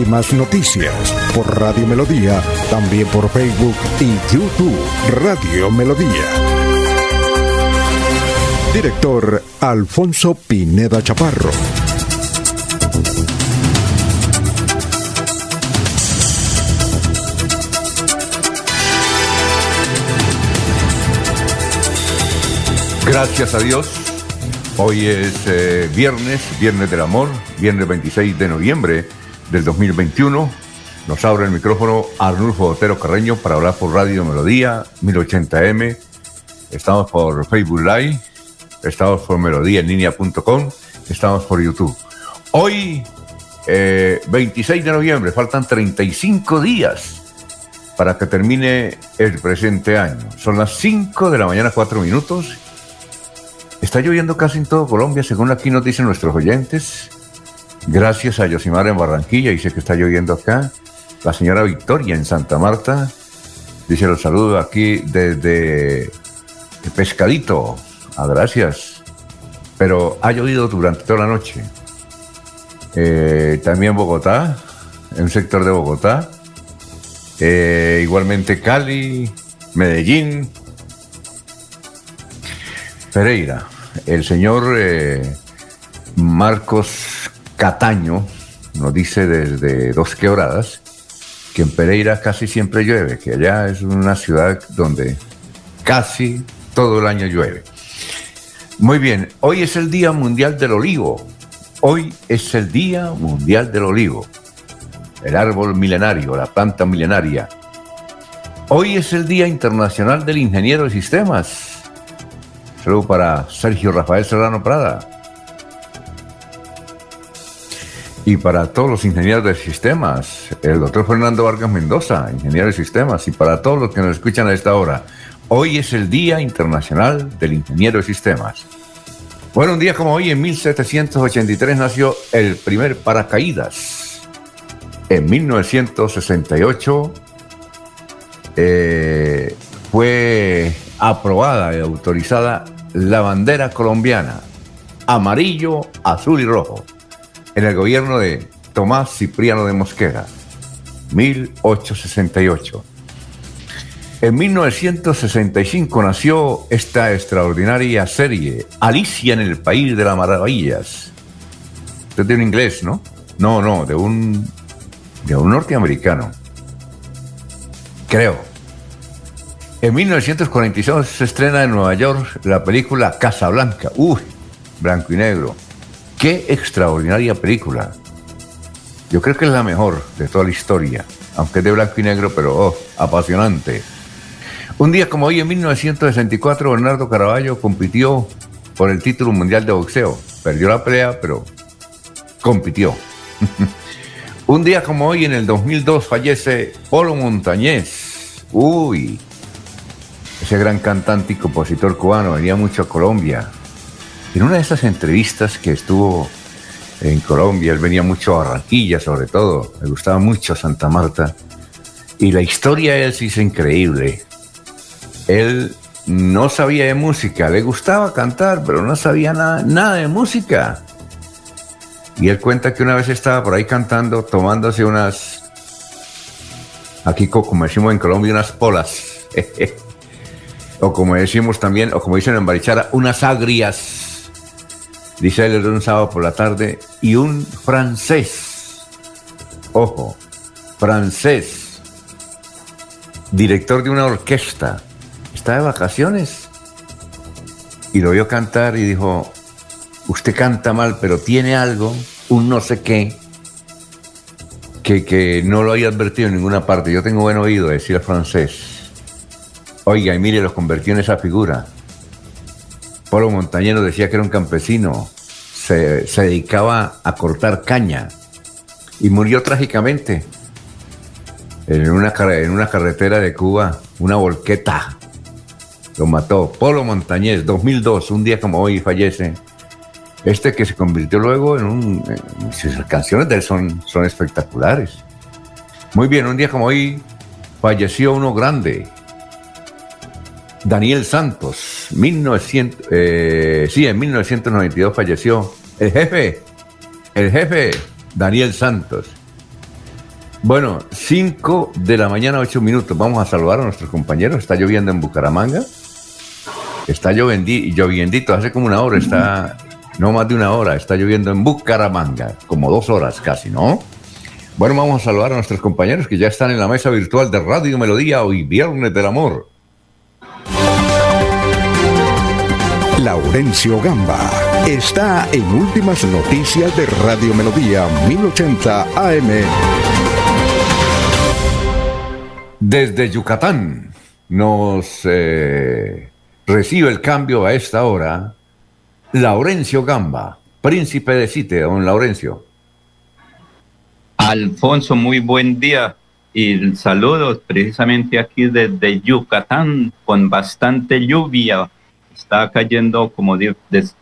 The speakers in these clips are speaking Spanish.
Últimas noticias por Radio Melodía, también por Facebook y YouTube Radio Melodía. Director Alfonso Pineda Chaparro. Gracias a Dios. Hoy es eh, viernes, viernes del amor, viernes 26 de noviembre del 2021. Nos abre el micrófono Arnulfo Otero Carreño para hablar por Radio Melodía 1080M. Estamos por Facebook Live, estamos por melodíaenlínea.com, estamos por YouTube. Hoy, 26 eh, de noviembre, faltan 35 días para que termine el presente año. Son las 5 de la mañana, 4 minutos. Está lloviendo casi en todo Colombia, según aquí nos dicen nuestros oyentes. Gracias a Yosimar en Barranquilla, dice que está lloviendo acá. La señora Victoria en Santa Marta dice los saludo aquí desde Pescadito. Ah, gracias. Pero ha llovido durante toda la noche. Eh, también Bogotá, en un sector de Bogotá. Eh, igualmente Cali, Medellín, Pereira. El señor eh, Marcos Cataño nos dice desde Dos Quebradas que en Pereira casi siempre llueve, que allá es una ciudad donde casi todo el año llueve. Muy bien, hoy es el Día Mundial del Olivo. Hoy es el Día Mundial del Olivo, el árbol milenario, la planta milenaria. Hoy es el Día Internacional del Ingeniero de Sistemas. Saludo para Sergio Rafael Serrano Prada. Y para todos los ingenieros de sistemas, el doctor Fernando Vargas Mendoza, ingeniero de sistemas, y para todos los que nos escuchan a esta hora, hoy es el Día Internacional del Ingeniero de Sistemas. Bueno, un día como hoy, en 1783, nació el primer paracaídas. En 1968 eh, fue aprobada y autorizada la bandera colombiana, amarillo, azul y rojo en el gobierno de Tomás Cipriano de Mosquera, 1868. En 1965 nació esta extraordinaria serie, Alicia en el País de las Maravillas. Usted de un inglés, ¿no? No, no, de un, de un norteamericano. Creo. En 1946 se estrena en Nueva York la película Casablanca. Uy, blanco y negro Qué extraordinaria película. Yo creo que es la mejor de toda la historia, aunque es de blanco y negro, pero oh, apasionante. Un día como hoy, en 1964, Bernardo Caraballo compitió por el título mundial de boxeo. Perdió la pelea, pero compitió. Un día como hoy, en el 2002, fallece Polo Montañez. Uy, ese gran cantante y compositor cubano venía mucho a Colombia en una de esas entrevistas que estuvo en Colombia, él venía mucho a Barranquilla sobre todo, me gustaba mucho Santa Marta, y la historia de él sí es increíble. Él no sabía de música, le gustaba cantar, pero no sabía nada, nada de música. Y él cuenta que una vez estaba por ahí cantando, tomándose unas, aquí como decimos en Colombia, unas polas. o como decimos también, o como dicen en Barichara, unas agrias dice él un sábado por la tarde, y un francés, ojo, francés, director de una orquesta, está de vacaciones y lo vio cantar y dijo, usted canta mal, pero tiene algo, un no sé qué, que, que no lo había advertido en ninguna parte. Yo tengo buen oído, decía el francés. Oiga, y mire, lo convirtió en esa figura. Polo Montañero decía que era un campesino, se, dedicaba a cortar caña y murió trágicamente. en una, en una carretera de Cuba, una volqueta. Lo mató. Polo Montañez, 2002, un día como hoy fallece. Este que se convirtió luego en un... sus canciones de él son, son espectaculares. Muy bien, un día como hoy falleció uno grande. Daniel Santos, 1900, eh, sí, en 1992 falleció. El jefe, el jefe, Daniel Santos. Bueno, 5 de la mañana, 8 minutos. Vamos a saludar a nuestros compañeros. Está lloviendo en Bucaramanga. Está lloviendito, hace como una hora, está, no más de una hora, está lloviendo en Bucaramanga, como dos horas casi, ¿no? Bueno, vamos a saludar a nuestros compañeros que ya están en la mesa virtual de Radio Melodía hoy, Viernes del Amor. Laurencio Gamba está en Últimas Noticias de Radio Melodía 1080 AM. Desde Yucatán nos eh, recibe el cambio a esta hora Laurencio Gamba, príncipe de Cite, don Laurencio. Alfonso, muy buen día y saludos precisamente aquí desde Yucatán con bastante lluvia. Está cayendo, como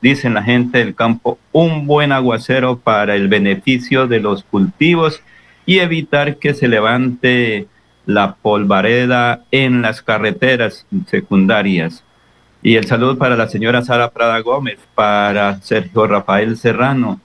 dicen la gente del campo, un buen aguacero para el beneficio de los cultivos y evitar que se levante la polvareda en las carreteras secundarias. Y el saludo para la señora Sara Prada Gómez, para Sergio Rafael Serrano,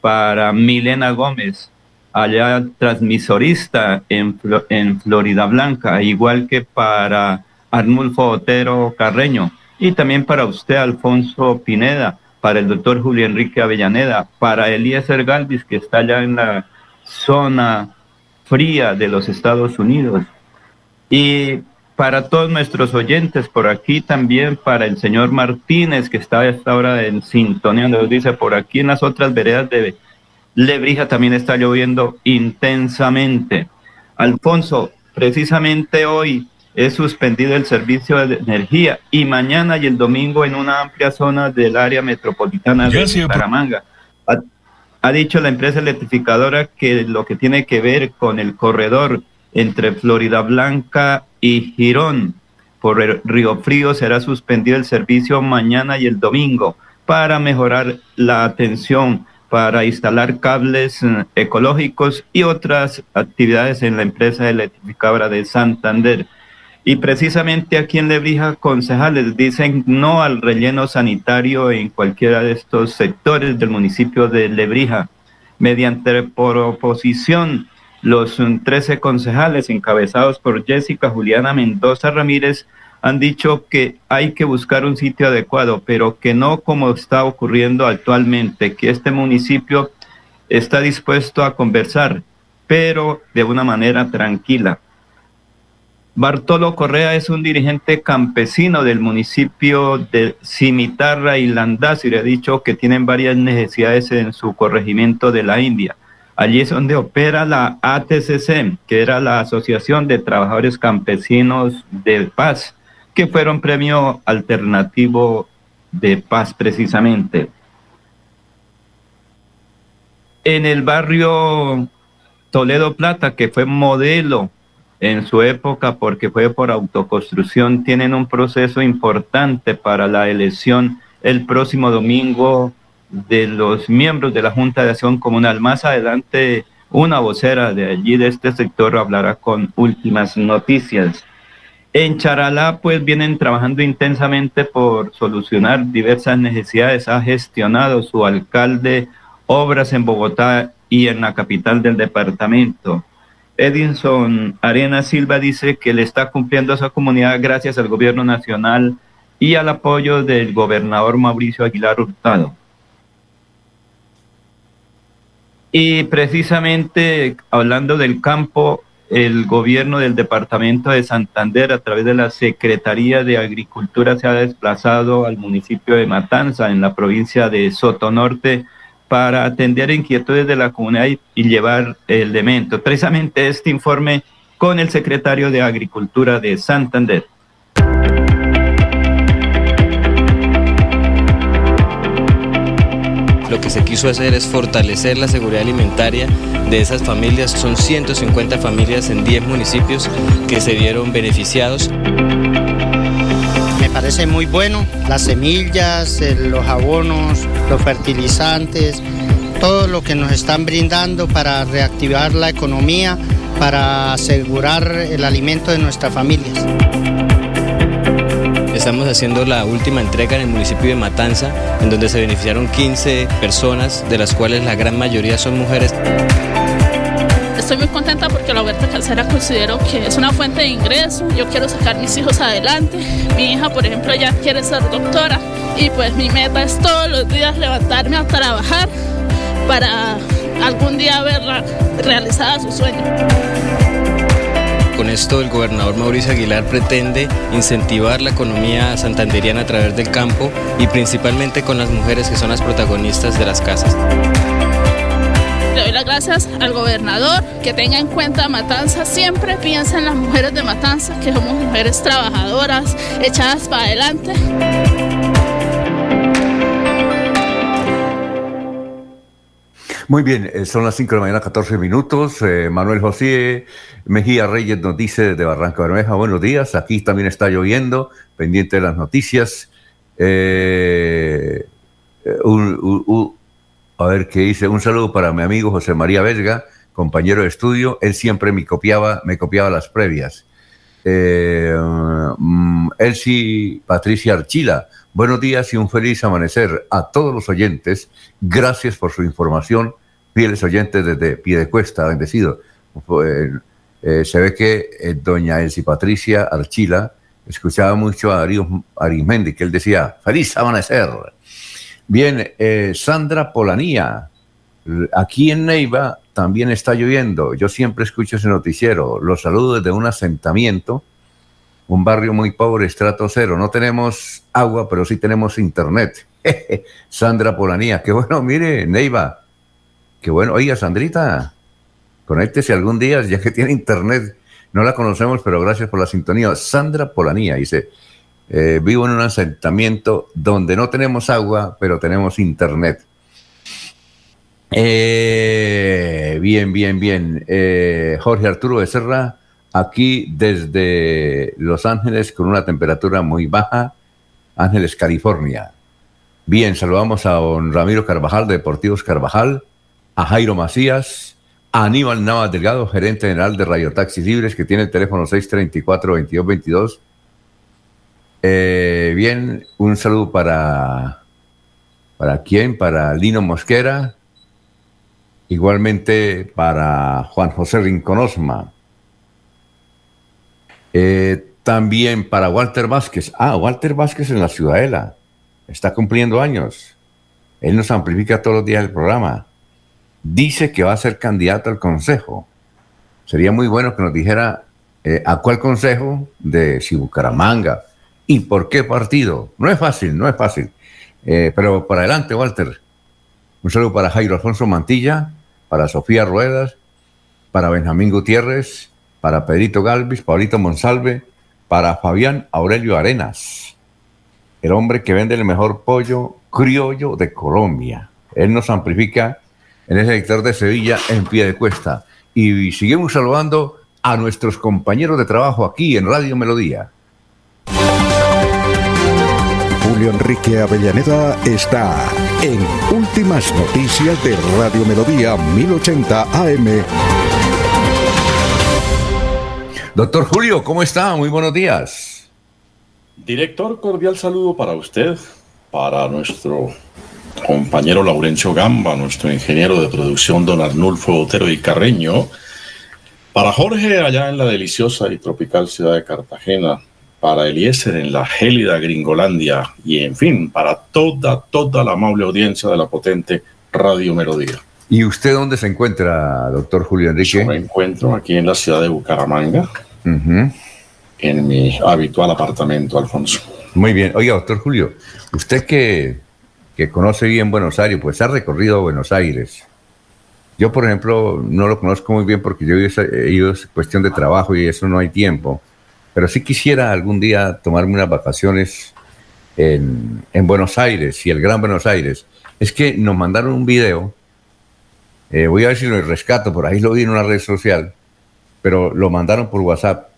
para Milena Gómez, allá transmisorista en, en Florida Blanca, igual que para Arnulfo Otero Carreño, y también para usted, Alfonso Pineda, para el doctor Julio Enrique Avellaneda, para Eliezer Galvis, que está allá en la zona fría de los Estados Unidos. Y para todos nuestros oyentes por aquí también, para el señor Martínez, que está a esta hora en sintonía, nos dice por aquí en las otras veredas de Lebrija también está lloviendo intensamente. Alfonso, precisamente hoy es suspendido el servicio de energía y mañana y el domingo en una amplia zona del área metropolitana de Bucaramanga ha dicho la empresa electrificadora que lo que tiene que ver con el corredor entre Florida Blanca y Girón por el Río Frío será suspendido el servicio mañana y el domingo para mejorar la atención, para instalar cables eh, ecológicos y otras actividades en la empresa electrificadora de Santander. Y precisamente aquí en Lebrija, concejales dicen no al relleno sanitario en cualquiera de estos sectores del municipio de Lebrija. Mediante por oposición, los 13 concejales encabezados por Jessica Juliana Mendoza Ramírez han dicho que hay que buscar un sitio adecuado, pero que no como está ocurriendo actualmente, que este municipio está dispuesto a conversar, pero de una manera tranquila. Bartolo Correa es un dirigente campesino del municipio de Cimitarra y Landaz y le ha dicho que tienen varias necesidades en su corregimiento de la India. Allí es donde opera la ATCC, que era la Asociación de Trabajadores Campesinos de Paz, que fueron premio alternativo de paz precisamente. En el barrio Toledo Plata, que fue modelo en su época porque fue por autoconstrucción, tienen un proceso importante para la elección el próximo domingo de los miembros de la Junta de Acción Comunal. Más adelante, una vocera de allí, de este sector, hablará con últimas noticias. En Charalá, pues vienen trabajando intensamente por solucionar diversas necesidades. Ha gestionado su alcalde obras en Bogotá y en la capital del departamento. Edinson Arena Silva dice que le está cumpliendo a esa comunidad gracias al gobierno nacional y al apoyo del gobernador Mauricio Aguilar Hurtado. Y precisamente hablando del campo, el gobierno del departamento de Santander a través de la Secretaría de Agricultura se ha desplazado al municipio de Matanza en la provincia de Sotonorte para atender inquietudes de la comunidad y, llevar el elemento. Precisamente este informe con el secretario de Agricultura de Santander. lo que se quiso hacer es fortalecer la seguridad alimentaria de esas familias. Son 150 familias en 10 municipios que se vieron beneficiados. Parece muy bueno las semillas, los abonos, los fertilizantes, todo lo que nos están brindando para reactivar la economía, para asegurar el alimento de nuestras familias. Estamos haciendo la última entrega en el municipio de Matanza, en donde se beneficiaron 15 personas, de las cuales la gran mayoría son mujeres. Estoy muy contenta porque la huerta calcera considero que es una fuente de ingreso. Yo quiero sacar mis hijos adelante. Mi hija, por ejemplo, ya quiere ser doctora. Y pues mi meta es todos los días levantarme a trabajar para algún día verla realizada su sueño. Con esto el gobernador Mauricio Aguilar pretende incentivar la economía santanderiana a través del campo y principalmente con las mujeres que son las protagonistas de las casas. Le doy las gracias al gobernador que tenga en cuenta Matanza, siempre piensa en las mujeres de Matanza, que somos mujeres trabajadoras, echadas para adelante. Muy bien, eh, son las 5 de la mañana, 14 minutos. Eh, Manuel José Mejía Reyes nos dice desde Barranca Bermeja, buenos días, aquí también está lloviendo, pendiente de las noticias. Eh, a ver qué dice, un saludo para mi amigo José María Vesga, compañero de estudio, él siempre me copiaba, me copiaba las previas. Mm, Elsie Patricia Archila, buenos días y un feliz amanecer a todos los oyentes. Gracias por su información, fieles oyentes desde Piedecuesta, bendecido. Eh, se ve que eh, doña Elsie Patricia Archila escuchaba mucho a Darío Arismendi, que él decía, feliz amanecer. Bien, eh, Sandra Polanía, aquí en Neiva también está lloviendo. Yo siempre escucho ese noticiero. Los saludo desde un asentamiento, un barrio muy pobre, estrato cero. No tenemos agua, pero sí tenemos internet. Sandra Polanía, qué bueno, mire, Neiva, qué bueno. Oiga, Sandrita, conéctese algún día, ya que tiene internet. No la conocemos, pero gracias por la sintonía. Sandra Polanía dice, eh, vivo en un asentamiento donde no tenemos agua, pero tenemos internet. Eh, bien, bien, bien. Eh, Jorge Arturo Becerra, aquí desde Los Ángeles con una temperatura muy baja, Ángeles, California. Bien, saludamos a don Ramiro Carvajal de Deportivos Carvajal, a Jairo Macías, a Aníbal Navas Delgado, gerente general de Radio Taxis Libres, que tiene el teléfono 634-2222. Eh, bien, un saludo para, ¿para quién? Para Lino Mosquera, igualmente para Juan José Rinconosma, eh, también para Walter Vázquez. Ah, Walter Vázquez en la Ciudadela está cumpliendo años. Él nos amplifica todos los días el programa. Dice que va a ser candidato al consejo. Sería muy bueno que nos dijera eh, a cuál consejo de si Bucaramanga y por qué partido. No es fácil, no es fácil. Eh, pero para adelante, Walter. Un saludo para Jairo Alfonso Mantilla, para Sofía Ruedas, para Benjamín Gutiérrez, para Pedrito Galvis, Paulito Monsalve, para Fabián Aurelio Arenas el hombre que vende el mejor pollo criollo de Colombia. Él nos amplifica en ese sector de Sevilla en pie de cuesta. Y seguimos saludando a nuestros compañeros de trabajo aquí en Radio Melodía. Julio Enrique Avellaneda está en Últimas Noticias de Radio Melodía 1080 AM. Doctor Julio, ¿cómo está? Muy buenos días. Director, cordial saludo para usted, para nuestro compañero Laurencio Gamba, nuestro ingeniero de producción don Arnulfo Otero y Carreño, para Jorge allá en la deliciosa y tropical ciudad de Cartagena, para Eliezer en la gélida Gringolandia y en fin, para toda, toda la amable audiencia de la potente Radio Melodía. ¿Y usted dónde se encuentra, doctor Julio Enrique? Yo me encuentro aquí en la ciudad de Bucaramanga en mi habitual apartamento, Alfonso. Muy bien. Oiga, doctor Julio, usted que, que conoce bien Buenos Aires, pues ha recorrido Buenos Aires. Yo, por ejemplo, no lo conozco muy bien porque yo he ido cuestión de trabajo y eso no hay tiempo. Pero sí quisiera algún día tomarme unas vacaciones en, en Buenos Aires y el Gran Buenos Aires. es que nos mandaron un video. eh, voy a ver si lo rescato, por ahí lo vi en una red social, pero lo mandaron por WhatsApp.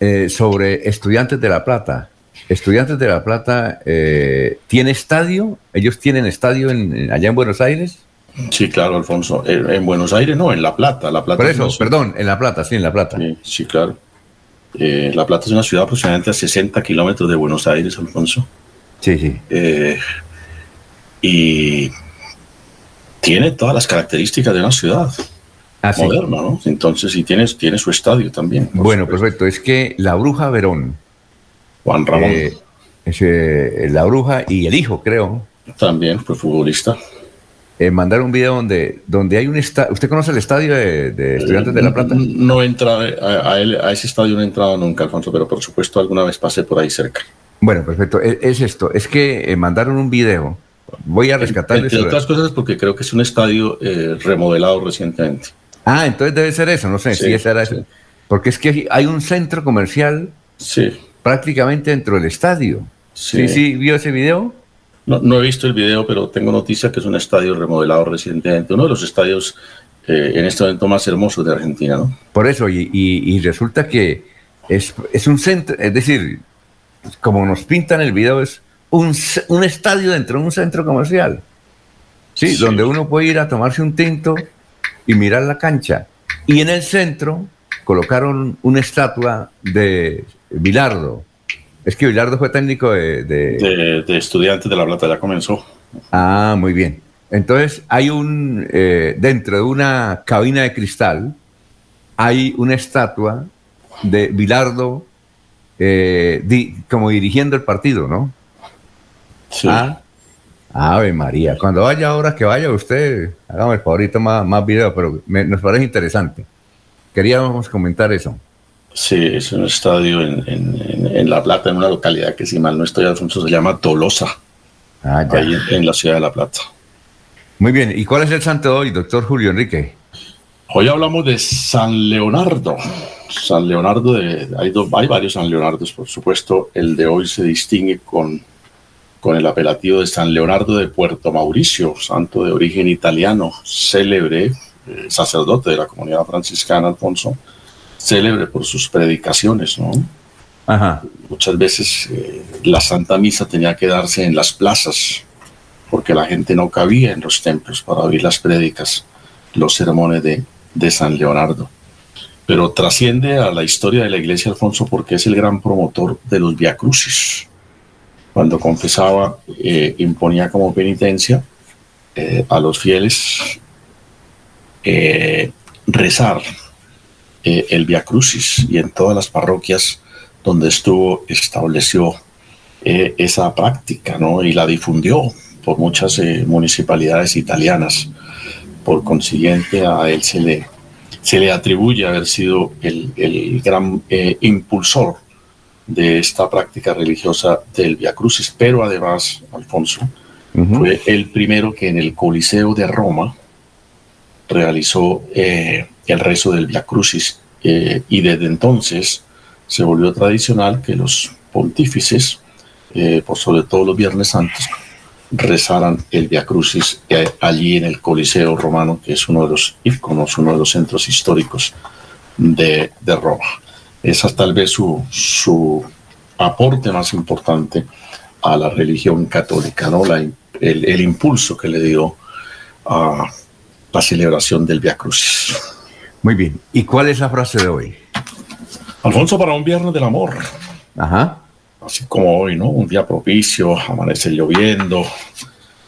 eh, sobre Estudiantes de La Plata. Estudiantes de La Plata eh, tiene estadio, ellos tienen estadio en- allá en Buenos Aires. Sí, claro, Alfonso. En, en Buenos Aires no, en La Plata. La Plata Por es eso, una perdón, en La Plata, sí, en La Plata. Sí, sí, claro. Eh, la Plata es una ciudad aproximadamente a 60 kilómetros de Buenos Aires, Alfonso. Sí, sí. Eh, y tiene todas las características de una ciudad Ah, sí. moderna, ¿no? Entonces, y tiene, tiene su estadio también. Bueno, supuesto. perfecto. Es que la bruja Verón, Juan Ramón eh, es, eh, la bruja y el hijo, creo, también fue futbolista. Eh, mandaron un video donde, donde hay un estadio. ¿Usted conoce el estadio de, de Estudiantes de La Plata? No, no entra a, a él- a ese estadio no he entrado nunca, Alfonso, pero por supuesto alguna vez pasé por ahí cerca. Bueno, perfecto. Es, es esto. Es que eh, mandaron un video. Voy a rescatarles. Entre otras cosas porque creo que es un estadio eh, remodelado recientemente. Ah, entonces debe ser eso. No sé Sí, si esa era sí. eso. Porque es que hay un centro comercial Sí, prácticamente dentro del estadio. sí. Sí, sí, vio ese video. No, no he visto el video, pero tengo noticia que es un estadio remodelado recientemente, uno de los estadios eh, en este momento más hermosos de Argentina, ¿no? Por eso, y, y- y resulta que es, es un centro, es decir, como nos pintan el video, es un, un estadio dentro de un centro comercial. Sí, Sí. donde uno puede ir a tomarse un tinto y mirar la cancha. Y en el centro colocaron una estatua de Bilardo. Es que Bilardo fue técnico de- de, De, de estudiantes de La Plata, ya comenzó. Ah, muy bien. Entonces hay un, eh, dentro de una cabina de cristal, hay una estatua de Bilardo eh, di- como dirigiendo el partido, ¿no? Sí. Ah, Ave María. Cuando vaya ahora que vaya usted, hágame el favorito más, más video, pero me- nos parece interesante. Queríamos comentar eso. Sí, es un estadio en, en- La Plata, en una localidad que si mal no estoy, Alfonso, se llama Tolosa, Ah, ya. ahí en, en la ciudad de La Plata. Muy bien. ¿Y cuál es el santo hoy, doctor Julio Enrique? Hoy hablamos de San Leonardo. San Leonardo, de, hay, dos- hay varios San Leonardos, por supuesto. El de hoy se distingue con, con el apelativo de San Leonardo de Puerto Mauricio, santo de origen italiano, célebre, eh, sacerdote de la comunidad franciscana, Alfonso, célebre por sus predicaciones, ¿no? Ajá. Muchas veces eh, la Santa Misa tenía que darse en las plazas porque la gente no cabía en los templos para oír las prédicas, los sermones de, de San Leonardo. Pero trasciende a la historia de la iglesia Alfonso porque es el gran promotor de los Via Crucis. Cuando confesaba, eh, imponía como penitencia eh, a los fieles rezar eh, el Via Crucis y en todas las parroquias donde estuvo estableció eh, esa práctica ¿no? y la difundió por muchas eh, municipalidades italianas. Por consiguiente, a él se le, se le atribuye haber sido el, el gran impulsor de esta práctica religiosa del Via Crucis, pero además, Alfonso, fue el primero que en el Coliseo de Roma realizó eh, el rezo del Via Crucis eh, y desde entonces se volvió tradicional que los pontífices, eh, por sobre todo los Viernes Santos, rezaran el Via Crucis eh, allí en el Coliseo romano, que es uno de los íconos, uno de los centros históricos de, de Roma. Esa es tal vez su, su aporte más importante a la religión católica, ¿no? La- el, el impulso que le dio a la celebración del Via Crucis. Muy bien. ¿Y cuál es la frase de hoy? Alfonso, para un viernes del amor, Ajá. así como hoy, ¿no? Un día propicio, amanece lloviendo,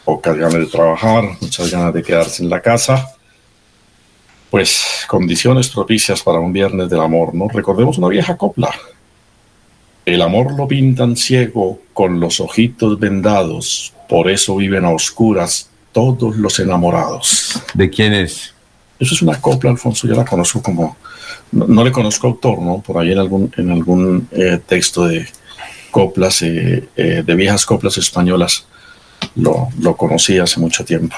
pocas ganas de trabajar, muchas ganas de quedarse en la casa. Pues condiciones propicias para un viernes del amor, ¿no? Recordemos una vieja copla. El amor lo pintan ciego con los ojitos vendados, por eso viven a oscuras todos los enamorados. ¿De quién es? Eso es una copla, Alfonso, yo la conozco como, no, no le conozco autor, ¿no? Por ahí en algún, en algún eh, texto de coplas, eh, eh, de viejas coplas españolas, lo, lo conocí hace mucho tiempo.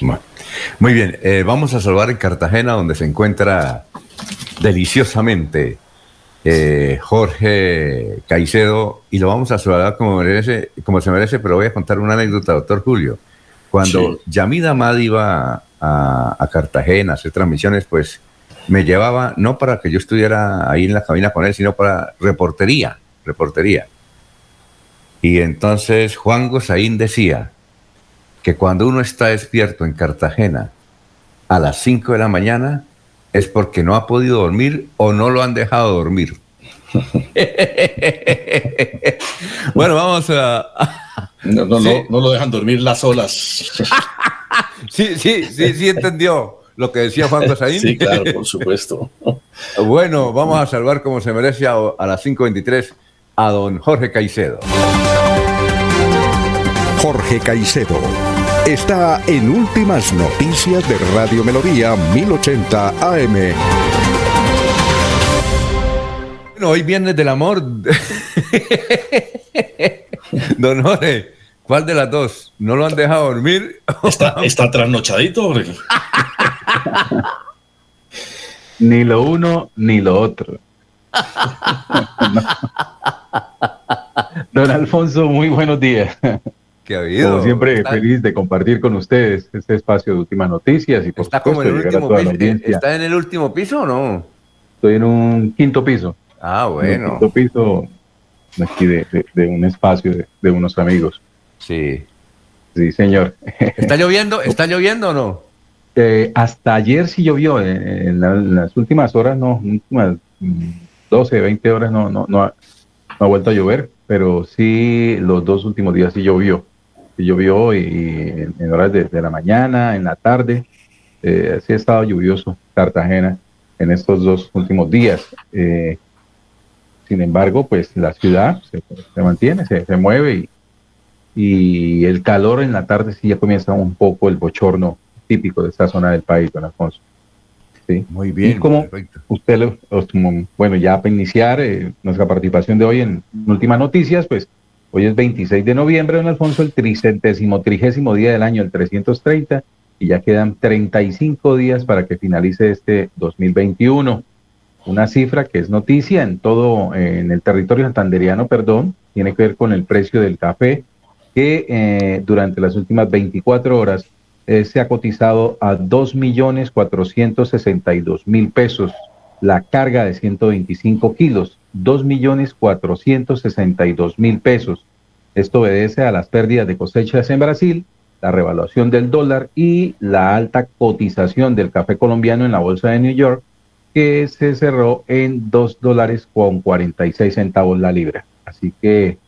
Bueno, Muy bien, vamos a salvar en Cartagena, donde se encuentra deliciosamente Jorge Caicedo, y lo vamos a saludar como, merece, como se merece, pero voy a contar una anécdota, doctor Julio. Cuando Sí. Yamida Amad iba a, Cartagena hacer transmisiones, pues me llevaba no para que yo estuviera ahí en la cabina con él, sino para reportería, reportería. Y entonces Juan Gosaín decía que cuando uno está despierto en Cartagena a las 5 de la mañana es porque no ha podido dormir o no lo han dejado dormir. bueno, vamos a... No, no, Sí. no, no lo dejan dormir las olas. Sí, sí, sí, sí entendió lo que decía Juan Gosaín. Sí, claro, por supuesto. Bueno, vamos a salvar como se merece a, a las 5.23 a don Jorge Caicedo. Jorge Caicedo está en Últimas Noticias de Radio Melodía 1080 AM. Bueno, hoy viernes del amor. don Jorge, ¿cuál de las dos? ¿No lo han dejado dormir? Está, está trasnochadito. Ni lo uno ni lo otro. No. Don Alfonso, muy buenos días. ¿Qué ha habido? Como siempre, Está- feliz de compartir con ustedes este espacio de últimas noticias y por ¿Está como en el supuesto último piso? audiencia. ¿Está en el último piso o no? Estoy en un quinto piso. Ah, En bueno. quinto piso aquí de, de- de un espacio de, de unos amigos. Sí. Sí, señor. ¿Está lloviendo? ¿Está lloviendo o no? Eh, hasta ayer sí llovió, eh, en, la- en las últimas horas, no, últimas mm, 12, 20 horas no, no, no, ha, no ha vuelto a llover, pero sí los dos últimos días sí llovió. Sí llovió y, en, en horas de, de la mañana, en la tarde, eh, sí ha estado lluvioso Cartagena en estos dos últimos días. Eh, sin embargo, pues la ciudad se, se mantiene, se, se mueve y, y el calor en la tarde sí ya comienza un poco el bochorno típico de esta zona del país, don Alfonso. Sí. Muy bien. ¿Y cómo perfecto. usted, lo- como- bueno, ya para iniciar eh, nuestra participación de hoy en Últimas Noticias, pues hoy es 26 de noviembre, don Alfonso, el tricentésimo, trigésimo día del año, el 330, y ya quedan 35 días para que finalice este 2021. Una cifra que es noticia en todo, eh, en el territorio santanderiano, perdón, tiene que ver con el precio del café, que eh, durante las últimas 24 horas eh, se ha cotizado a 2.462.000 pesos la carga de 125 kilos, 2.462.000 pesos. Esto obedece a las pérdidas de cosechas en Brasil, la revaluación del dólar y la alta cotización del café colombiano en la bolsa de New York, que se cerró en 2 dólares con 46 centavos la libra. Así que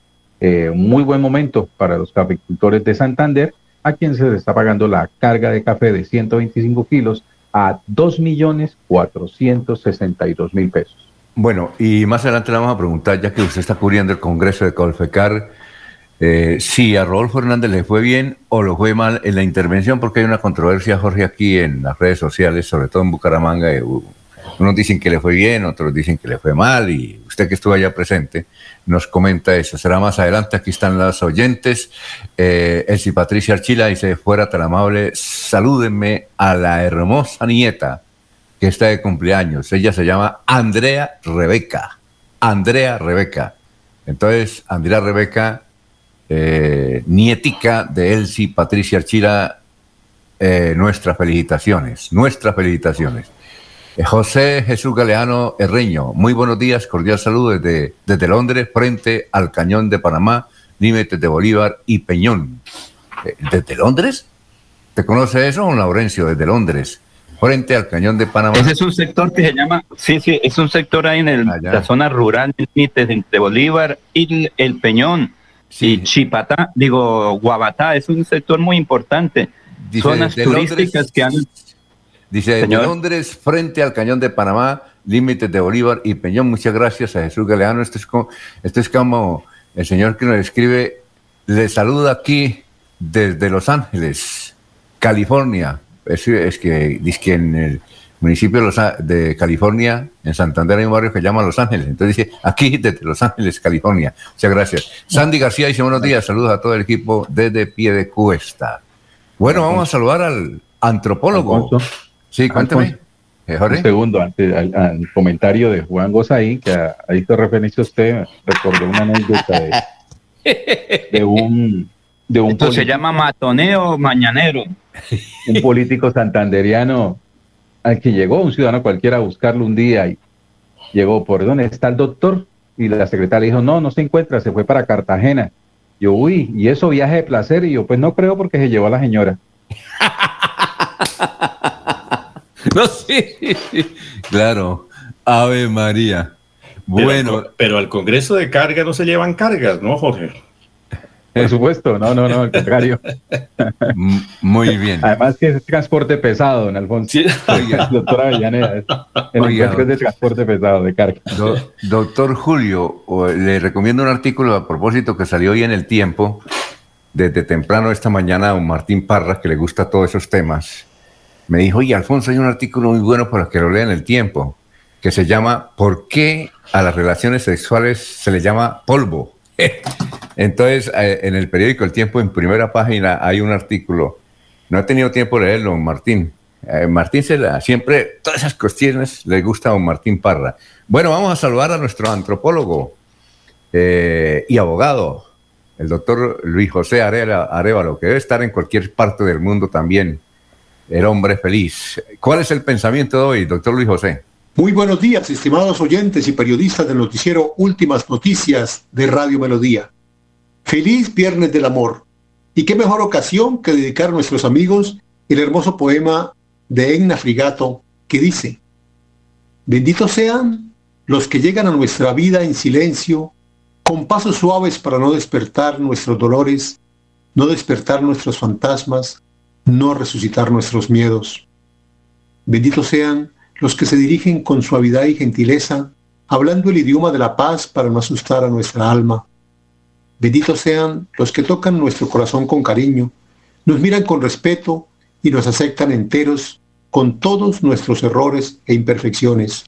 eh, muy buen momento para los caficultores de Santander, a quien se les está pagando la carga de café de 125 kilos a 2.462.000 pesos. Bueno, y más adelante le vamos a preguntar, ya que usted está cubriendo el Congreso de Colfecar, eh, si a Rodolfo Hernández le fue bien o lo fue mal en la intervención, porque hay una controversia, Jorge, aquí en las redes sociales, sobre todo en Bucaramanga. Unos dicen que le fue bien, otros dicen que le fue mal, y usted que estuvo allá presente nos comenta eso. Será más adelante, aquí están las oyentes. Eh, Elsie Patricia Archila dice, fuera tan amable, salúdenme a la hermosa nieta que está de cumpleaños. Ella se llama Andrea Rebeca. Andrea Rebeca. Entonces, Andrea Rebeca, eh, nietica de Elsie Patricia Archila, eh, nuestras felicitaciones, nuestras felicitaciones. Eh, José Jesús Galeano Herreño, muy buenos días, cordial saludo desde, desde Londres, frente al cañón de Panamá, límites de Bolívar y Peñón. Eh, ¿Desde Londres? ¿Te conoce eso, don Laurencio? Desde Londres, frente al cañón de Panamá. Ese es un sector que se llama, sí, sí, es un sector ahí en el- Allá. la zona rural límites de, de Bolívar y el, el Peñón. Sí. Y Chipatá, digo, Guabatá, es un sector muy importante. Dice, zonas turísticas Londres- que han... Dice, Señor. Londres, frente al cañón de Panamá, límites de Bolívar y Peñón. Muchas gracias a Jesús Galeano. Esto es como, esto es como el señor que nos escribe, le saluda aquí desde Los Ángeles, California. Es, es que dice que en el municipio de, Los de California, en Santander, hay un barrio que se llama Los Ángeles. Entonces dice, aquí desde Los Ángeles, California. Muchas gracias. Sandy García dice, buenos días, saludos a todo el equipo desde pie de cuesta. Bueno, vamos a saludar al antropólogo. Alfonso, Sí, cuéntame. Eh, un segundo, antes al, comentario de Juan Gozaín, que ahí hizo referencia usted, recordó una anécdota de, un... De un Esto se llama matoneo mañanero. Un político santanderiano al que llegó un ciudadano cualquiera a buscarlo un día y llegó, ¿por dónde está el doctor? Y la secretaria dijo, no, no se encuentra, se fue para Cartagena. Yo, uy, ¿y eso viaje de placer? Y yo, pues no creo porque se llevó a la señora. no, sí, claro. Ave María. Bueno. pero al Congreso de Carga no se llevan cargas, ¿no, Jorge? Por supuesto, no, no, no, al contrario. Muy bien. Además que es transporte pesado, don Alfonso. Sí. doctora Avellaneda, es, de transporte pesado, de carga. doctor Julio, le recomiendo un artículo a propósito que salió hoy en El Tiempo, desde temprano esta mañana, a don Martín Parra, que le gusta todos esos temas. Me dijo, oye, Alfonso, hay un artículo muy bueno para que lo lea en El Tiempo, que se llama ¿Por qué a las relaciones sexuales se le llama polvo? Entonces, eh, en el periódico El Tiempo, en primera página, hay un artículo. No he tenido tiempo de leerlo, Martín. Eh, Martín se la, siempre, todas esas cuestiones le gusta a Martín Parra. Bueno, vamos a saludar a nuestro antropólogo eh, y abogado, el doctor Luis José Arevalo, que debe estar en cualquier parte del mundo también, el hombre feliz. ¿Cuál es el pensamiento de hoy, doctor Luis José? Muy buenos días, estimados oyentes y periodistas del noticiero Últimas Noticias de Radio Melodía. Feliz Viernes del Amor. Y qué mejor ocasión que dedicar a nuestros amigos el hermoso poema de Egna Frigato que dice, Benditos sean los que llegan a nuestra vida en silencio, con pasos suaves para no despertar nuestros dolores, no despertar nuestros fantasmas, no resucitar nuestros miedos. Benditos sean los que se dirigen con suavidad y gentileza, hablando el idioma de la paz para no asustar a nuestra alma. Benditos sean los que tocan nuestro corazón con cariño, nos miran con respeto y nos aceptan enteros con todos nuestros errores e imperfecciones.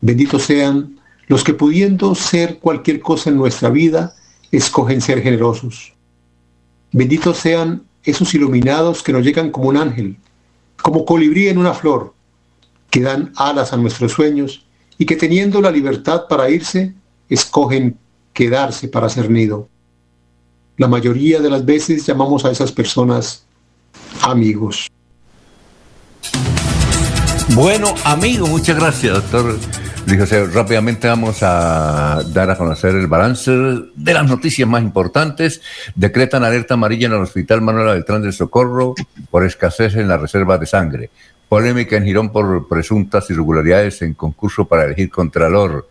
Benditos sean los que pudiendo ser cualquier cosa en nuestra vida, escogen ser generosos. Benditos sean esos iluminados que nos llegan como un ángel, como colibrí en una flor, que dan alas a nuestros sueños y que teniendo la libertad para irse, escogen quedarse para ser nido. La mayoría de las veces llamamos a esas personas amigos. Bueno, amigo, muchas gracias, doctor José. Rápidamente vamos a dar a conocer el balance de las noticias más importantes. Decretan alerta amarilla en el Hospital Manuel Beltrán del Socorro por escasez en la reserva de sangre. Polémica en Girón por presuntas irregularidades en concurso para elegir Contralor.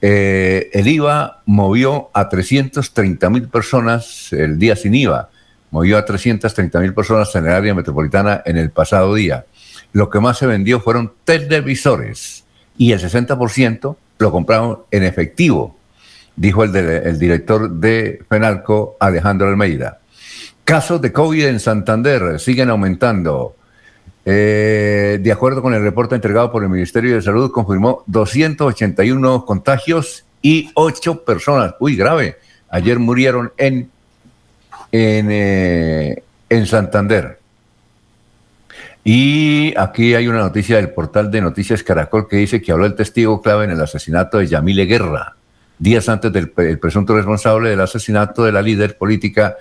Eh, el IVA movió a 330 mil personas el día sin IVA. Movió a 330 mil personas en el área metropolitana en el pasado día. Lo que más se vendió fueron televisores y el 60% lo compraron en efectivo, dijo el, el director de FENALCO, Alejandro Almeida. Casos de COVID en Santander siguen aumentando. Eh, de acuerdo con el reporte entregado por el Ministerio de Salud, confirmó 281 contagios y 8 personas. Uy, grave. Ayer murieron en, en, eh, en Santander. Y aquí hay una noticia del portal de Noticias Caracol que dice que habló el testigo clave en el asesinato de Yamile Guerra, días antes del presunto responsable del asesinato de la líder política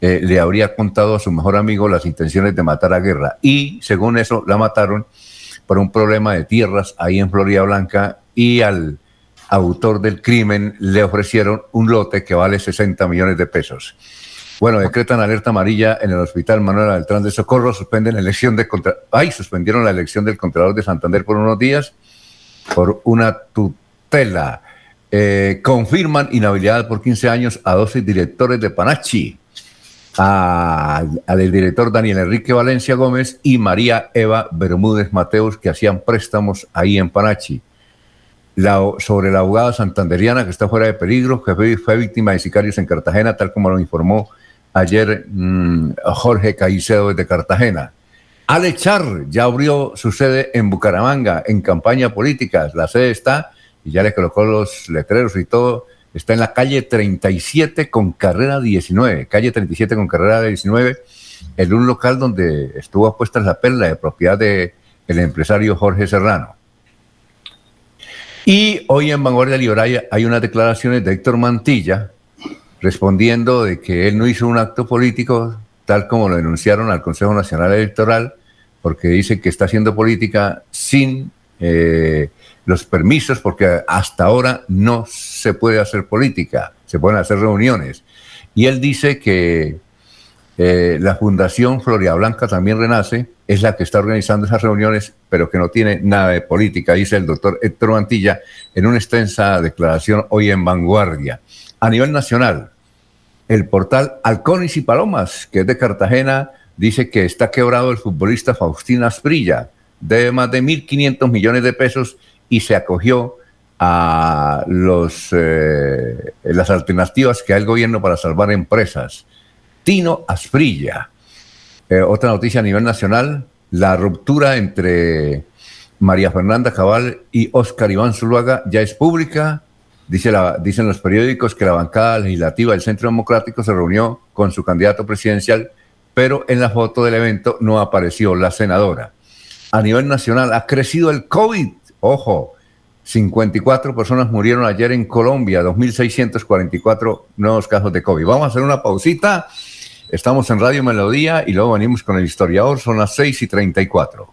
eh, le habría contado a su mejor amigo las intenciones de matar a Guerra. Y según eso, la mataron por un problema de tierras ahí en Florida Blanca y al autor del crimen le ofrecieron un lote que vale 60 millones de pesos. Bueno, decretan alerta amarilla en el Hospital Manuel Beltrán de Socorro, suspenden la elección de contra... Ay, suspendieron la elección del Contralor de Santander por unos días por una tutela. Eh, confirman inhabilidad por 15 años a 12 directores de Panachi al director Daniel Enrique Valencia Gómez y María Eva Bermúdez Mateos, que hacían préstamos ahí en Panachi. sobre la abogada santanderiana que está fuera de peligro, que fue, víctima de sicarios en Cartagena, tal como lo informó ayer mm, Jorge Caicedo desde Cartagena. Alechar ya abrió su sede en Bucaramanga en campaña política. La sede está y ya le colocó los letreros y todo está en la calle 37 con carrera 19, calle 37 con carrera 19, en un local donde estuvo puesta la perla de propiedad de el empresario Jorge Serrano. Y hoy en Vanguardia Liberal hay unas declaraciones de Héctor Mantilla respondiendo de que él no hizo un acto político tal como lo denunciaron al Consejo Nacional Electoral, porque dice que está haciendo política sin eh, los permisos, porque hasta ahora no se puede hacer política, se pueden hacer reuniones. Y él dice que eh, la Fundación Floria Blanca también renace, es la que está organizando esas reuniones, pero que no tiene nada de política, dice el doctor Héctor Mantilla en una extensa declaración hoy en Vanguardia. A nivel nacional, el portal Halcones y Palomas, que es de Cartagena, dice que está quebrado el futbolista Faustina Asprilla, de más de 1.500 millones de pesos y se acogió a los, eh, las alternativas que hay el gobierno para salvar empresas. Tino Asprilla. Eh, otra noticia a nivel nacional, la ruptura entre María Fernanda Cabal y Óscar Iván Zuluaga ya es pública. Dice dicen los periódicos que la bancada legislativa del Centro Democrático se reunió con su candidato presidencial, pero en la foto del evento no apareció la senadora. A nivel nacional ha crecido el COVID. Ojo, 54 personas murieron ayer en Colombia, 2.644 nuevos casos de COVID. Vamos a hacer una pausita. Estamos en Radio Melodía y luego venimos con el historiador. Son las 6 y 34.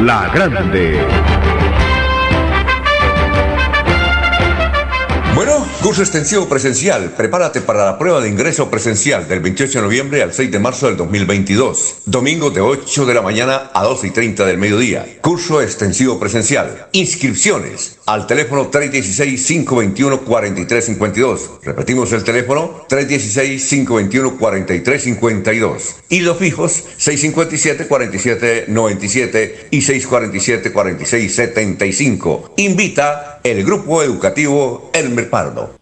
La Grande. Bueno, curso extensivo presencial. Prepárate para la prueba de ingreso presencial del 28 de noviembre al 6 de marzo del 2022. Domingo de 8 de la mañana a 12 y 30 del mediodía. Curso extensivo presencial. Inscripciones al teléfono 316-521-4352. Repetimos el teléfono 316-521-4352. Y los fijos 657-4797 y 647-4675. Invita el Grupo Educativo Elmer Pardo.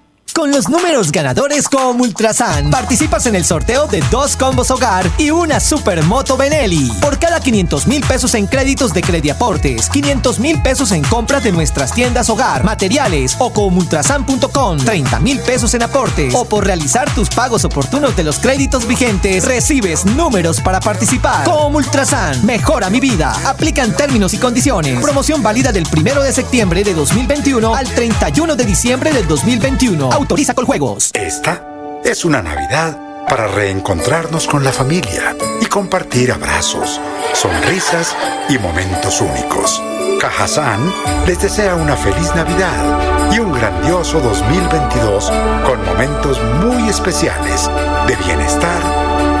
Con los números ganadores con Ultrasan, participas en el sorteo de dos combos hogar y una supermoto Benelli. Por cada 500 mil pesos en créditos de Crediaportes, 500 mil pesos en compras de nuestras tiendas hogar, materiales o con ultrasan.com, 30 mil pesos en aportes o por realizar tus pagos oportunos de los créditos vigentes, recibes números para participar. Con Ultrasan, mejora mi vida. Aplican términos y condiciones. Promoción válida del 1 de septiembre de 2021 al 31 de diciembre del 2021 Autoriza juegos. Esta es una Navidad para reencontrarnos con la familia y compartir abrazos, sonrisas y momentos únicos. Cajazán les desea una feliz Navidad y un grandioso 2022 con momentos muy especiales de bienestar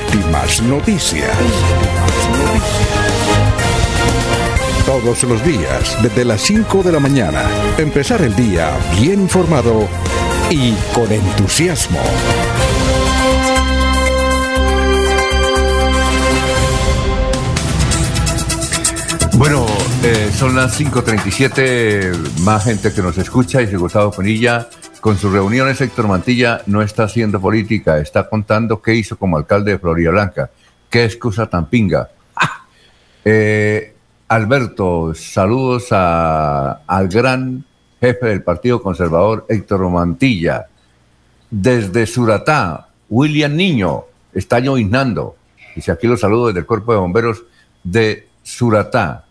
últimas noticias. Todos los días, desde las 5 de la mañana, empezar el día bien informado y con entusiasmo. Bueno, eh, son las 5.37, más gente que nos escucha y Gustavo Penilla con sus reuniones, Héctor Mantilla no está haciendo política, está contando qué hizo como alcalde de Florida Blanca. Qué excusa tan pinga. ¡Ah! Eh, Alberto, saludos a- al gran jefe del Partido Conservador, Héctor Mantilla. Desde Suratá, William Niño, está lloviznando. Dice aquí los saludos desde el Cuerpo de Bomberos de Suratá.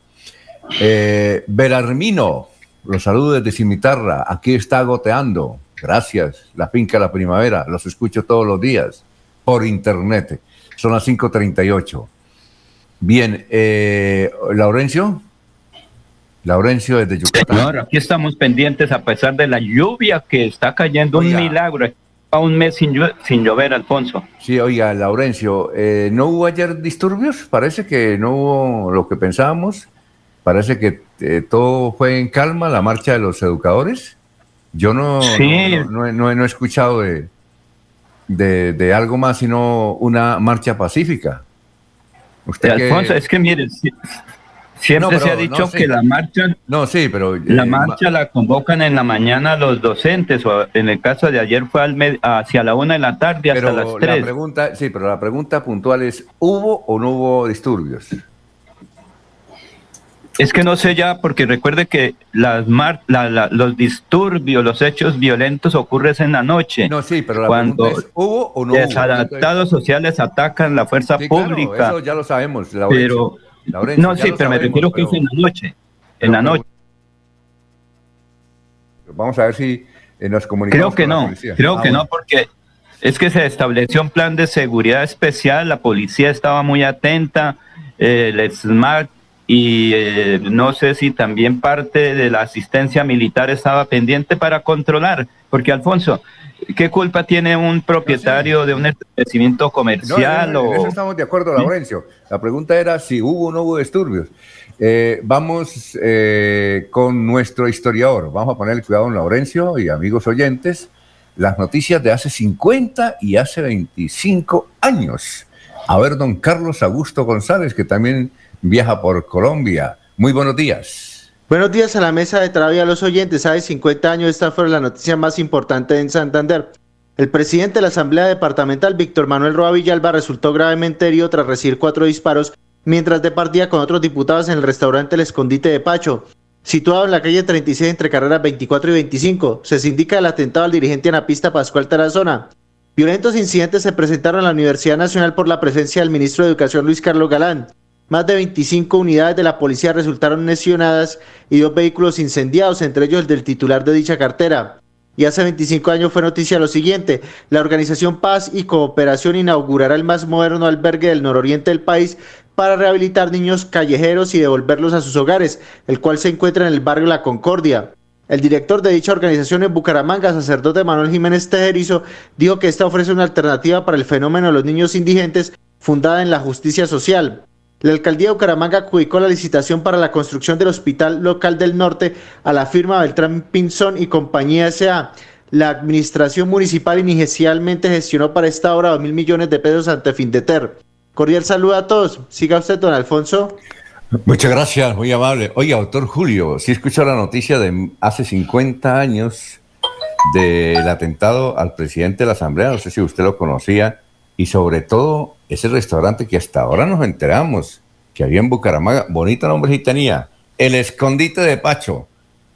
Eh, Belarmino, los saludos desde Cimitarra. Aquí está goteando. Gracias. La finca La Primavera. Los escucho todos los días por internet. Son las 5.38. Bien, eh, Laurencio. Laurencio desde Yucatán. Señor, aquí estamos pendientes a pesar de la lluvia que está cayendo, un milagro. A un mes sin, llu- sin llover, Alfonso. Sí, oiga, Laurencio, eh, ¿no hubo ayer disturbios? Parece que no hubo lo que pensábamos. Parece que eh, todo fue en calma, la marcha de los educadores. Yo no, Sí. no, no he- no he- no he escuchado de, de, de algo más, sino una marcha pacífica. Usted que- Alfonso, es que mire, si- siempre No, se ha pero dicho que la marcha, No, sí, pero... la eh, marcha la convocan en la mañana los docentes, o en el caso de ayer fue al med- hacia la una de la tarde hasta Pero las la tres. pregunta, sí, pero la pregunta puntual es, ¿hubo o no hubo disturbios? Es que no sé ya, porque recuerde que las mar- la- la- los disturbios, los hechos violentos ocurren en la noche. No, sí, pero la cuando es, ¿hubo o no hubo? desadaptados sociales atacan la fuerza Sí, claro, pública. eso ya lo sabemos, pero Laurencio, no, sí, pero me refiero que pero- es en la noche. En la noche. Vamos a ver si eh, nos comunicamos Creo que con no, creo Ah, que bueno. no, porque es que se estableció un plan de seguridad especial, la policía estaba muy atenta, eh, el SMART y eh, no sé si también parte de la asistencia militar estaba pendiente para controlar, porque Alfonso, ¿qué culpa tiene un propietario de un establecimiento No, comercial en, eso- en o eso estamos de acuerdo, Laurencio. La pregunta era si hubo o no hubo disturbios. Eh, vamos eh, con nuestro historiador. Vamos a ponerle cuidado, don Laurencio y amigos oyentes, las noticias de hace 50 y hace 25 años. A ver, don Carlos Augusto González, que también viaja por Colombia. Muy buenos días. Buenos días a la mesa de y a los oyentes. Hace 50 años esta fue la noticia más importante en Santander. El presidente de la Asamblea Departamental, Víctor Manuel Roa Villalba, resultó gravemente herido tras recibir cuatro disparos mientras departía con otros diputados en el restaurante El Escondite de Pacho, situado en la calle 36 entre carreras 24 y 25. Se indica el atentado al dirigente anapista Pascual Tarazona. Violentos incidentes se presentaron en la Universidad Nacional por la presencia del ministro de Educación Luis Carlos Galán. Más de 25 unidades de la policía resultaron lesionadas y dos vehículos incendiados, entre ellos el del titular de dicha cartera. Y hace 25 años fue noticia lo siguiente, la organización Paz y Cooperación inaugurará el más moderno albergue del nororiente del país para rehabilitar niños callejeros y devolverlos a sus hogares, el cual se encuentra en el barrio La Concordia. El director de dicha organización en Bucaramanga, sacerdote Manuel Jiménez Tejerizo, dijo que esta ofrece una alternativa para el fenómeno de los niños indigentes fundada en la justicia social. La alcaldía de Bucaramanga adjudicó la licitación para la construcción del Hospital Local del Norte a la firma Beltrán Pinzón y Compañía S.A. La administración municipal inicialmente gestionó para esta obra 2 mil millones de pesos ante Findeter. Cordial saludo a todos. Siga usted, don Alfonso. Muchas gracias, muy amable. Oiga, doctor Julio, sí escuchó la noticia de hace 50 años del atentado al presidente de la Asamblea, no sé si usted lo conocía, y sobre todo ese restaurante que hasta ahora nos enteramos que había en Bucaramanga, bonito nombre sí tenía, el escondite de Pacho.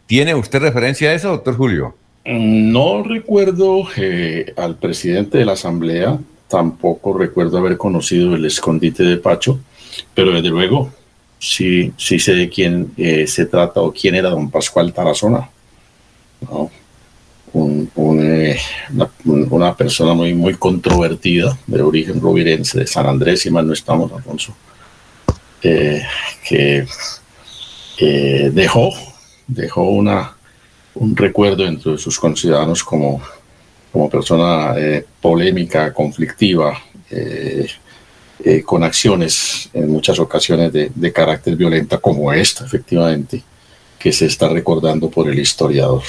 ¿Tiene usted referencia a eso, doctor Julio? No recuerdo eh, al presidente de la Asamblea, tampoco recuerdo haber conocido el escondite de Pacho, pero desde luego sí, sí sé de quién eh, se trata o quién era don Pascual Tarazona. ¿no? Eh, una, un- una persona muy, muy controvertida, de origen rovirense, de San Andrés, si mal no estamos, Alfonso, eh, que eh, dejó, dejó una, un recuerdo entre sus conciudadanos como, como persona polémica, conflictiva, con acciones en muchas ocasiones de, de carácter violenta, como esta, efectivamente, que se está recordando por el historiador.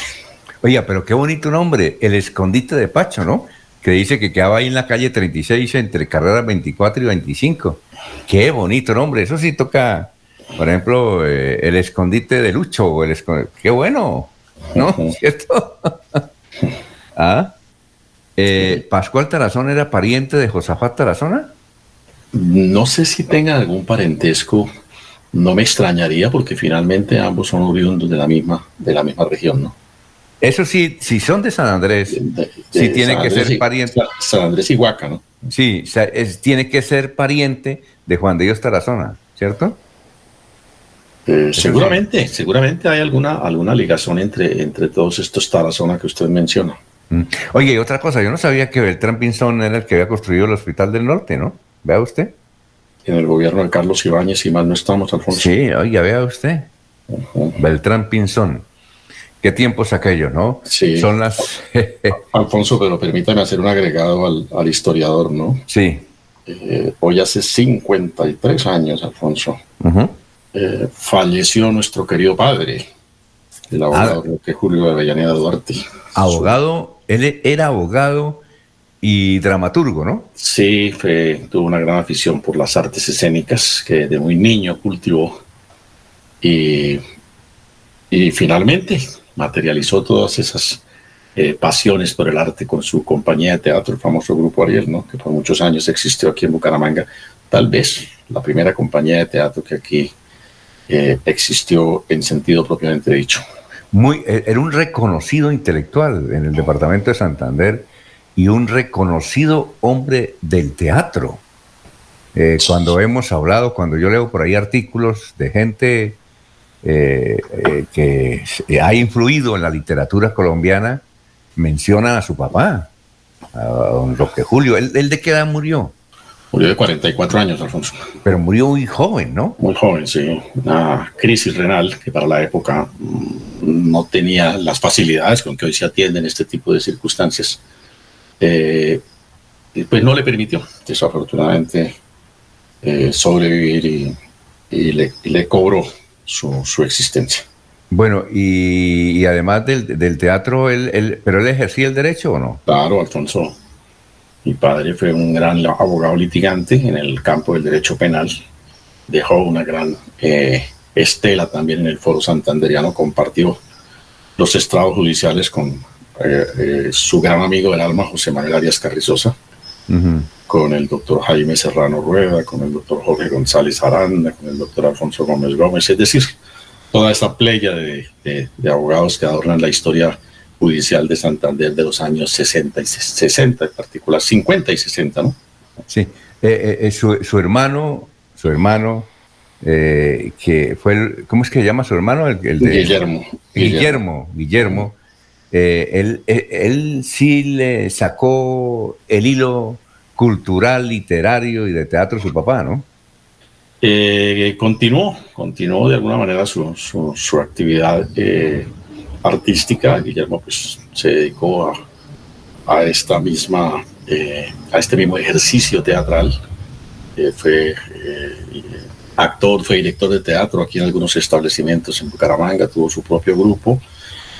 Oiga, pero qué bonito nombre, el escondite de Pacho, ¿no? Que dice que quedaba ahí en la calle 36 entre carreras 24 y 25. Qué bonito nombre, eso sí toca, por ejemplo, eh, el escondite de Lucho, o el escon- qué bueno, ¿no? ¿Cierto? ah, eh, Pascual Tarazona era pariente de Josafat Tarazona. No sé si tengan algún parentesco, no me extrañaría porque finalmente ambos son oriundos de la misma, de la misma región, ¿no? Eso sí, si son de San Andrés, sí tiene que ser pariente. San Andrés y Huaca, ¿no? Sí, tiene que ser pariente de Juan de Dios Tarazona, ¿cierto? Eh, seguramente, seguramente hay alguna, alguna ligación entre, entre todos estos Tarazona que usted menciona. Mm. Oye, otra cosa, yo no sabía que Beltrán Pinzón era el que había construido el Hospital del Norte, ¿no? Vea usted. En el gobierno de Carlos Ibáñez y más no estamos, Alfonso. Sí, oiga, vea usted. Beltrán Pinzón. Qué tiempos aquellos, ¿no? Sí. Son las. Alfonso, pero permítame hacer un agregado al, historiador, ¿no? Sí. Eh, hoy hace 53 años, Alfonso, eh, falleció nuestro querido padre, el abogado ah. Julio de Avellaneda Duarte. Abogado, él era abogado y dramaturgo, ¿no? Sí, tuvo una gran afición por las artes escénicas que de muy niño cultivó y, y finalmente materializó todas esas eh, pasiones por el arte con su compañía de teatro, el famoso Grupo Ariel, ¿no? que por muchos años existió aquí en Bucaramanga, tal vez la primera compañía de teatro que aquí eh, existió en sentido propiamente dicho. Muy, e, era un reconocido intelectual en el departamento de Santander y un reconocido hombre del teatro. Eh, cuando hemos hablado, cuando yo leo por ahí artículos de gente eh, eh, que ha influido en la literatura colombiana, menciona a su papá, a don Roque Julio. ¿Él, de qué edad murió? Murió de 44 años, Alfonso. Pero murió muy joven, ¿no? Muy joven, sí. Una crisis renal que para la época mm, no tenía las facilidades con que hoy se atienden este tipo de circunstancias eh, pues no le permitió, desafortunadamente, eh, sobrevivir y, le, cobró su, existencia. Bueno, y, además del, teatro, él, ¿pero él ejercía el derecho o no? Claro, Alfonso. Mi padre fue un gran abogado litigante en el campo del derecho penal. Dejó una gran eh, estela también en el foro santanderiano, compartió los estrados judiciales con eh, eh, su gran amigo del alma, José Manuel Arias Carrizosa, con el doctor Jaime Serrano Rueda, con el doctor Jorge González Aranda, con el doctor Alfonso Gómez Gómez, es decir, toda esta playa de, abogados que adornan la historia judicial de Santander de los años 60 y 60, en particular 50 y 60, ¿no? Sí, eh, su, hermano, su hermano, que fue, el, ¿cómo es que se llama su hermano? El, de, Guillermo. Guillermo, Guillermo eh, él, eh, él, sí le sacó el hilo cultural, literario y de teatro su papá, ¿no? Eh, continuó, continuó de alguna manera su, su, actividad artística. Guillermo pues, se dedicó a, a esta misma, a este mismo ejercicio teatral. fue actor, fue director de teatro aquí en algunos establecimientos en Bucaramanga, tuvo su propio grupo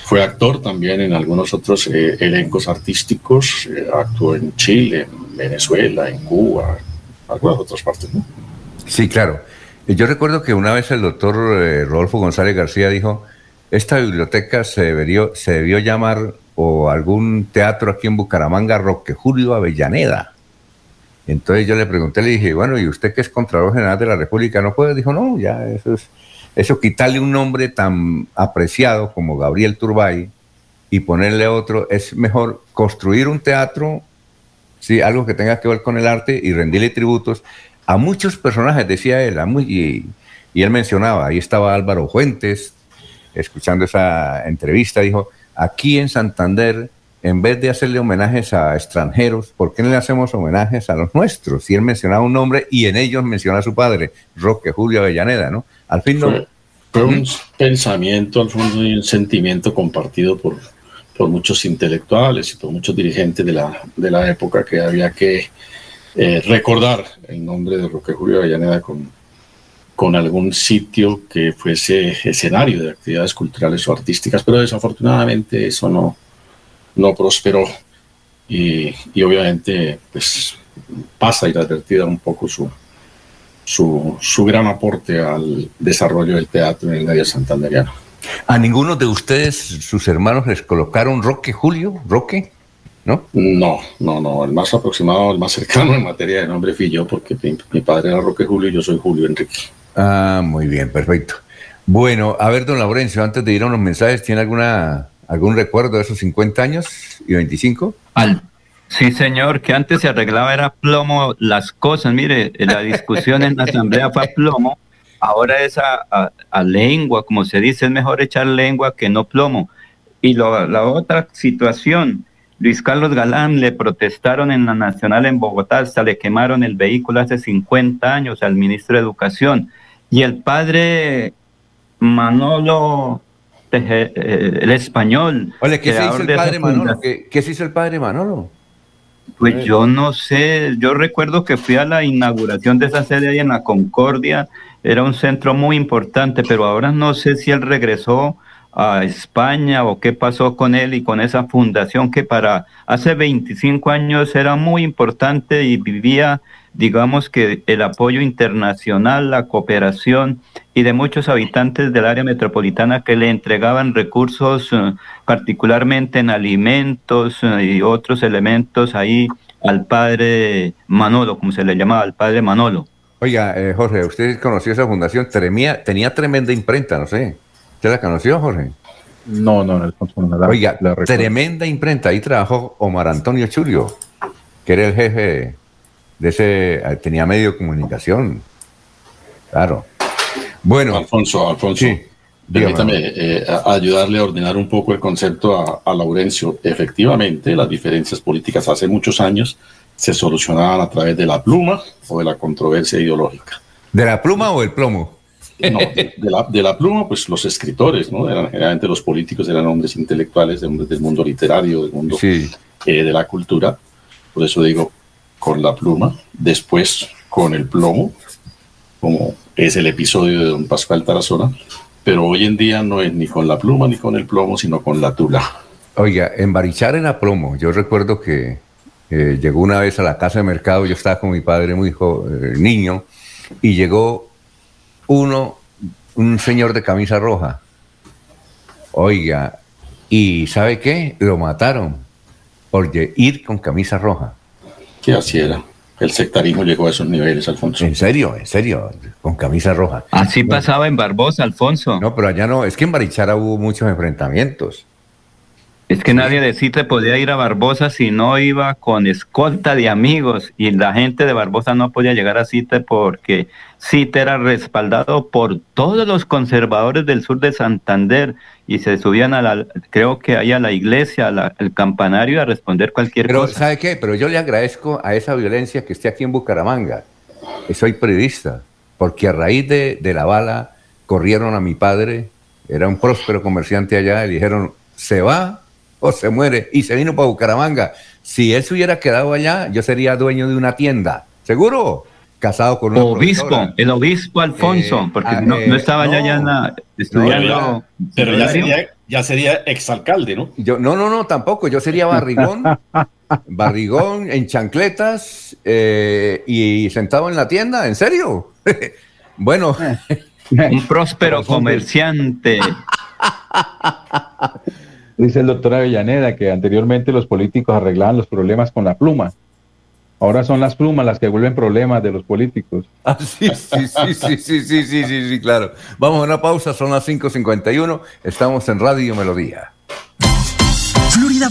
fue actor también en algunos otros eh, elencos artísticos, eh, actuó en Chile, en Venezuela, en Cuba, en algunas otras partes. ¿no? Sí, claro. Yo recuerdo que una vez el doctor eh, Rodolfo González García dijo, esta biblioteca se debió, se debió llamar o algún teatro aquí en Bucaramanga, Roque Julio Avellaneda. Entonces yo le pregunté, le dije, bueno, ¿y usted que es Contralor General de la República no puede? Dijo, no, ya, eso es eso, quitarle un nombre tan apreciado como Gabriel Turbay y ponerle otro, es mejor construir un teatro, ¿sí? algo que tenga que ver con el arte y rendirle tributos a muchos personajes, decía él, y, y él mencionaba, ahí estaba Álvaro Fuentes, escuchando esa entrevista, dijo, aquí en Santander, en vez de hacerle homenajes a extranjeros, ¿por qué no le hacemos homenajes a los nuestros? Y él mencionaba un nombre y en ellos menciona a su padre, Roque Julio Avellaneda, ¿no? Al fin no. Fue, un pensamiento, al fondo, y un sentimiento compartido por, por muchos intelectuales y por muchos dirigentes de la, de la época que había que eh, recordar el nombre de Roque Julio Avellaneda con, con algún sitio que fuese escenario de actividades culturales o artísticas, pero desafortunadamente eso no, no prosperó y, y obviamente pues pasa inadvertida un poco su, su, su gran aporte al desarrollo del teatro en el medio santanderiano. ¿A ninguno de ustedes, sus hermanos, les colocaron Roque Julio? ¿Roque? ¿no? No, no, no. El más aproximado, el más cercano en materia de nombre fui yo, porque mi, mi padre era Roque Julio y yo soy Julio Enrique. Ah, muy bien, perfecto. Bueno, a ver, don Laurencio, antes de ir a unos mensajes, ¿tiene alguna algún recuerdo de esos 50 años y 25? Al, sí, señor, que antes se arreglaba era plomo las cosas. Mire, la discusión en la asamblea fue a plomo, ahora es a, lengua, como se dice, es mejor echar lengua que no plomo. Y la otra situación, Luis Carlos Galán le protestaron en la Nacional en Bogotá, hasta le quemaron el vehículo hace 50 años al ministro de Educación. Y el padre Manolo, eh, el español. Oye, ¿qué se hizo el padre Manolo? fundación. ¿Qué, qué se hizo el padre Manolo? Pues yo no sé, yo recuerdo que fui a la inauguración de esa sede ahí en la Concordia, era un centro muy importante, pero ahora no sé si él regresó a España o qué pasó con él y con esa fundación que para hace 25 años era muy importante y vivía, digamos que el apoyo internacional, la cooperación y de muchos habitantes del área metropolitana que le entregaban recursos, eh, particularmente en alimentos eh, y otros elementos ahí al padre Manolo, como se le llamaba, al padre Manolo. Oiga, eh, Jorge, usted conoció esa fundación, tremía- tenía tremenda imprenta, no sé. ¿Usted la conoció, Jorge? No, no, no, no la- Oiga, la tremenda imprenta. Ahí trabajó Omar Antonio Churio, que era el jefe de ese, eh, tenía medio de comunicación. Claro. Bueno. Alfonso, Alfonso, permítame eh, a- ayudarle a ordenar un poco el concepto a, a Laurencio. Efectivamente, las diferencias políticas hace muchos años se solucionaban a través de la pluma o de la controversia ideológica. ¿De la pluma o el plomo? No, de, de la, de la pluma, pues los escritores, ¿no? Eran, generalmente los políticos eran hombres intelectuales, de hombres del mundo literario, del mundo eh, de la cultura. Por eso digo, con la pluma, después con el plomo, como es el episodio de don Pascual Tarazona, pero hoy en día no es ni con la pluma ni con el plomo, sino con la tula. Oiga, en Barichara era plomo. Yo recuerdo que eh, llegó una vez a la casa de mercado, yo estaba con mi padre muy jo- eh, niño, y llegó uno, un señor de camisa roja. Oiga, ¿y sabe qué? Lo mataron por ir con camisa roja. ¿Qué así era? El sectarismo llegó a esos niveles, Alfonso. En serio, en serio, con camisa roja. Así pasaba en Barbosa, Alfonso. No, pero allá no, es que en Barichara hubo muchos enfrentamientos. Es que nadie de Cite podía ir a Barbosa si no iba con escolta de amigos y la gente de Barbosa no podía llegar a Cite porque Cite era respaldado por todos los conservadores del sur de Santander y se subían a la, creo que ahí a la iglesia, al campanario a responder cualquier Pero, cosa. ¿sabe qué? Pero yo le agradezco a esa violencia que esté aquí en Bucaramanga. Soy periodista, porque a raíz de, de la bala corrieron a mi padre, era un próspero comerciante allá, y le dijeron, se va o se muere, y se vino para Bucaramanga. Si él se hubiera quedado allá, yo sería dueño de una tienda, ¿seguro? Casado con una Obispo, profesora. el obispo Alfonso, Eh, porque ah, no, eh, no estaba allá no. ya en la- estudiando. Pero ya sería, ya sería exalcalde, ¿no? Yo, no, no, no, tampoco. Yo sería barrigón, barrigón en chancletas eh, y sentado en la tienda, ¿en serio? bueno. Un próspero comerciante. Dice el doctor Avellaneda que anteriormente los políticos arreglaban los problemas con la pluma. Ahora son las plumas las que vuelven problemas de los políticos. Ah, sí, sí, sí, sí, sí, sí, sí, sí, sí, claro. Vamos a una pausa, son las 5.51, estamos en Radio Melodía.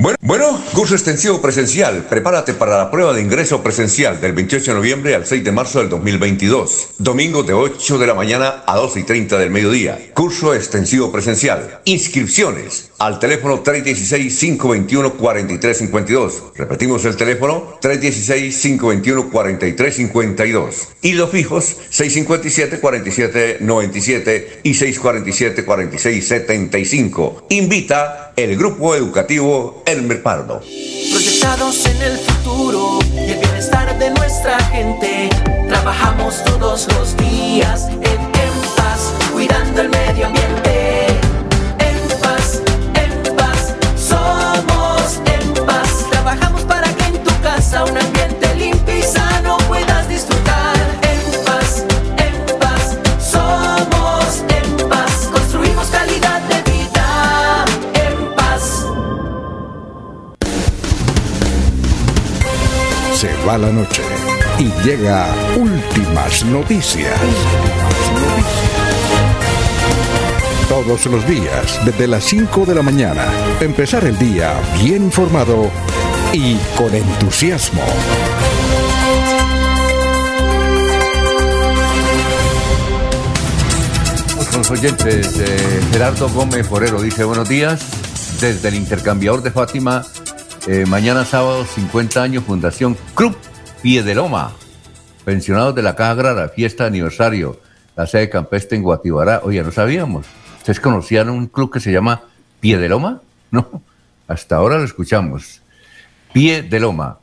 Bueno, Bueno, curso extensivo presencial. Prepárate para la prueba de ingreso presencial del 28 de noviembre al 6 de marzo del 2022. Domingo de 8 de la mañana a 12 y 30 del mediodía. Curso extensivo presencial. Inscripciones al teléfono 316-521-4352. Repetimos el teléfono 316-521-4352. Y los fijos 657-4797 y 647-4675. Invita el Grupo Educativo Elmer Pardo. Proyectados en el futuro y el bienestar de nuestra gente. Trabajamos todos los días noche y llega últimas noticias. Todos los días, desde las 5 de la mañana, empezar el día bien informado y con entusiasmo. Los oyentes, Gerardo Gómez Forero dice buenos días desde el intercambiador de Fátima. eh, mañana sábado, 50 años, Fundación Club Piedeloma. Pensionados de la Caja Agraria, fiesta de aniversario, la sede campestre en Guatibará. Oye, no sabíamos. ¿Ustedes conocían un club que se llama Piedeloma? No, hasta ahora lo escuchamos. Pie de Loma.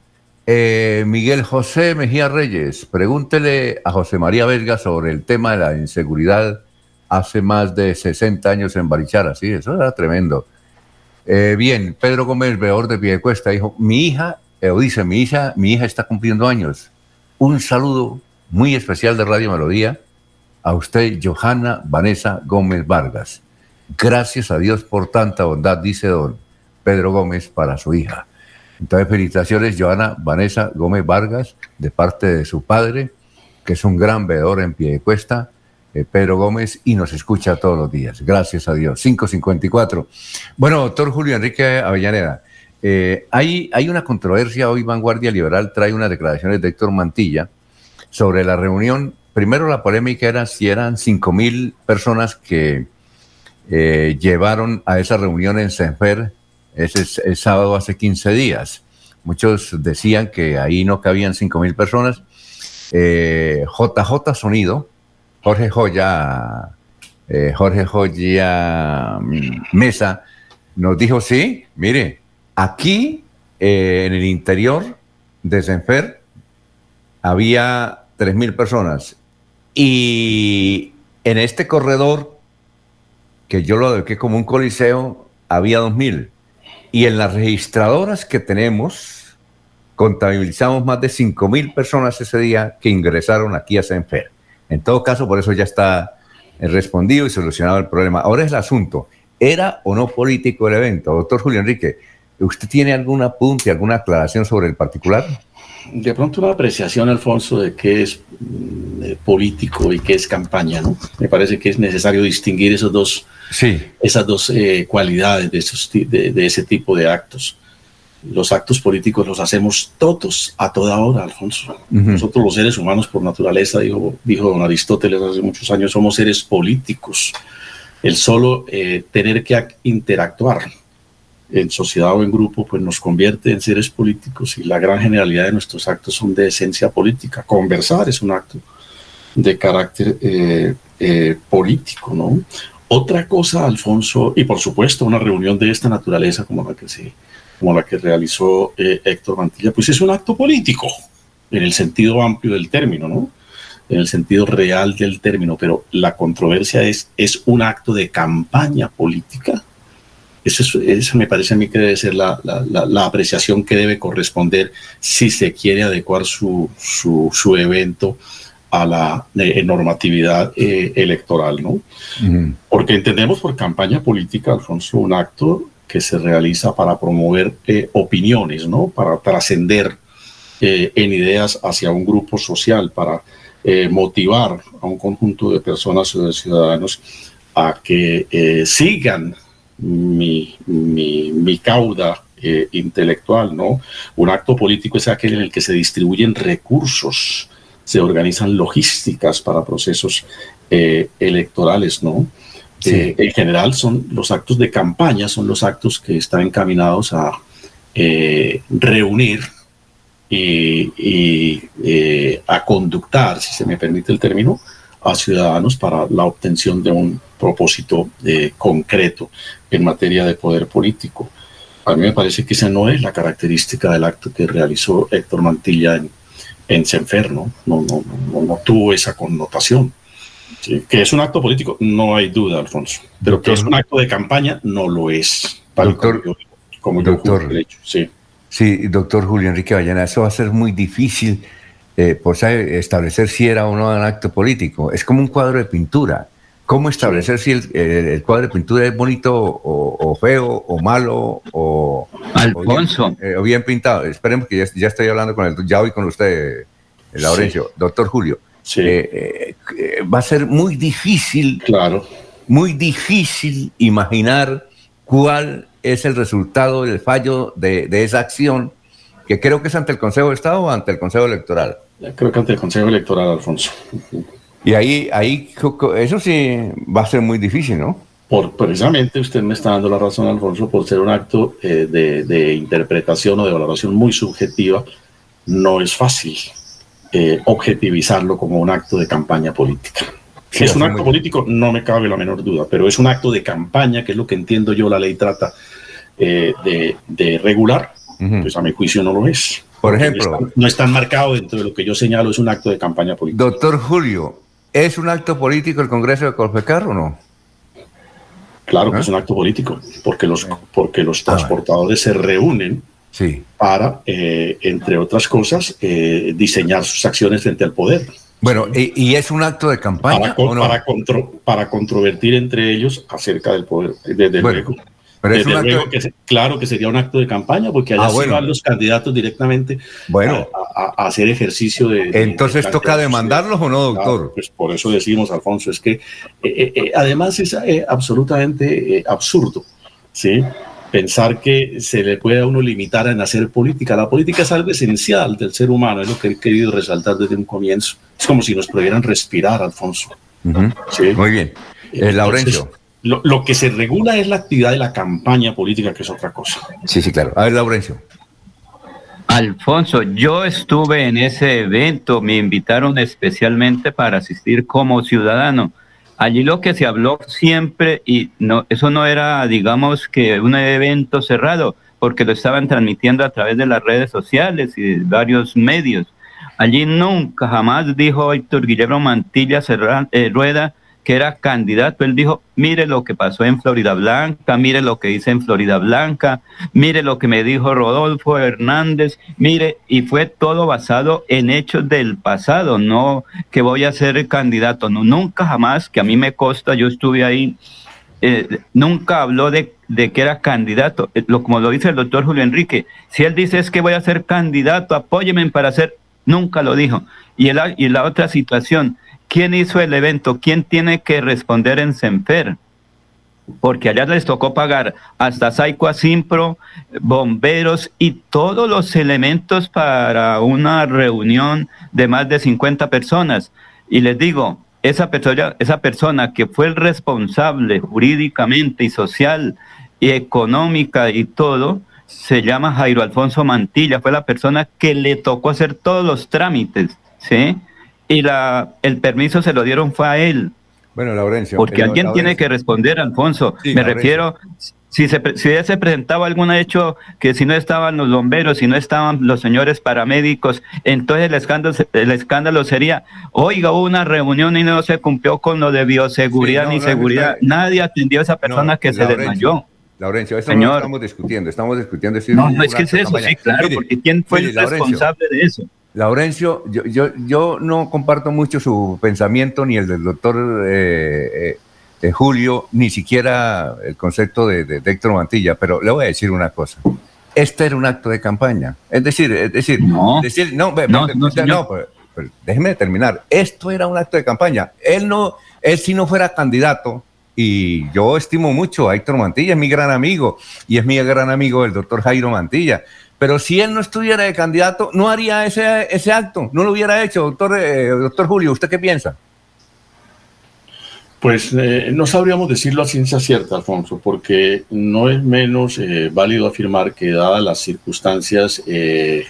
Eh, Miguel José Mejía Reyes, pregúntele a José María Vesga sobre el tema de la inseguridad hace más de 60 años en Barichara. Sí, eso era tremendo. Eh, bien, Pedro Gómez, veedor de Piedecuesta, dijo, mi hija, eh, o dice, mi hija, mi hija está cumpliendo años. Un saludo muy especial de Radio Melodía a usted, Johanna Vanessa Gómez Vargas. Gracias a Dios por tanta bondad, dice don Pedro Gómez para su hija. Entonces, felicitaciones, Johanna Vanessa Gómez Vargas, de parte de su padre, que es un gran veedor en Piedecuesta, eh, Pedro Gómez, y nos escucha todos los días. Gracias a Dios. 554. Bueno, doctor Julio Enrique Avellaneda, eh, hay, una controversia hoy, Vanguardia Liberal trae unas declaraciones de Héctor Mantilla sobre la reunión. Primero la polémica era si eran 5 mil personas que eh, llevaron a esa reunión en Senfer ese sábado hace 15 días. Muchos decían que ahí no cabían 5 mil personas. Eh, JJ Sonido, Jorge Joya, eh, Jorge Joya mm, Mesa, nos dijo, sí, mire, aquí eh, en el interior de Senfer había 3 mil personas y en este corredor, que yo lo dediqué como un coliseo, había 2 mil. Y en las registradoras que tenemos, contabilizamos más de 5 mil personas ese día que ingresaron aquí a Senfer. En todo caso, por eso ya está eh, respondido y solucionado el problema. Ahora es el asunto, ¿era o no político el evento? Doctor Julio Enrique, ¿usted tiene algún apunte, alguna aclaración sobre el particular? De pronto una apreciación, Alfonso, de qué es mm, eh, político y qué es campaña, ¿no? Me parece que es necesario distinguir esos dos, sí. esas dos eh, cualidades de, esos, ti- de, de ese tipo de actos. Los actos políticos los hacemos todos, a toda hora, Alfonso. Nosotros los seres humanos, por naturaleza, dijo, dijo don Aristóteles hace muchos años, somos seres políticos. El solo eh, tener que ac- interactuar en sociedad o en grupo, pues nos convierte en seres políticos y la gran generalidad de nuestros actos son de esencia política. Conversar es un acto de carácter eh, eh, político, ¿no? Otra cosa, Alfonso, y por supuesto una reunión de esta naturaleza como la que se, como la que realizó eh, Héctor Mantilla, pues es un acto político en el sentido amplio del término, ¿no? En el sentido real del término, pero la controversia es, es un acto de campaña política. Eso, es- eso me parece a mí que debe ser la, la- la- la apreciación que debe corresponder si se quiere adecuar su, su, su evento a la eh, normatividad eh, electoral, ¿no? Porque entendemos por campaña política, Alfonso, un acto que se realiza para promover eh, opiniones, ¿no? Para trascender en ideas hacia un grupo social, para motivar a un conjunto de personas o de ciudadanos a que sigan mi, mi, mi cauda eh, intelectual, ¿no? Un acto político es aquel en el que se distribuyen recursos, se organizan logísticas para procesos eh, electorales, ¿no? Eh, en general son los actos de campaña, son los actos que están encaminados a reunir y, a conductar, si se me permite el término, a ciudadanos para la obtención de un propósito concreto en materia de poder político. A mí me parece que esa no es la característica del acto que realizó Héctor Mantilla en, en Senfer, ¿no? No, no, no, tuvo esa connotación. Que es un acto político, no hay duda, Alfonso. Pero que es un acto de campaña, no lo es. doctor, como doctor, sí. Sí, doctor Julio Enrique Vallana, eso va a ser muy difícil eh, por establecer si era o no un acto político. Es como un cuadro de pintura. ¿Cómo establecer si el, cuadro de pintura es bonito o, feo o malo o, Alfonso. Eh, o, bien, pintado? Esperemos que ya, estoy hablando con el, ya voy con usted, eh, Laurencio. Doctor Julio, eh, va a ser muy difícil, claro. muy difícil imaginar cuál es el resultado del fallo de, de esa acción, que creo que es ante el Consejo de Estado o ante el Consejo Electoral. Creo que ante el Consejo Electoral, Alfonso. Y ahí, ahí, eso sí va a ser muy difícil, ¿no? Por, precisamente usted me está dando la razón, Alfonso, por ser un acto eh, de, interpretación o de valoración muy subjetiva, no es fácil eh, objetivizarlo como un acto de campaña política. Que es un acto político, no me cabe la menor duda, pero es un acto de campaña, que es lo que entiendo yo la ley trata eh, de, regular, pues a mi juicio no lo es. Por ejemplo, no está, marcado dentro de lo que yo señalo, es un acto de campaña política. Doctor Julio, ¿Es un acto político el Congreso de Colpecar o no? Claro que ¿Ah? es un acto político, porque los, porque los ah, transportadores se reúnen sí. para, eh, entre otras cosas, eh, diseñar sus acciones frente al poder. Bueno, ¿y, es un acto de campaña? Para, para, para controvertir entre ellos acerca del poder. Desde luego claro que sería un acto de campaña, porque allá ah, van los candidatos directamente bueno. a, hacer ejercicio de... Entonces toca demandarlos o no, doctor. pues por eso decimos, Alfonso, es que eh, eh, eh, además es absolutamente absurdo, ¿sí? Pensar que se le puede a uno limitar en hacer política. La política es algo esencial del ser humano, es lo que he querido resaltar desde un comienzo. Es como si nos pudieran respirar, Alfonso. Muy bien. Laurencio lo, que se regula es la actividad de la campaña política, que es otra cosa. Sí, sí, claro. A ver, Laurencio. Alfonso, yo estuve en ese evento, me invitaron especialmente para asistir como ciudadano. Allí lo que se habló siempre, y no, eso no era, digamos, que un evento cerrado, porque lo estaban transmitiendo a través de las redes sociales y varios medios. Allí nunca, jamás dijo Héctor Guillermo Mantilla eh, Rueda, que era candidato, él dijo, mire lo que pasó en Florida Blanca, mire lo que hice en Florida Blanca, mire lo que me dijo Rodolfo Hernández, mire, y fue todo basado en hechos del pasado, no que voy a ser candidato, no, nunca jamás, que a mí me consta, yo estuve ahí, eh, nunca habló de, de, que era candidato, eh, lo, como lo dice el doctor Julio Enrique, si él dice es que voy a ser candidato, apóyeme para ser, nunca lo dijo. Y, el, y la otra situación, ¿Quién hizo el evento? ¿Quién tiene que responder en Senfer? Porque allá les tocó pagar hasta Saico Simpro, bomberos y todos los elementos para una reunión de más de 50 personas. Y les digo, esa persona, esa persona que fue el responsable jurídicamente y social y económica y todo, se llama Jairo Alfonso Mantilla, fue la persona que le tocó hacer todos los trámites, ¿sí? Y la, el permiso se lo dieron fue a él. Bueno, Laurencio. Porque alguien tiene que responder, Alfonso. Me refiero, si se, si se presentaba algún hecho que si no estaban los bomberos, si no estaban los señores paramédicos, entonces el escándalo, el escándalo sería, oiga, hubo una reunión y no se cumplió con lo de bioseguridad ni seguridad. Nadie atendió a esa persona que se desmayó. Laurencio, eso no estamos discutiendo, estamos discutiendo. no, no es que es eso, sí, claro, porque ¿quién fue el responsable de eso? Laurencio, yo, yo, yo, no comparto mucho su pensamiento, ni el del doctor eh, eh, Julio, ni siquiera el concepto de, de, Héctor Mantilla, pero le voy a decir una cosa. Este era un acto de campaña. Es decir, es decir, no, decir, no, no, no, déjeme terminar. Esto era un acto de campaña. Él no, él si no fuera candidato, y yo estimo mucho a Héctor Mantilla, es mi gran amigo y es mi gran amigo el doctor Jairo Mantilla. Pero si él no estuviera de candidato, no haría ese, ese acto, no lo hubiera hecho, doctor, eh, doctor Julio. ¿Usted qué piensa? Pues eh, no sabríamos decirlo a ciencia cierta, Alfonso, porque no es menos eh, válido afirmar que dadas las circunstancias eh,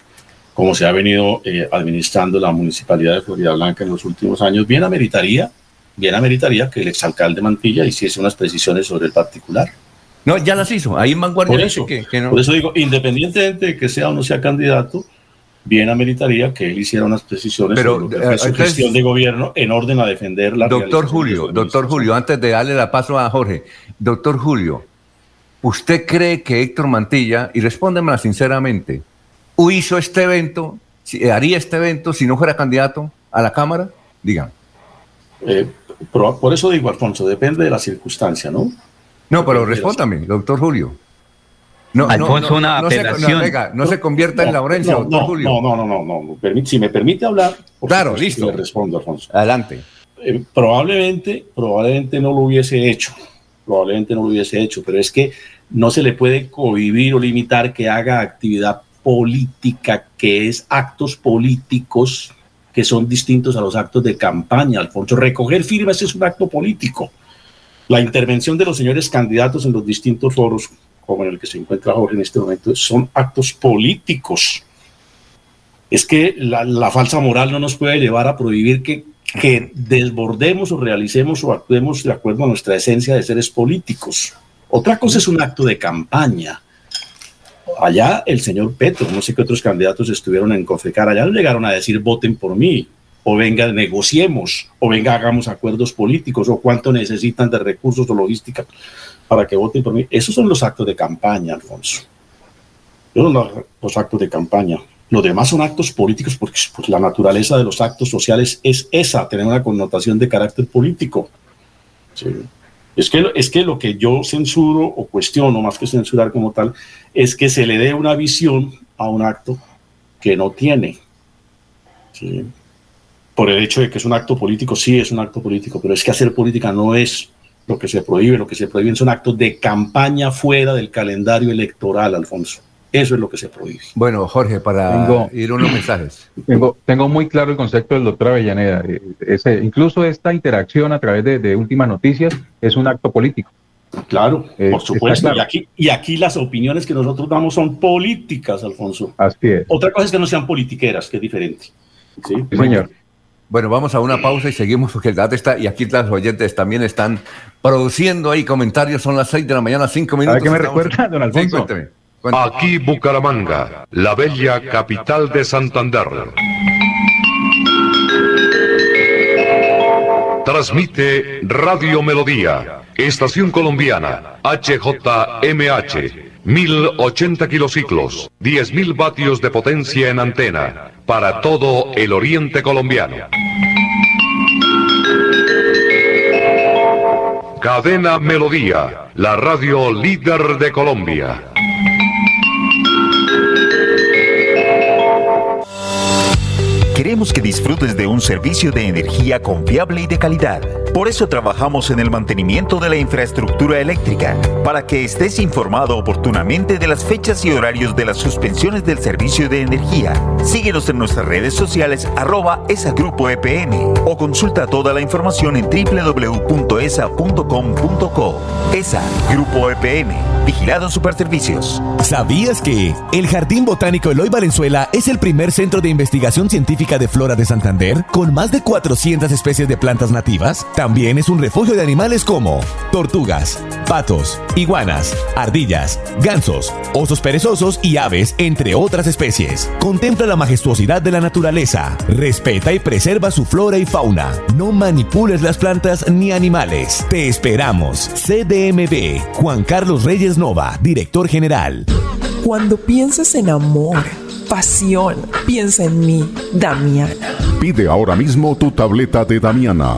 como se ha venido administrando la municipalidad de Florida Blanca en los últimos años, bien ameritaría, bien ameritaría que el exalcalde Mantilla hiciese unas precisiones sobre el particular. No, ya las hizo. Ahí en Vanguardia por eso, que, que no. Por eso digo, independientemente de que sea o no sea candidato, bien ameritaría que él hiciera unas precisiones Pero, sobre lo que fue su eh, entonces- gestión de gobierno en orden a defender la Doctor Julio, su doctor Julio, antes de darle la paso a Jorge, doctor Julio, ¿usted cree que Héctor Mantilla, y respóndemela sinceramente, hizo este evento, si- haría este evento si no fuera candidato a la Cámara? Digan. Eh, por, por eso digo, Alfonso, depende de la circunstancia, ¿no? No, pero respóndame, doctor Julio. No, Alfonso, una no se, apelación. venga, no se convierta en No, Laurencio, no, doctor no, Julio. No, no, no, no, no, no. Si me permite hablar, por Claro, listo. Le respondo, Alfonso. Adelante. Eh, probablemente, probablemente no lo hubiese hecho, probablemente no lo hubiese hecho, pero es que no se le puede cohibir o limitar que haga actividad política, que es actos políticos que son distintos a los actos de campaña, Alfonso. Recoger firmas es un acto político. La intervención de los señores candidatos en los distintos foros, como en el que se encuentra Jorge en este momento, son actos políticos. Es que la, falsa moral no nos puede llevar a prohibir que, que desbordemos o realicemos o actuemos de acuerdo a nuestra esencia de seres políticos. Otra cosa es un acto de campaña. Allá el señor Petro, no sé qué otros candidatos estuvieron en Confecar, allá no llegaron a decir voten por mí, o venga, negociemos, o venga, hagamos acuerdos políticos, o cuánto necesitan de recursos o logística para que voten por mí. Esos son los actos de campaña, Alfonso. Esos los, actos de campaña. Los demás son actos políticos porque pues, la naturaleza de los actos sociales es esa, tener una connotación de carácter político. Es que, es que lo que yo censuro o cuestiono, más que censurar como tal, es que se le dé una visión a un acto que no tiene. Sí. Por el hecho de que es un acto político, sí es un acto político, pero es que hacer política no es lo que se prohíbe, lo que se prohíben son actos de campaña fuera del calendario electoral, Alfonso. Eso es lo que se prohíbe. Bueno, Jorge, para Tengo- ir unos mensajes. Tengo, tengo muy claro el concepto del doctor Avellaneda. Eh, Ese, incluso esta interacción a través de, de últimas noticias es un acto político. Claro, Eh, por supuesto. claro. Y, aquí, y aquí las opiniones que nosotros damos son políticas, Alfonso. Así es. Otra cosa es que no sean politiqueras, que es diferente. ¿sí? señor. Bueno, vamos a una pausa y seguimos porque el dato está, y aquí las oyentes también están produciendo ahí comentarios, son las 6 de la mañana, 5 minutos. qué me Estamos- recuerda, don Sí, Alfonso? cuénteme. Aquí Bucaramanga, la bella capital de Santander. Transmite Radio Melodía, Estación Colombiana, HJMH, 1080 kilociclos, 10.000 vatios de potencia en antena, para todo el oriente colombiano. Cadena Melodía, la radio líder de Colombia. Queremos que disfrutes de un servicio de energía confiable y de calidad. Por eso trabajamos en el mantenimiento de la infraestructura eléctrica, para que estés informado oportunamente de las fechas y horarios de las suspensiones del servicio de energía. Síguenos en nuestras redes sociales arroba esa grupo EPN o consulta toda la información en www.esa.com.co. ESA Grupo EPN, Vigilado Superservicios. ¿Sabías que el Jardín Botánico Eloy Valenzuela es el primer centro de investigación científica de flora de Santander con más de 400 especies de plantas nativas? También es un refugio de animales como tortugas, patos, iguanas, ardillas, gansos, osos perezosos y aves, entre otras especies. Contempla la majestuosidad de la naturaleza, respeta y preserva su flora y fauna. No manipules las plantas ni animales. Te esperamos. CDMB, Juan Carlos Reyes Nova, director general. Cuando pienses en amor, pasión, piensa en mí, Damiana. Pide ahora mismo tu tableta de Damiana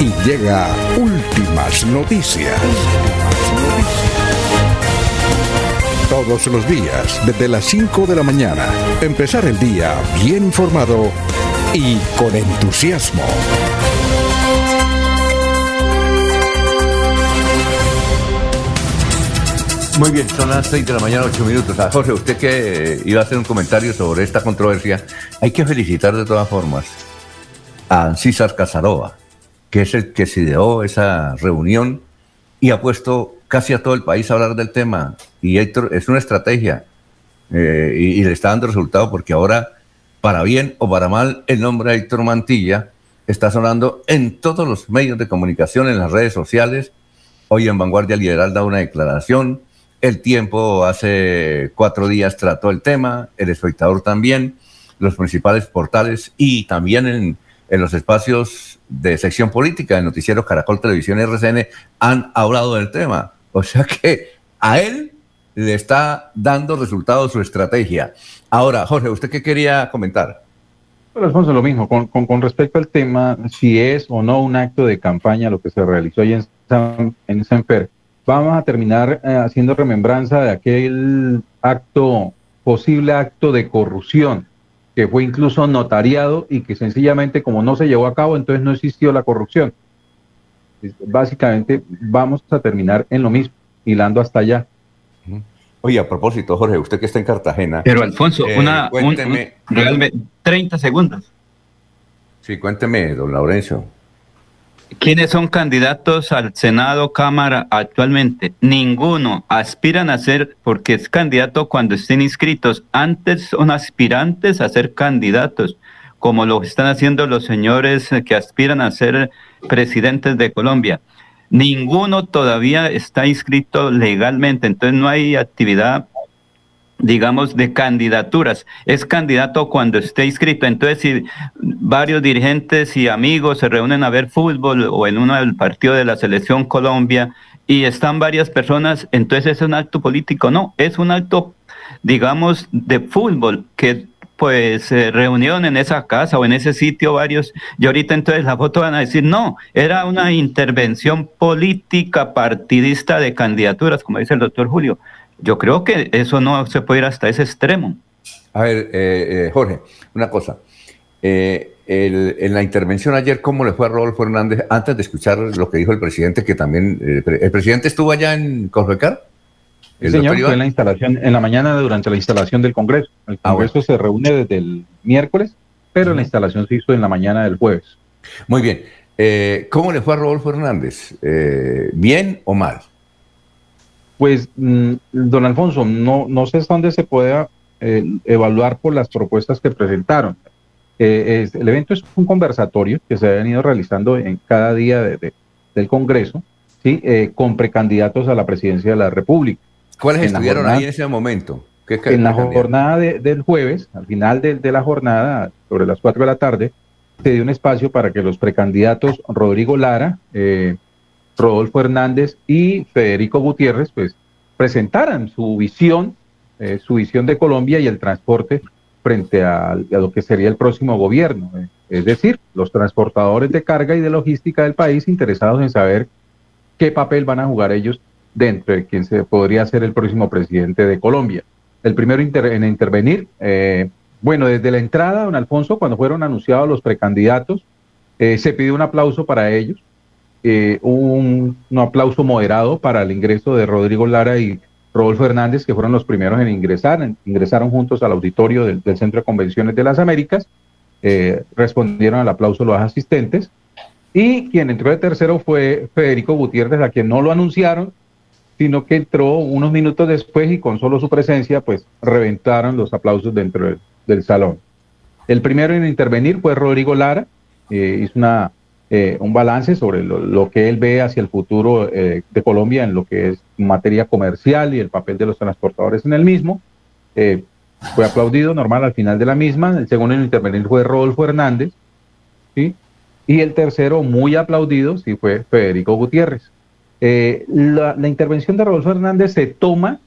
y llega últimas noticias. Todos los días, desde las 5 de la mañana, empezar el día bien informado y con entusiasmo. Muy bien, son las 6 de la mañana, 8 minutos. Ah, Jorge, usted que iba a hacer un comentario sobre esta controversia, hay que felicitar de todas formas a Ancisar Casarova, que es el que se ideó esa reunión y ha puesto casi a todo el país a hablar del tema. Y Héctor, es una estrategia eh, y, y le está dando resultado porque ahora, para bien o para mal, el nombre de Héctor Mantilla está sonando en todos los medios de comunicación, en las redes sociales. Hoy en Vanguardia Liberal da una declaración. El tiempo hace cuatro días trató el tema, el espectador también, los principales portales y también en, en los espacios de sección política de Noticiero Caracol Televisión RCN han hablado del tema. O sea que a él le está dando resultados su estrategia. Ahora, Jorge, ¿usted qué quería comentar? Bueno, Alfonso, lo mismo, con respecto al tema, si es o no un acto de campaña lo que se realizó ahí en San, en Sanfer, vamos a terminar eh, haciendo remembranza de aquel acto, posible acto de corrupción, que fue incluso notariado y que sencillamente como no se llevó a cabo, entonces no existió la corrupción. Básicamente vamos a terminar en lo mismo, hilando hasta allá. Oye, a propósito, Jorge, usted que está en Cartagena. Pero Alfonso, eh, una, un- cuénteme. un- realmente, 30 segundos. Sí, cuénteme, don Laurencio. ¿Quiénes son candidatos al Senado, Cámara actualmente? Ninguno. Aspiran a ser, porque es candidato cuando estén inscritos. Antes son aspirantes a ser candidatos, como lo están haciendo los señores que aspiran a ser presidentes de Colombia. Ninguno todavía está inscrito legalmente, entonces no hay actividad digamos, de candidaturas. Es candidato cuando esté inscrito. Entonces, si varios dirigentes y amigos se reúnen a ver fútbol o en uno del partido de la selección Colombia y están varias personas, entonces es un acto político. No, es un acto, digamos, de fútbol que pues se reunieron en esa casa o en ese sitio varios, y ahorita entonces la foto van a decir, no, era una intervención política partidista de candidaturas, como dice el doctor Julio. Yo creo que eso no se puede ir hasta ese extremo. A ver, eh, eh, Jorge, una cosa. Eh, el- en la intervención ayer, ¿cómo le fue a Rodolfo Hernández antes de escuchar lo que dijo el presidente, que también... eh, ¿El presidente estuvo allá en Corbecar? Sí, ¿El señor, fue en la instalación, en la mañana durante la instalación del Congreso. El Ah, Congreso se reúne desde el miércoles, pero la instalación se hizo en la mañana del jueves. Muy bien. Eh, ¿Cómo le fue a Rodolfo Hernández? Eh, ¿Bien o mal? Pues, mm, don Alfonso, no, no sé hasta dónde se pueda eh, evaluar por las propuestas que presentaron. Eh, es- el evento es un conversatorio que se ha venido realizando en cada día de- de- del Congreso, ¿sí? Eh, con precandidatos a la presidencia de la República. ¿Cuáles En estuvieron jornada- ahí en ese momento? ¿Qué en la jornada de- del jueves, al final de, de la jornada, sobre las 4 de la tarde, se dio un espacio para que los precandidatos Rodrigo Lara, eh, Rodolfo Hernández y Federico Gutiérrez, pues, presentaran su visión eh, su visión de Colombia y el transporte frente a, lo que sería el próximo gobierno. eh. Es decir, los transportadores de carga y de logística del país interesados en saber qué papel van a jugar ellos dentro de quien se podría ser el próximo presidente de Colombia. El primero inter- en intervenir, eh, bueno, desde la entrada, don Alfonso, cuando fueron anunciados los precandidatos, eh, se pidió un aplauso para ellos, eh, un, aplauso moderado para el ingreso de Rodrigo Lara y Rodolfo Hernández, que fueron los primeros en ingresar, ingresaron juntos al auditorio del, Centro de Convenciones de las Américas, eh, respondieron al aplauso los asistentes, y quien entró de tercero fue Federico Gutiérrez, a quien no lo anunciaron, sino que entró unos minutos después y con solo su presencia, pues reventaron los aplausos dentro del, del salón. El primero en intervenir fue Rodrigo Lara, eh, hizo una, eh, un balance sobre lo, que él ve hacia el futuro eh, de Colombia en lo que es materia comercial y el papel de los transportadores en el mismo. Eh, fue aplaudido normal al final de la misma. El segundo en intervenir fue Rodolfo Hernández, ¿sí? Y el tercero, muy aplaudido, sí fue Federico Gutiérrez. Eh, la, intervención de Rodolfo Hernández se toma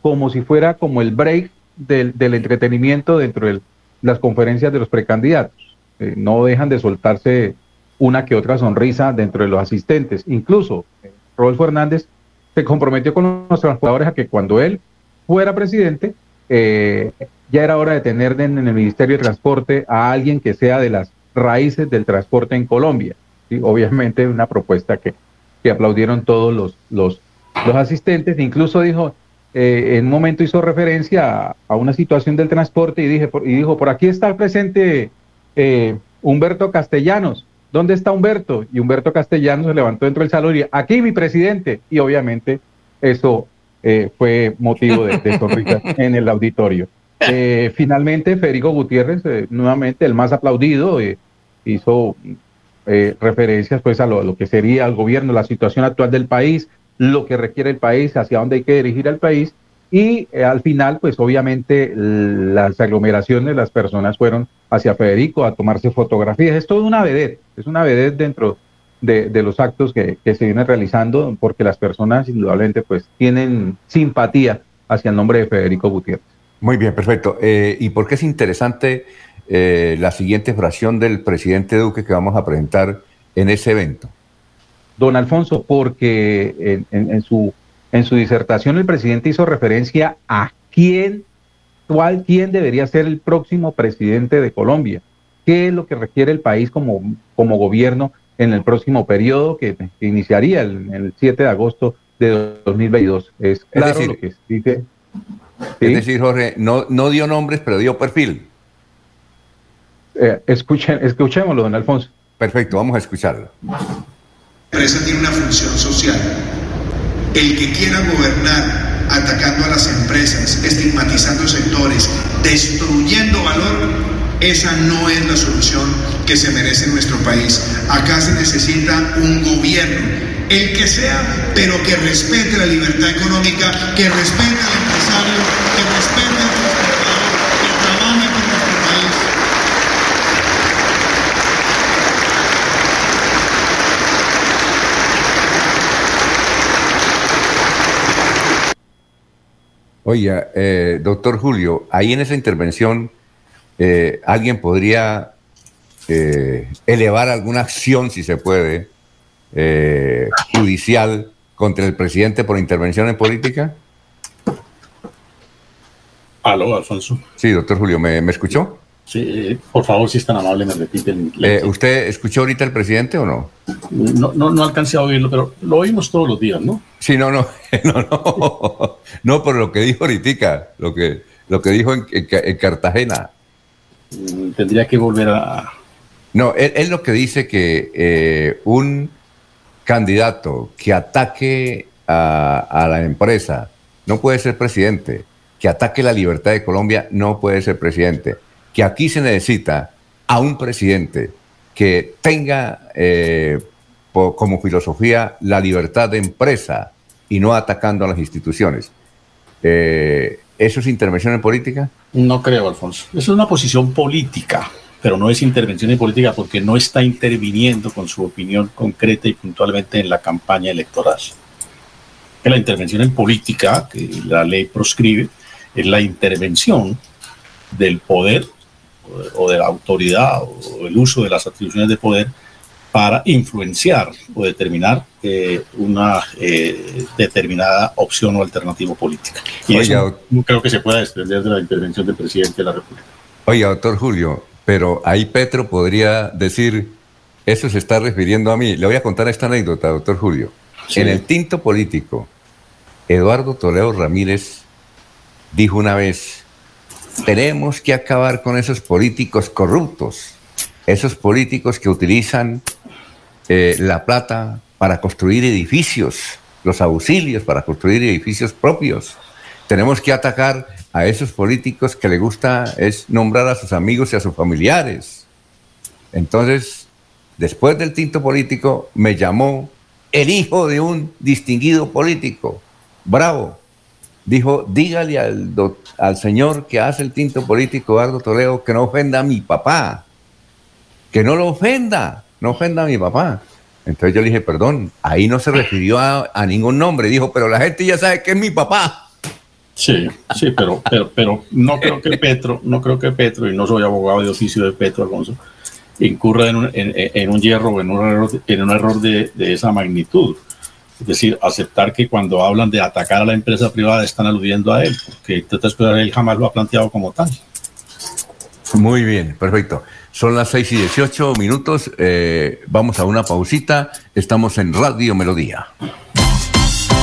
como si fuera como el break del, del entretenimiento dentro de las conferencias de los precandidatos. No dejan de soltarse una que otra sonrisa dentro de los asistentes. Incluso eh, Rodolfo Hernández se comprometió con los transportadores a que cuando él fuera presidente, eh, ya era hora de tener en, el Ministerio de Transporte a alguien que sea de las raíces del transporte en Colombia. ¿sí? Obviamente una propuesta que, que aplaudieron todos los, los, los asistentes, incluso dijo, eh, en un momento hizo referencia a, a una situación del transporte y, dije, por- y dijo, por aquí está presente eh, Humberto Castellanos, ¿dónde está Humberto? Y Humberto Castellanos se levantó dentro del salón y aquí mi presidente, y obviamente eso eh, fue motivo de, de sonrisas en el auditorio. Eh, finalmente, Federico Gutiérrez, eh, nuevamente el más aplaudido, eh, hizo referencias pues a lo, lo que sería el gobierno, la situación actual del país, lo que requiere el país, hacia dónde hay que dirigir al país y eh, al final pues obviamente las aglomeraciones, las personas fueron hacia Federico a tomarse fotografías. Es todo una vedette, es una vedette dentro de, de los actos que, que se vienen realizando porque las personas indudablemente pues tienen simpatía hacia el nombre de Federico Gutiérrez. Muy bien, perfecto. Eh, ¿Y por qué es interesante eh, la siguiente fracción del presidente Duque que vamos a presentar en ese evento? Don Alfonso, porque en, en- en su, en su disertación el presidente hizo referencia a quién, cuál, quién debería ser el próximo presidente de Colombia, qué es lo que requiere el país como, como gobierno en el próximo periodo que, que iniciaría el, el 7 de agosto de 2022. Es claro decir, lo que dice. Es decir, Jorge, no, no dio nombres, pero dio perfil. Eh, escuchen, escuchémoslo, don Alfonso. Perfecto, vamos a escucharlo. La empresa tiene una función social. El que quiera gobernar atacando a las empresas, estigmatizando sectores, destruyendo valor, esa no es la solución que se merece nuestro país. Acá se necesita un gobierno, el que sea, pero que respete la libertad económica, que respete al empresario, que respete al transportador, que trabaje por nuestro país. Oiga, eh, doctor Julio, ahí en esa intervención, eh, ¿alguien podría eh, elevar alguna acción, si se puede, eh, judicial contra el presidente por intervención en política? Aló, Alfonso. Sí, doctor Julio, ¿me, me escuchó? Sí, por favor, si es tan amable, me repite el Eh, ¿Usted escuchó ahorita al presidente o no? No, no, no alcancé a oírlo, pero lo oímos todos los días, ¿no? Sí, no, no, no, no, no por lo que dijo ahorita, lo que, lo que dijo en, en Ca- en Cartagena. Mm, Tendría que volver a... No, él, él lo que dice que eh, un candidato que ataque a, a la empresa no puede ser presidente, que ataque la libertad de Colombia no puede ser presidente, que aquí se necesita a un presidente que tenga eh, como filosofía la libertad de empresa y no atacando a las instituciones. Eh, ¿Eso es intervención en política? No creo, Alfonso. Eso es una posición política, pero no es intervención en política porque no está interviniendo con su opinión concreta y puntualmente en la campaña electoral. La intervención en política, que la ley proscribe, es la intervención del poder o de la autoridad o el uso de las atribuciones de poder para influenciar o determinar eh, una eh, determinada opción o alternativa política. Y eso no creo que se pueda desprender de la intervención del presidente de la República. Oiga, doctor Julio, pero ahí Petro podría decir, eso se está refiriendo a mí. Le voy a contar esta anécdota, doctor Julio. En el tinto político, Eduardo Toledo Ramírez dijo una vez, tenemos que acabar con esos políticos corruptos, esos políticos que utilizan eh, la plata para construir edificios, los auxilios para construir edificios propios. Tenemos que atacar a esos políticos que le gusta es nombrar a sus amigos y a sus familiares. Entonces, después del tinto político, me llamó el hijo de un distinguido político, bravo. Dijo, dígale al, al señor que hace el tinto político, Eduardo Toledo, que no ofenda a mi papá, que no lo ofenda no ofenda a mi papá. Entonces yo le dije, perdón, ahí no se refirió a, ningún nombre. Dijo, pero la gente ya sabe que es mi papá. Sí, sí, pero, pero, pero no creo que Petro, no creo que Petro, y no soy abogado de oficio de Petro Alonso, incurra en un, en, un hierro en un error, en un error de, de, esa magnitud. Es decir, aceptar que cuando hablan de atacar a la empresa privada están aludiendo a él, porque él jamás lo ha planteado como tal. Muy bien, perfecto. Son las 6 y 18 minutos. Eh, vamos a una pausita. Estamos en Radio Melodía.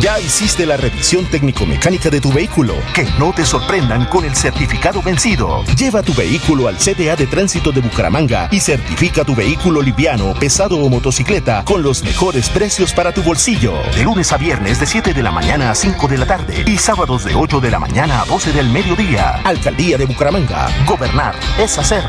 Ya hiciste la revisión técnico-mecánica de tu vehículo. Que no te sorprendan con el certificado vencido. Lleva tu vehículo al CTA de Tránsito de Bucaramanga y certifica tu vehículo liviano, pesado o motocicleta con los mejores precios para tu bolsillo. De lunes a viernes de 7 de la mañana a 5 de la tarde y sábados de 8 de la mañana a 12 del mediodía. Alcaldía de Bucaramanga. Gobernar es hacer.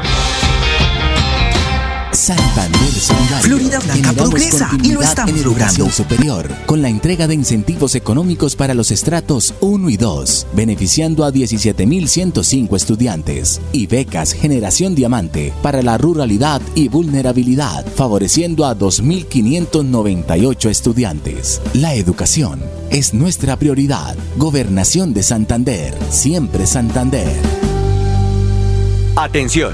Santander Solidario. Florida Blanca progresa y lo estamos logrando. superior con la entrega de incentivos económicos para los estratos 1 y 2, beneficiando a 17.105 estudiantes y becas Generación Diamante para la ruralidad y vulnerabilidad, favoreciendo a 2.598 estudiantes. La educación es nuestra prioridad. Gobernación de Santander, siempre Santander. Atención.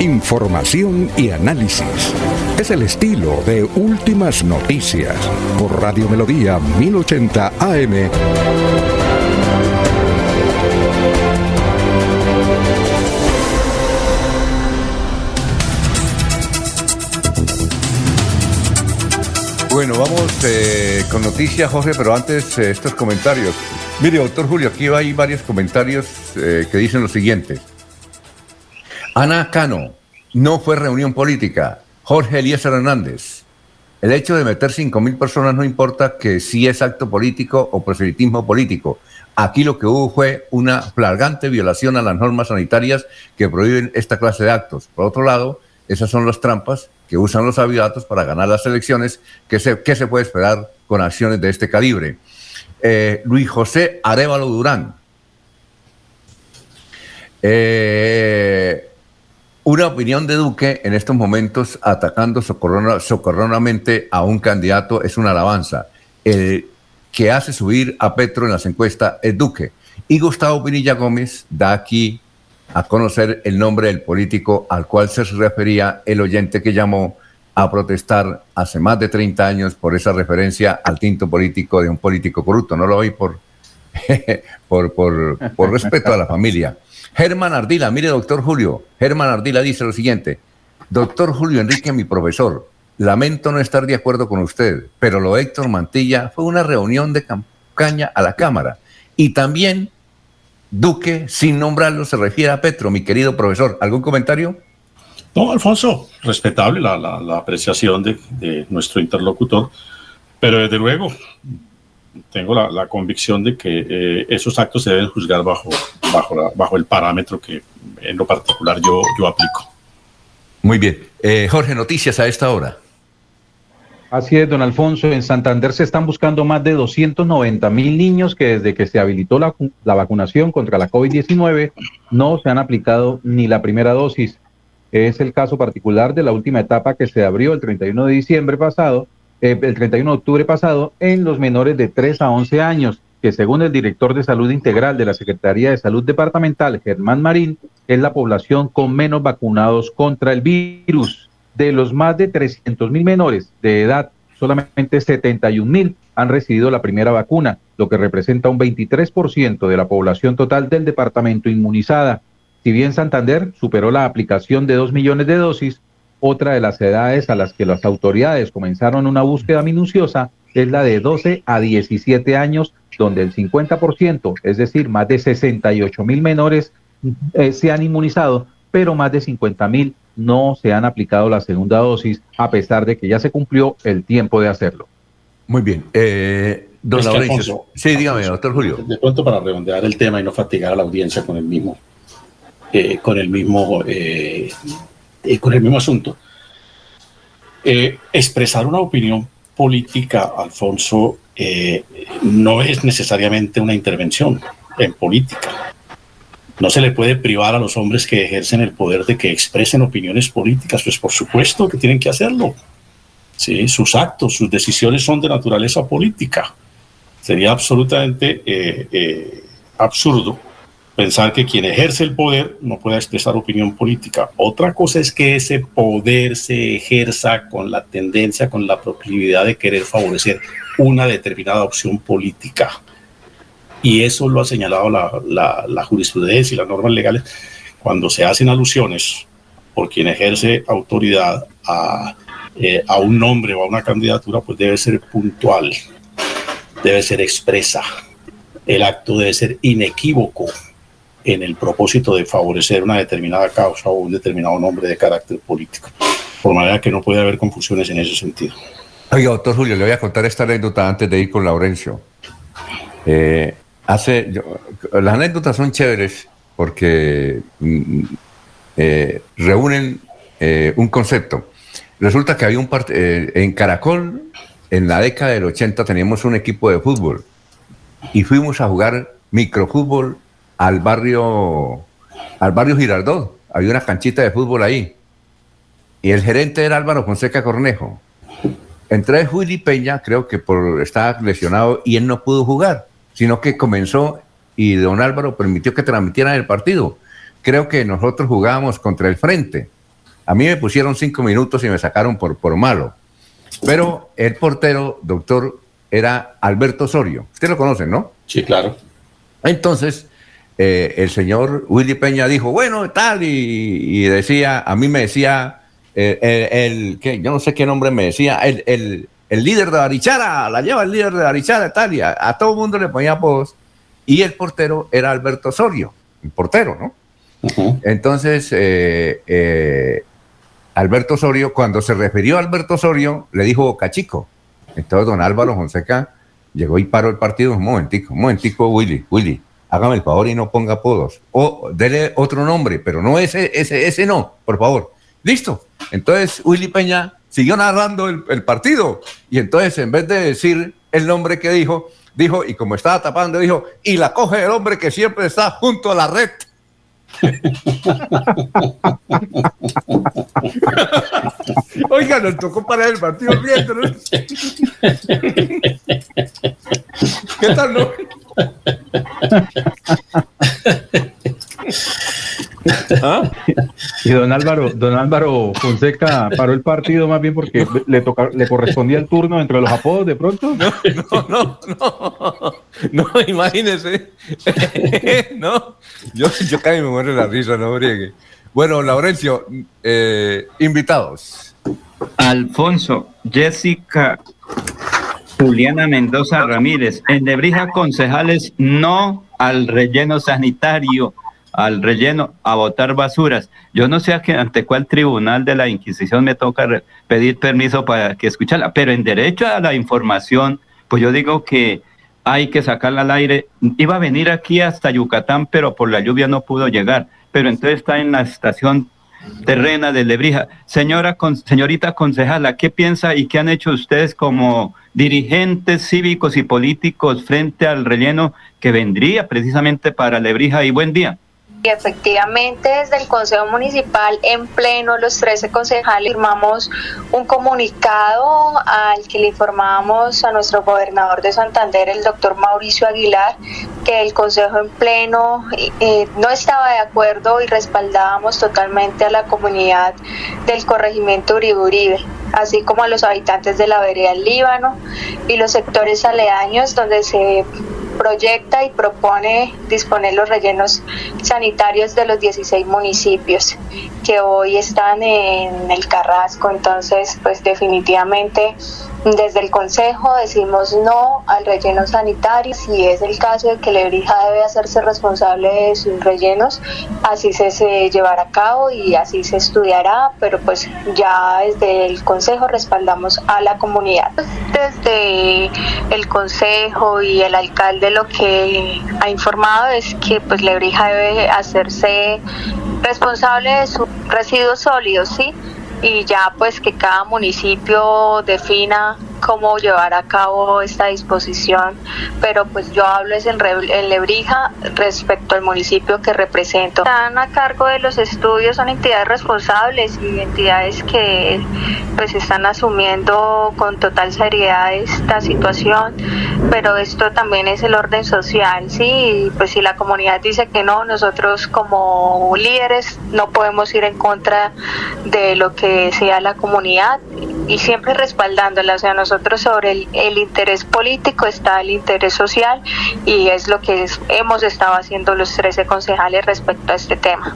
Información y análisis. Es el estilo de Últimas Noticias por Radio Melodía 1080 AM. Bueno, vamos eh, con noticias, Jorge, pero antes eh, estos comentarios. Mire, doctor Julio, aquí hay varios comentarios eh, que dicen lo siguiente. Ana Cano, no fue reunión política. Jorge Eliezer Hernández, el hecho de meter 5.000 personas no importa que si es acto político o proselitismo político. Aquí lo que hubo fue una flagrante violación a las normas sanitarias que prohíben esta clase de actos. Por otro lado, esas son las trampas que usan los aviatos para ganar las elecciones. ¿Qué se, qué se puede esperar con acciones de este calibre? Eh, Luis José Arevalo Durán. Eh, una opinión de Duque en estos momentos atacando socorrona- socorronamente a un candidato es una alabanza. El que hace subir a Petro en las encuestas es Duque. Y Gustavo Pinilla Gómez da aquí a conocer el nombre del político al cual se refería el oyente que llamó a protestar hace más de 30 años por esa referencia al tinto político de un político corrupto. No lo oí por, por, por, por respeto a la familia. Germán Ardila, mire, doctor Julio, Germán Ardila dice lo siguiente, doctor Julio Enrique, mi profesor, lamento no estar de acuerdo con usted, pero lo Héctor Mantilla fue una reunión de campaña a la Cámara. Y también Duque, sin nombrarlo, se refiere a Petro, mi querido profesor. ¿Algún comentario? No, Alfonso, respetable la, la- la apreciación de, de nuestro interlocutor, pero desde luego tengo la, la convicción de que eh, esos actos se deben juzgar bajo, bajo, la- bajo el parámetro que en lo particular yo, yo aplico. Muy bien. Eh, Jorge, noticias a esta hora. Así es, don Alfonso. En Santander se están buscando más de 290 mil niños que desde que se habilitó la, la vacunación contra la COVID-19 no se han aplicado ni la primera dosis. Es el caso particular de la última etapa que se abrió el 31 de diciembre pasado, eh, el 31 de octubre pasado, en los menores de 3 a 11 años, que según el director de Salud Integral de la Secretaría de Salud Departamental, Germán Marín, es la población con menos vacunados contra el virus. De los más de 300 mil menores de edad, solamente 71 mil han recibido la primera vacuna, lo que representa un 23% de la población total del departamento inmunizada. Si bien Santander superó la aplicación de 2 millones de dosis, otra de las edades a las que las autoridades comenzaron una búsqueda minuciosa es la de 12 a 17 años, donde el 50%, es decir, más de 68 mil menores, eh, se han inmunizado, pero más de 50 mil no se han aplicado la segunda dosis, a pesar de que ya se cumplió el tiempo de hacerlo. Muy bien. Eh, don Laurencio. Sí, dígame, doctor Julio. De pronto para redondear el tema y no fatigar a la audiencia con el mismo, eh, con el mismo, eh, eh, con el mismo asunto. Eh, expresar una opinión política, Alfonso, no es necesariamente una intervención en política. No se le puede privar a los hombres que ejercen el poder de que expresen opiniones políticas, pues por supuesto que tienen que hacerlo. Sí, sus actos, sus decisiones son de naturaleza política. Sería absolutamente absurdo pensar que quien ejerce el poder no pueda expresar opinión política. Otra cosa es que ese poder se ejerza con la tendencia, con la proclividad de querer favorecer una determinada opción política. Y eso lo ha señalado la, jurisprudencia y las normas legales cuando se hacen alusiones por quien ejerce autoridad a, eh, a un nombre o a una candidatura, pues debe ser puntual, debe ser expresa. El acto debe ser inequívoco en el propósito de favorecer una determinada causa o un determinado nombre de carácter político. Por manera que no puede haber confusiones en ese sentido. Oiga, doctor Julio, le voy a contar esta anécdota antes de ir con Laurencio. Eh, hace, las anécdotas son chéveres porque mm, eh, reúnen eh, un concepto. Resulta que había un part- en Caracol, en la década del 80, teníamos un equipo de fútbol y fuimos a jugar microfútbol al barrio, al barrio Girardot. Había una canchita de fútbol ahí. Y el gerente era Álvaro Fonseca Cornejo. Entré Willy Peña, creo que por estaba lesionado y él no pudo jugar, sino que comenzó y don Álvaro permitió que transmitieran el partido. Creo que nosotros jugábamos contra el frente. A mí me pusieron cinco minutos y me sacaron por, por malo. Pero el portero, doctor, era Alberto Osorio. Usted lo conoce, ¿no? Sí, claro. Entonces, eh, el señor Willy Peña dijo, bueno, tal, y, y decía, a mí me decía, eh, el, el- ¿qué? yo no sé qué nombre me decía, el, el- el líder de Barichara, la lleva el líder de Barichara, tal, y a, a todo el mundo le ponía apodos, y el portero era Alberto Osorio, el portero, ¿no? Entonces, eh, Alberto Osorio, cuando se refirió a Alberto Osorio, le dijo Cachico. Entonces, don Álvaro Fonseca llegó y paró el partido. Un momentico, un momentico, Willy, Willy, hágame el favor y no ponga apodos. O dele otro nombre, pero no ese, ese, ese no, por favor. Listo. Entonces, Willy Peña siguió narrando el, el partido. Y entonces, en vez de decir el nombre que dijo, dijo, y como estaba tapando, dijo, y la coge el hombre que siempre está junto a la red. Oiga, nos tocó parar el partido riendo, ¿no? ¿Qué tal, no? ¿Ah? Y don Álvaro, don Álvaro Fonseca paró el partido más bien porque le toca, le correspondía el turno entre los apodos de pronto. No, no, no, no, imagínese. no, yo, yo casi me muero de la risa, no briegue. Bueno, Laurencio, eh, invitados. Alfonso, Jessica, Juliana Mendoza Ramírez, en Nebrija concejales no al relleno sanitario al relleno a botar basuras. Yo no sé a qué, ante cuál tribunal de la Inquisición me toca pedir permiso para que escucharla, pero en derecho a la información, pues yo digo que hay que sacarla al aire. Iba a venir aquí hasta Yucatán, pero por la lluvia no pudo llegar. Pero entonces está en la estación terrena de Lebrija. Señora, señorita concejala, ¿qué piensa y qué han hecho ustedes como dirigentes cívicos y políticos frente al relleno que vendría precisamente para Lebrija? Y buen día. Y efectivamente desde el Consejo Municipal en pleno los 13 concejales firmamos un comunicado al que le informábamos a nuestro gobernador de Santander, el doctor Mauricio Aguilar, que el Consejo en pleno eh, no estaba de acuerdo y respaldábamos totalmente a la comunidad del corregimiento Uribe Uribe, así como a los habitantes de la vereda del Líbano y los sectores aledaños donde se proyecta y propone disponer los rellenos sanitarios de los 16 municipios que hoy están en el Carrasco. Entonces, pues definitivamente desde el Consejo decimos no al relleno sanitario. Si es el caso de que Lebrija debe hacerse responsable de sus rellenos, así se, se llevará a cabo y así se estudiará, pero pues ya desde el Consejo respaldamos a la comunidad. Desde el Consejo y el alcalde lo que ha informado es que pues Lebrija debe hacerse responsable de sus residuos sólidos, ¿sí? Y ya pues que cada municipio defina cómo llevar a cabo esta disposición, pero pues yo hablo es en, Lebrija respecto al municipio que represento. Están a cargo de los estudios, son entidades responsables y entidades que pues están asumiendo con total seriedad esta situación, pero esto también es el orden social, sí, pues si la comunidad dice que no, nosotros como líderes no podemos ir en contra de lo que sea la comunidad y siempre respaldándola, o sea, nosotros sobre el, interés político está el interés social y es lo que hemos estado haciendo los 13 concejales respecto a este tema.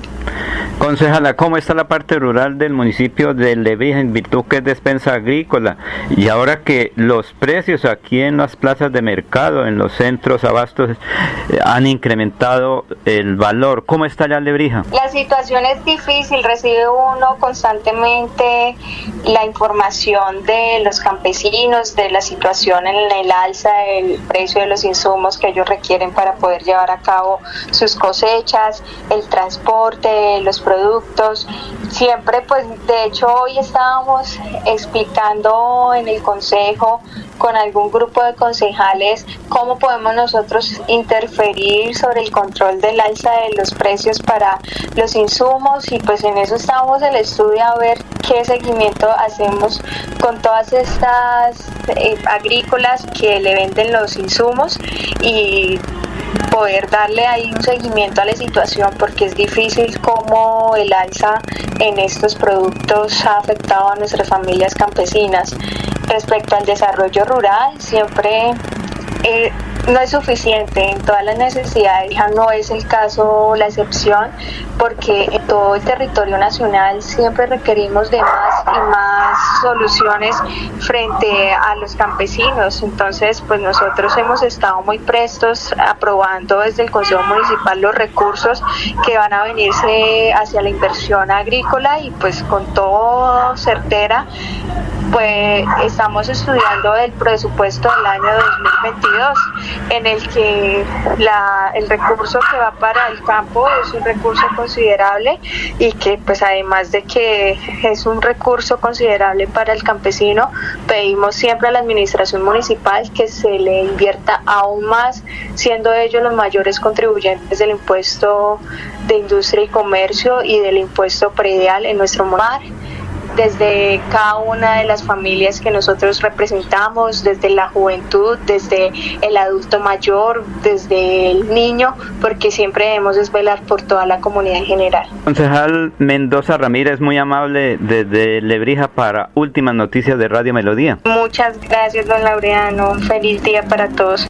Concejala, ¿cómo está la parte rural del municipio de Lebrija en virtud que es despensa agrícola? Y ahora que los precios aquí en las plazas de mercado, en los centros abastos, eh, han incrementado el valor, ¿cómo está ya Lebrija? La situación es difícil, recibe uno constantemente la información de los campesinos, de la situación en el alza del precio de los insumos que ellos requieren para poder llevar a cabo sus cosechas, el transporte, los productos. Siempre, pues, de hecho, hoy estábamos explicando en el consejo con algún grupo de concejales cómo podemos nosotros interferir sobre el control del alza de los precios para los insumos y pues en eso estamos el estudio a ver qué seguimiento hacemos con todas estas eh, agrícolas que le venden los insumos y poder darle ahí un seguimiento a la situación porque es difícil cómo el alza en estos productos ha afectado a nuestras familias campesinas. Respecto al desarrollo rural, siempre eh, no es suficiente en todas las necesidades, ya no es el caso, la excepción, porque en todo el territorio nacional siempre requerimos de más y más soluciones frente a los campesinos. Entonces, pues nosotros hemos estado muy prestos aprobando desde el Consejo Municipal los recursos que van a venirse hacia la inversión agrícola y pues con todo certera pues estamos estudiando el presupuesto del año 2022 en el que el recurso que va para el campo es un recurso considerable y que pues además de que es un recurso considerable para el campesino. Pedimos siempre a la administración municipal que se le invierta aún más, siendo ellos los mayores contribuyentes del impuesto de industria y comercio y del impuesto predial en nuestro mar desde cada una de las familias que nosotros representamos, desde la juventud, desde el adulto mayor, desde el niño, porque siempre debemos desvelar por toda la comunidad en general. Concejal Mendoza Ramírez, muy amable desde Lebrija para Últimas Noticias de Radio Melodía. Muchas gracias, don Laureano. Feliz día para todos.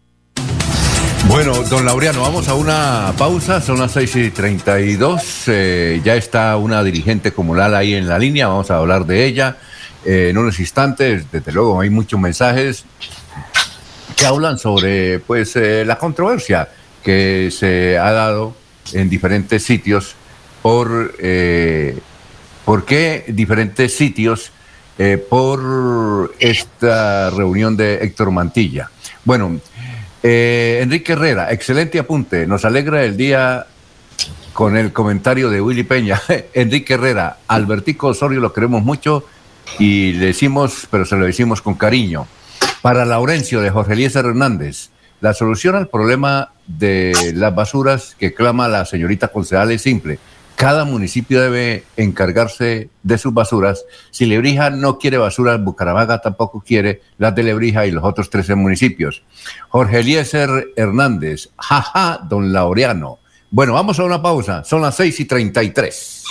Bueno, don Laureano, vamos a una pausa, son las 6 y 32, eh, ya está una dirigente comunal ahí en la línea, vamos a hablar de ella eh, en unos instantes, desde luego hay muchos mensajes que hablan sobre pues eh, la controversia que se ha dado en diferentes sitios por, por qué diferentes sitios por esta reunión de Héctor Mantilla. Bueno, eh, Enrique Herrera, excelente apunte. Nos alegra el día con el comentario de Willy Peña. Enrique Herrera, Albertico Osorio lo queremos mucho y le decimos, pero se lo decimos con cariño. Para Laurencio de Jorge Eliezer Hernández, la solución al problema de las basuras que clama la señorita concejal es simple cada municipio debe encargarse de sus basuras. Si Lebrija no quiere basuras, Bucaramanga tampoco quiere las de Lebrija y los otros 13 municipios. Jorge Eliezer Hernández, jaja, don Laureano. Bueno, vamos a una pausa, son las 6 y 33.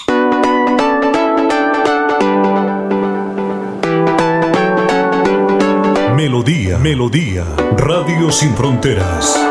Melodía, Melodía, Radio Sin Fronteras.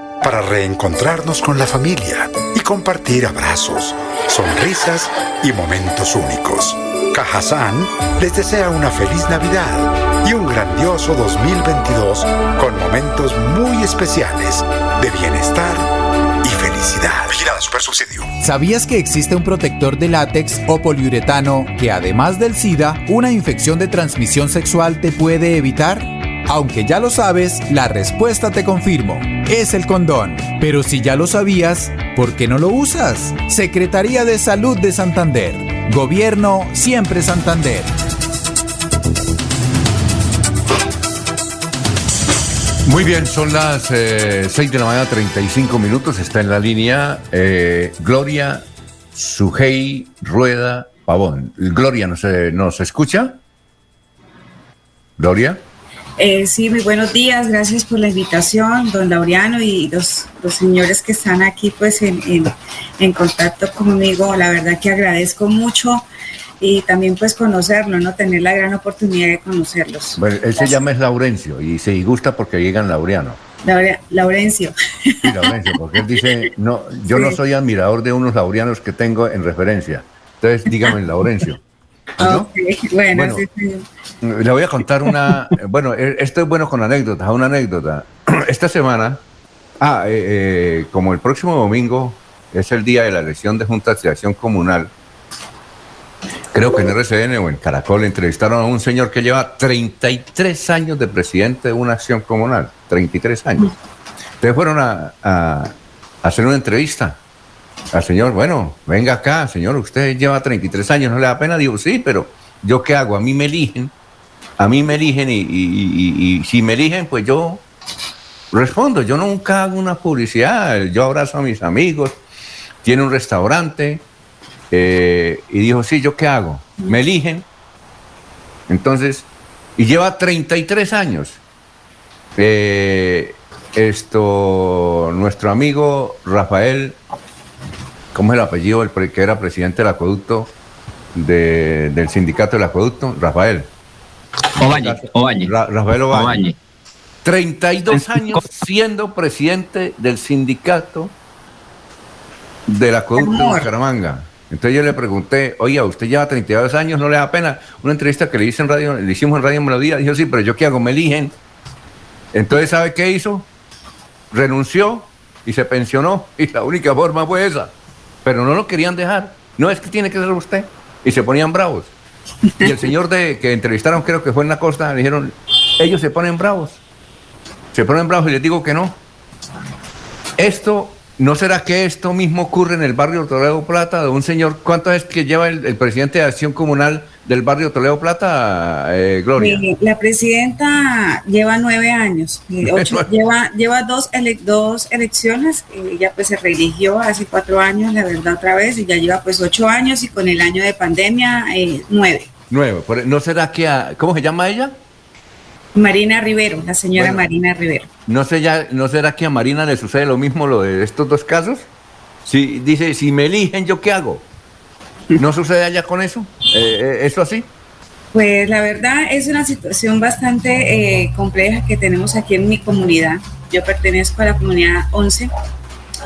para reencontrarnos con la familia y compartir abrazos, sonrisas y momentos únicos. Cajazán les desea una feliz Navidad y un grandioso 2022 con momentos muy especiales de bienestar y felicidad. Vigilada Super Subsidio. ¿Sabías que existe un protector de látex o poliuretano que además del SIDA, una infección de transmisión sexual te puede evitar? Aunque ya lo sabes, la respuesta te confirmo. Es el condón. Pero si ya lo sabías, ¿por qué no lo usas? Secretaría de Salud de Santander. Gobierno Siempre Santander. Muy bien, son las 6 eh, de la mañana, 35 minutos. Está en la línea eh, Gloria Sujei Rueda Pavón. Gloria, ¿nos, ¿nos escucha? Gloria. Eh, sí, muy buenos días, gracias por la invitación, don Laureano y los, los señores que están aquí pues en, en, contacto conmigo. La verdad que agradezco mucho y también pues conocerlo, ¿no? Tener la gran oportunidad de conocerlos. Bueno, él se llama es Laurencio y se gusta porque llegan Laureano. Laurencio. Sí, Laurencio, porque él dice, no, yo no soy admirador de unos laureanos que tengo en referencia. Entonces, dígame Laurencio. Bueno, le voy a contar una. bueno, e, esto es bueno con anécdotas. Una anécdota. Esta semana, ah, eh, eh, como el próximo domingo es el día de la elección de Junta de Acción Comunal, creo que en RCN o en Caracol entrevistaron a un señor que lleva 33 años de presidente de una acción comunal. 33 años. Entonces fueron a, a hacer una entrevista al señor, bueno, venga acá, señor, usted lleva 33 años, ¿no le da pena? Digo, sí, pero ¿yo qué hago? A mí me eligen a mí me eligen y, si me eligen, pues yo respondo. Yo nunca hago una publicidad. Yo abrazo a mis amigos. Tiene un restaurante. eh, y dijo, sí, ¿yo qué hago? Me eligen. Entonces, y lleva 33 años. Eh, esto, nuestro amigo Rafael, ¿cómo es el apellido? El pre- que era presidente del acueducto, de- del sindicato del acueducto, Rafael. Ovalle, Ovalle. Ra- Rafael Ovalle. Ovalle. 32 años siendo presidente del sindicato del acueducto de Bucaramanga. Entonces yo le pregunté, oiga, usted lleva 32 años, ¿no le da pena? Una entrevista que le, hice en radio, le hicimos en Radio Melodía, dijo, sí, pero yo qué hago, me eligen. Entonces, ¿sabe qué hizo? Renunció y se pensionó y la única forma fue esa. Pero no lo querían dejar. No es que tiene que ser usted. Y se ponían bravos. Y el señor de que entrevistaron, creo que fue en la costa, le dijeron, ellos se ponen bravos. Se ponen bravos y les digo que no. Esto, ¿no será que esto mismo ocurre en el barrio Toledo Plata de un señor? ¿Cuánto es que lleva el presidente de Acción Comunal del barrio Toledo Plata, eh, Gloria? La presidenta lleva nueve años, ocho- lleva, lleva dos, ele- dos elecciones, ella pues se reeligió hace cuatro años, la verdad otra vez, y ya lleva pues ocho años y con el año de pandemia eh, nueve. Nuevo. Por- ¿No será que, a- ¿cómo se llama ella? Marina Rivero, la señora Bueno. Marina Rivero. ¿No, sé ya, ¿No será que a Marina le sucede lo mismo lo de estos dos casos? Si, dice, si me eligen, ¿yo qué hago? ¿No sucede allá con eso? Eh, eh, ¿Eso así? Pues la verdad es una situación bastante eh, compleja que tenemos aquí en mi comunidad. Yo pertenezco a la comunidad 11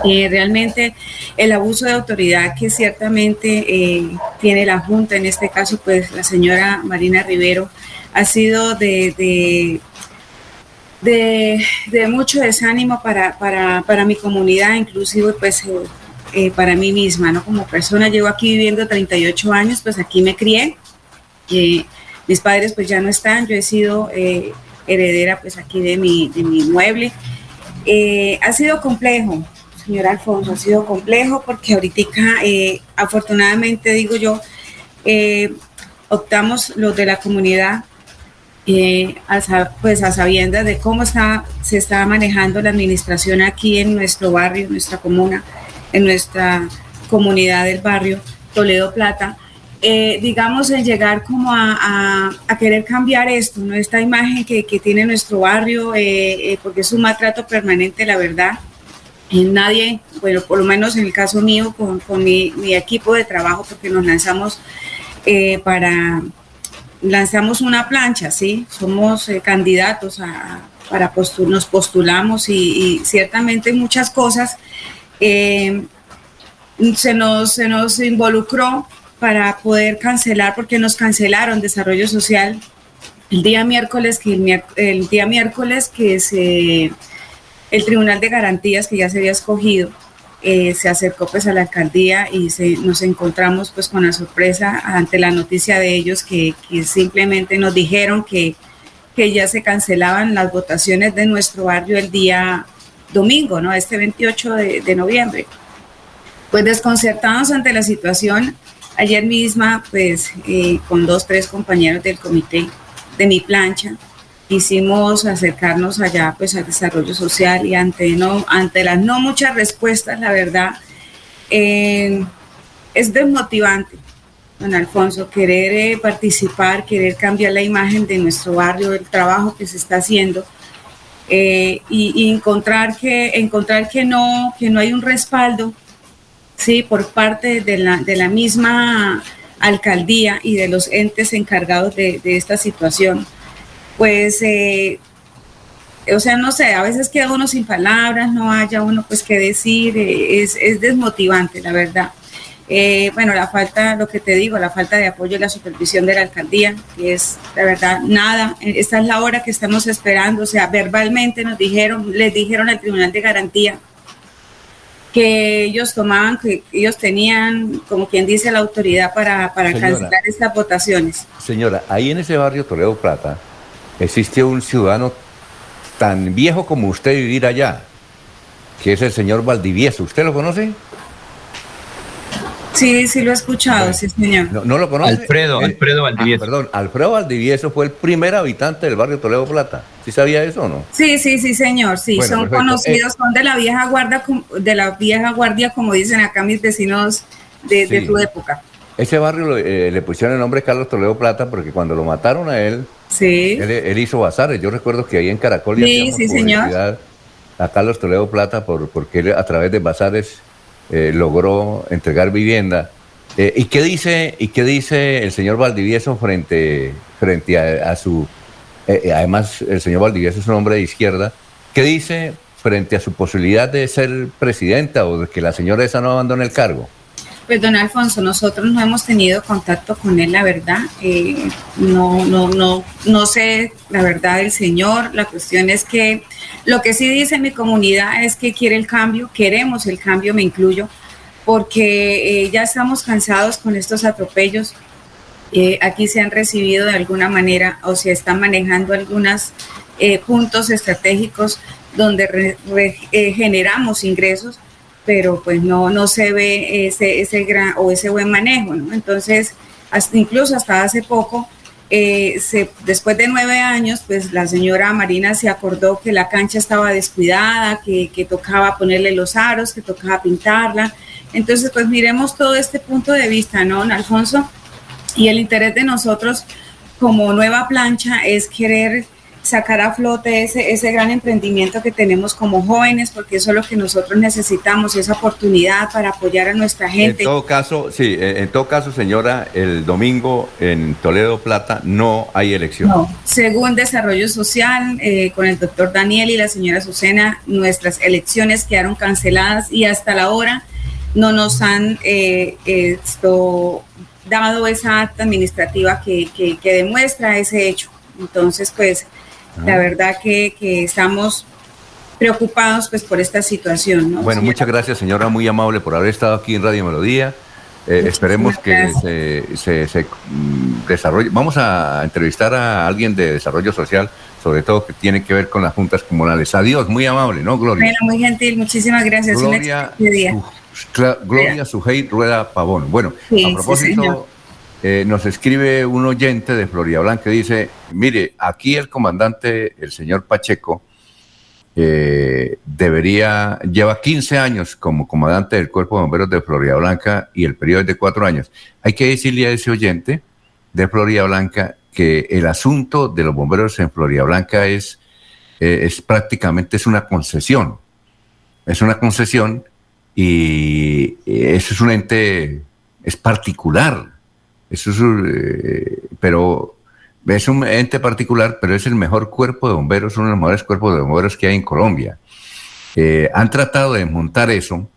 y realmente el abuso de autoridad que ciertamente eh, tiene la Junta, en este caso pues la señora Marina Rivero, ha sido de- de mucho desánimo para, para, para mi comunidad, inclusive pues eh, eh, para mí misma, ¿no? Como persona llevo aquí viviendo 38 años, pues aquí me crié. Eh, mis padres pues ya no están, yo he sido eh, heredera pues aquí de mi, de mi inmueble. Eh, ha sido complejo, señor Alfonso, ha sido complejo porque ahorita eh, afortunadamente digo yo, eh, optamos los de la comunidad eh, a, pues a sabiendas de cómo está, se está manejando la administración aquí en nuestro barrio, en nuestra comuna, en nuestra comunidad del barrio Toledo Plata, eh, digamos, el llegar como a, a- a querer cambiar esto, ¿no? esta imagen que, que tiene nuestro barrio, eh, eh, porque es un maltrato permanente, la verdad. Nadie, bueno, por lo menos en el caso mío, con, con mi, mi equipo de trabajo, porque nos lanzamos eh, para, lanzamos una plancha, ¿sí? Somos eh, candidatos a, para postu- nos postulamos y, y ciertamente muchas cosas eh, se, nos, se nos involucró para poder cancelar, porque nos cancelaron desarrollo social el día miércoles, que el, día miércoles que se, el Tribunal de Garantías que ya se había escogido, eh, se acercó pues a la alcaldía y se, nos encontramos pues con la sorpresa ante la noticia de ellos que, que simplemente nos dijeron que, que ya se cancelaban las votaciones de nuestro barrio el día domingo, ¿no? Este 28 de, noviembre. Pues desconcertados ante la situación, ayer misma pues eh, con dos, tres compañeros del comité de mi plancha, quisimos acercarnos allá pues al desarrollo social y ante, no, ante las no muchas respuestas, la verdad, eh, es desmotivante, don Alfonso, querer eh, participar, querer cambiar la imagen de nuestro barrio, el trabajo que se está haciendo. Eh, y, encontrar que encontrar que no que no hay un respaldo sí por parte de la, de la misma alcaldía y de los entes encargados de, de esta situación pues, eh, o sea, no sé, a veces queda uno sin palabras, no haya uno pues que decir, eh, es, es desmotivante, la verdad. Eh, bueno, la falta, lo que te digo, la falta de apoyo y la supervisión de la alcaldía, que es, la verdad, nada. Esta es la hora que estamos esperando, o sea, verbalmente nos dijeron, les dijeron al Tribunal de Garantía que ellos tomaban, que ellos tenían, como quien dice, la autoridad para, para Señora. cancelar estas votaciones. Señora, ahí en ese barrio Toledo Plata existe un ciudadano tan viejo como usted vivir allá, que es el señor Valdivieso. ¿Usted lo conoce? Sí, sí lo he escuchado, sí, señor. ¿No, lo conoce? Alfredo, Eh, Alfredo ah, Valdivieso. perdón, Alfredo Valdivieso fue el primer habitante del barrio Toledo Plata. ¿Sí sabía eso o no? Sí, sí, sí, señor, sí, Bueno, son perfecto. conocidos, son de la vieja guardia, de la vieja guardia, como dicen acá mis vecinos de, de Sí. tu época. Ese barrio eh, le pusieron el nombre Carlos Toledo Plata porque cuando lo mataron a él, Sí. él, él hizo bazares. Yo recuerdo que ahí en Caracol le Sí, hacíamos sí, señor. publicidad a Carlos Toledo Plata por, porque él a través de bazares eh, logró entregar vivienda. Eh, ¿y, qué dice, ¿Y qué dice el señor Valdivieso frente, frente a, su... eh, eh, además, el señor Valdivieso es un hombre de izquierda. ¿Qué dice frente a su posibilidad de ser presidenta o de que la señora esa no abandone el cargo? Pues don Alfonso, nosotros no hemos tenido contacto con él, la verdad. No, no, no, no sé la verdad del señor. La cuestión es que lo que sí dice mi comunidad es que quiere el cambio, queremos el cambio, me incluyo, porque eh, ya estamos cansados con estos atropellos. Eh, aquí se han recibido de alguna manera o se están manejando algunos puntos estratégicos donde eh, generamos ingresos pero pues no, no se ve ese, ese gran o ese buen manejo, ¿no? Entonces, incluso hasta hace poco, eh, después de nueve años, pues la señora Marina se acordó que la cancha estaba descuidada, que, que tocaba ponerle los aros, que tocaba pintarla. Entonces, pues miremos todo este punto de vista, ¿no, don Alfonso? Y el interés de nosotros como nueva plancha es querer sacar a flote ese, ese gran emprendimiento que tenemos como jóvenes, porque eso es lo que nosotros necesitamos, esa oportunidad para apoyar a nuestra gente. En todo caso, sí, en, en todo caso, señora, el domingo en Toledo Plata no hay elección. No, según Desarrollo Social, eh, con el doctor Daniel y la señora Azucena, nuestras elecciones quedaron canceladas y hasta la hora no nos han eh, esto, dado esa acta administrativa que, que- que demuestra ese hecho. Entonces, pues, la verdad que, que estamos preocupados pues por esta situación. ¿no? Bueno, muchas gracias, señora, muy amable por haber estado aquí en Radio Melodía. Eh, esperemos que se, se- se, mm, desarrolle. Vamos a entrevistar a alguien de desarrollo social, sobre todo que tiene que ver con las juntas comunales. Adiós, muy amable, ¿no, Gloria? Bueno, muy gentil, muchísimas gracias. Gloria, día. Gloria Sujei Rueda Pavón. Bueno, Sí, a propósito. Eh, nos escribe un oyente de Florida Blanca, dice, mire, aquí el comandante, el señor Pacheco, eh, debería, lleva 15 años como comandante del Cuerpo de Bomberos de Florida Blanca y el periodo es de cuatro años. Hay que decirle a ese oyente de Florida Blanca que el asunto de los bomberos en Florida Blanca es, eh, es prácticamente es una concesión. Es una concesión y es un ente, es particular. Eso es, eh, pero es un ente particular, pero es el mejor cuerpo de bomberos, uno de los mejores cuerpos de bomberos que hay en Colombia. Eh, han tratado de desmontar eso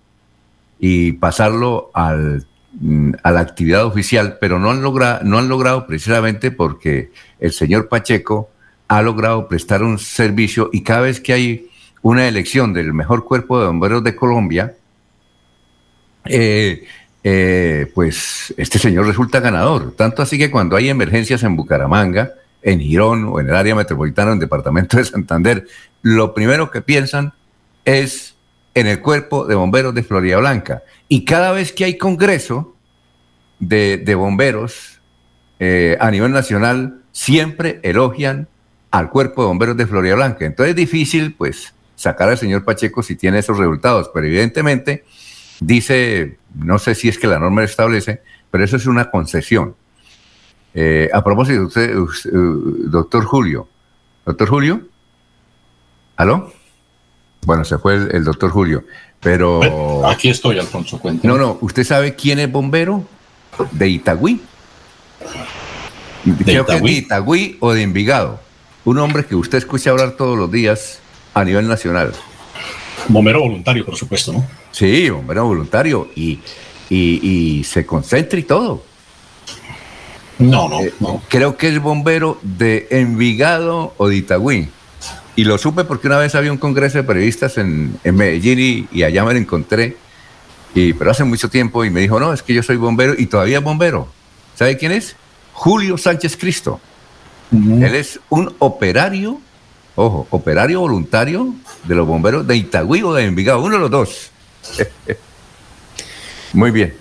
y pasarlo al, mm, a la actividad oficial, pero no han, logra- no han logrado precisamente porque el señor Pacheco ha logrado prestar un servicio y cada vez que hay una elección del mejor cuerpo de bomberos de Colombia, eh, eh, pues este señor resulta ganador. Tanto así que cuando hay emergencias en Bucaramanga, en Girón o en el área metropolitana, en el departamento de Santander, lo primero que piensan es en el cuerpo de bomberos de Florida Blanca. Y cada vez que hay congreso de, bomberos eh, a nivel nacional, siempre elogian al cuerpo de bomberos de Florida Blanca. Entonces es difícil, pues, sacar al señor Pacheco si tiene esos resultados, pero evidentemente dice, no sé si es que la norma establece, pero eso es una concesión. Eh, a propósito, usted, usted, uh, doctor Julio, doctor Julio, ¿aló? Bueno, se fue el, el doctor Julio, pero... Aquí estoy, Alfonso, cuéntame. No, no, ¿usted sabe quién es bombero? De Itagüí. ¿De Creo que es de? Itagüí o de Envigado. Un hombre que usted escucha hablar todos los días a nivel nacional. Bombero voluntario, por supuesto, ¿no? Sí, bombero voluntario. Y, y, y se concentra y todo. No, no, Eh, no. Creo que es bombero de Envigado o de Itagüí. Y lo supe porque una vez había un congreso de periodistas en, en Medellín y, y allá me lo encontré. Y, pero hace mucho tiempo y me dijo, no, es que yo soy bombero y todavía es bombero. ¿Sabe quién es? Julio Sánchez Cristo. Él es un operario, ojo, operario voluntario de los bomberos de Itagüí o de Envigado, uno de los dos. Muy bien.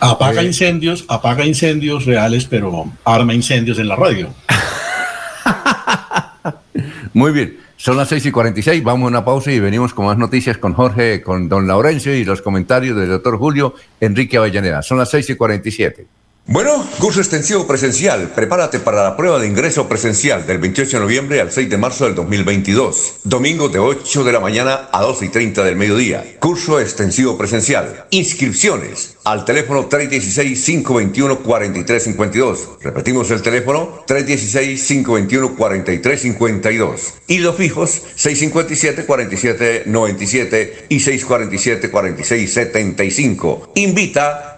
Apaga Eh, incendios, apaga incendios reales, pero arma incendios en la radio. Muy bien, son las 6 y 46, vamos a una pausa y venimos con más noticias con Jorge, con don Laurencio y los comentarios del doctor Julio Enrique Avellaneda. Son las 6 y 47. Bueno, curso extensivo presencial. Prepárate para la prueba de ingreso presencial del 28 de noviembre al 6 de marzo del 2022. Domingo de 8 de la mañana a 12 y 30 del mediodía. Curso extensivo presencial. Inscripciones al teléfono 316-521-4352. Repetimos el teléfono 316-521-4352. Y los fijos 657-4797 y 647-4675. Invita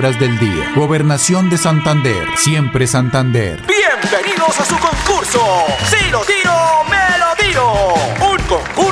del día. Gobernación de Santander, siempre Santander. Bienvenidos a su concurso. Si lo tiro, me lo tiro. Un concurso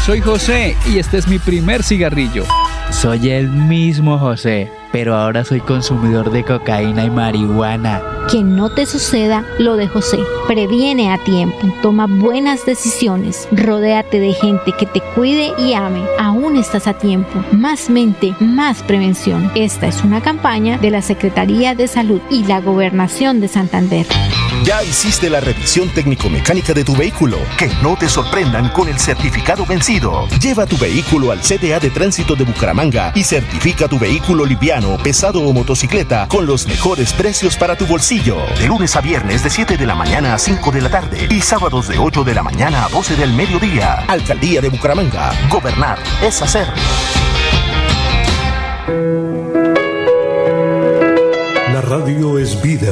soy José y este es mi primer cigarrillo. Soy el mismo José, pero ahora soy consumidor de cocaína y marihuana. Que no te suceda lo de José. Previene a tiempo, toma buenas decisiones, rodéate de gente que te cuide y ame. Aún estás a tiempo. Más mente, más prevención. Esta es una campaña de la Secretaría de Salud y la Gobernación de Santander. Ya hiciste la revisión técnico-mecánica de tu vehículo. Que no te sorprendan con el certificado vencido. Lleva tu vehículo al CDA de Tránsito de Bucaramanga y certifica tu vehículo liviano, pesado o motocicleta con los mejores precios para tu bolsillo. De lunes a viernes de 7 de la mañana a 5 de la tarde y sábados de 8 de la mañana a 12 del mediodía. Alcaldía de Bucaramanga. Gobernar es hacer. La radio es vida.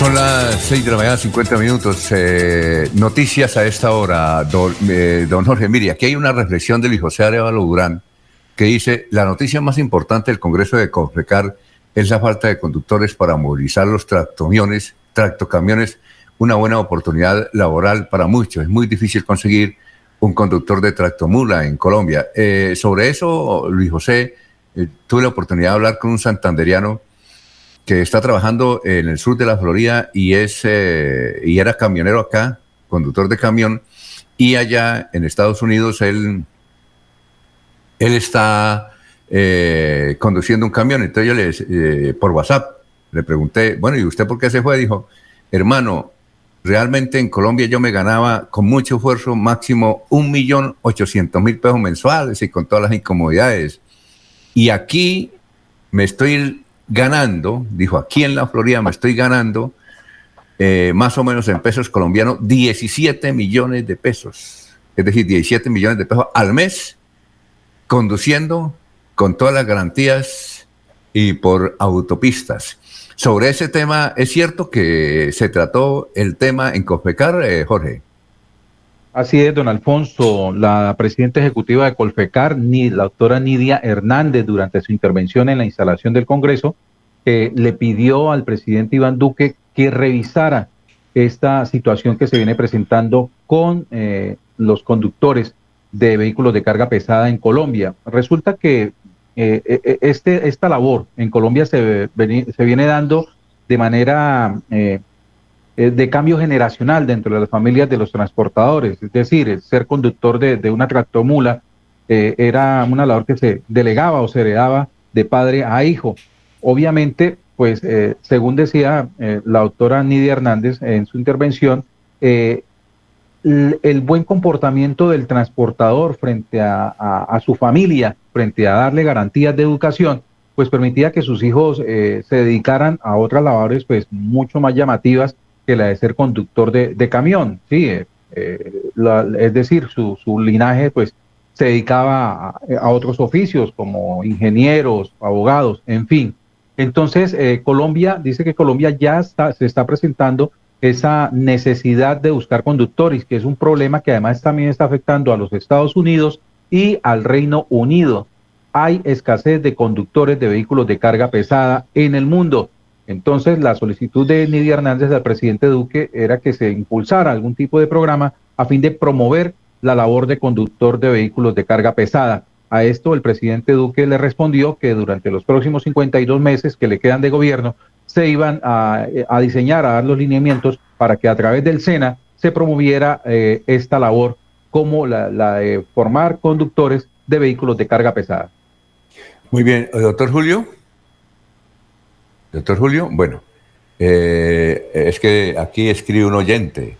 Son las 6 de la mañana, 50 minutos. Eh, noticias a esta hora, don, eh, don Jorge. Mire, aquí hay una reflexión de Luis José Arevalo Durán que dice, la noticia más importante del Congreso de Confrecar es la falta de conductores para movilizar los tractomiones, tractocamiones, una buena oportunidad laboral para muchos. Es muy difícil conseguir un conductor de tractomula en Colombia. Eh, sobre eso, Luis José, eh, tuve la oportunidad de hablar con un santanderiano que está trabajando en el sur de la Florida y es eh, y era camionero acá, conductor de camión, y allá en Estados Unidos él, él está eh, conduciendo un camión. Entonces yo le eh, por WhatsApp le pregunté, bueno, ¿y usted por qué se fue? Dijo, hermano, realmente en Colombia yo me ganaba con mucho esfuerzo máximo un millón ochocientos mil pesos mensuales y con todas las incomodidades. Y aquí me estoy ganando, dijo, aquí en la Florida me estoy ganando eh, más o menos en pesos colombianos 17 millones de pesos. Es decir, 17 millones de pesos al mes conduciendo con todas las garantías y por autopistas. Sobre ese tema, ¿es cierto que se trató el tema en Cofecar, eh, Jorge? Así es, don Alfonso. La presidenta ejecutiva de Colfecar, la doctora Nidia Hernández, durante su intervención en la instalación del Congreso, eh, le pidió al presidente Iván Duque que revisara esta situación que se viene presentando con eh, los conductores de vehículos de carga pesada en Colombia. Resulta que eh, este, esta labor en Colombia se, se viene dando de manera de cambio generacional dentro de las familias de los transportadores, es decir, ser conductor de, de una tractomula era una labor que se delegaba o se heredaba de padre a hijo. Obviamente, pues según decía la doctora Nidia Hernández en su intervención, eh, el, buen comportamiento del transportador frente a, su familia, frente a darle garantías de educación, pues permitía que sus hijos eh, se dedicaran a otras labores pues mucho más llamativas que la de ser conductor de, camión, sí, eh, es decir, su, linaje pues se dedicaba a, otros oficios como ingenieros, abogados, en fin. Entonces, Colombia, dice que Colombia ya está, se está presentando esa necesidad de buscar conductores, que es un problema que además también está afectando a los Estados Unidos y al Reino Unido. Hay escasez de conductores de vehículos de carga pesada en el mundo. Entonces, la solicitud de Nidia Hernández al presidente Duque era que se impulsara algún tipo de programa a fin de promover la labor de conductor de vehículos de carga pesada. A esto el presidente Duque le respondió que durante los próximos 52 meses que le quedan de gobierno se iban a, diseñar, a dar los lineamientos para que a través del SENA se promoviera eh, esta labor como la, de formar conductores de vehículos de carga pesada. Muy bien, doctor Julio. Doctor Julio, bueno, eh, es que aquí escribe un oyente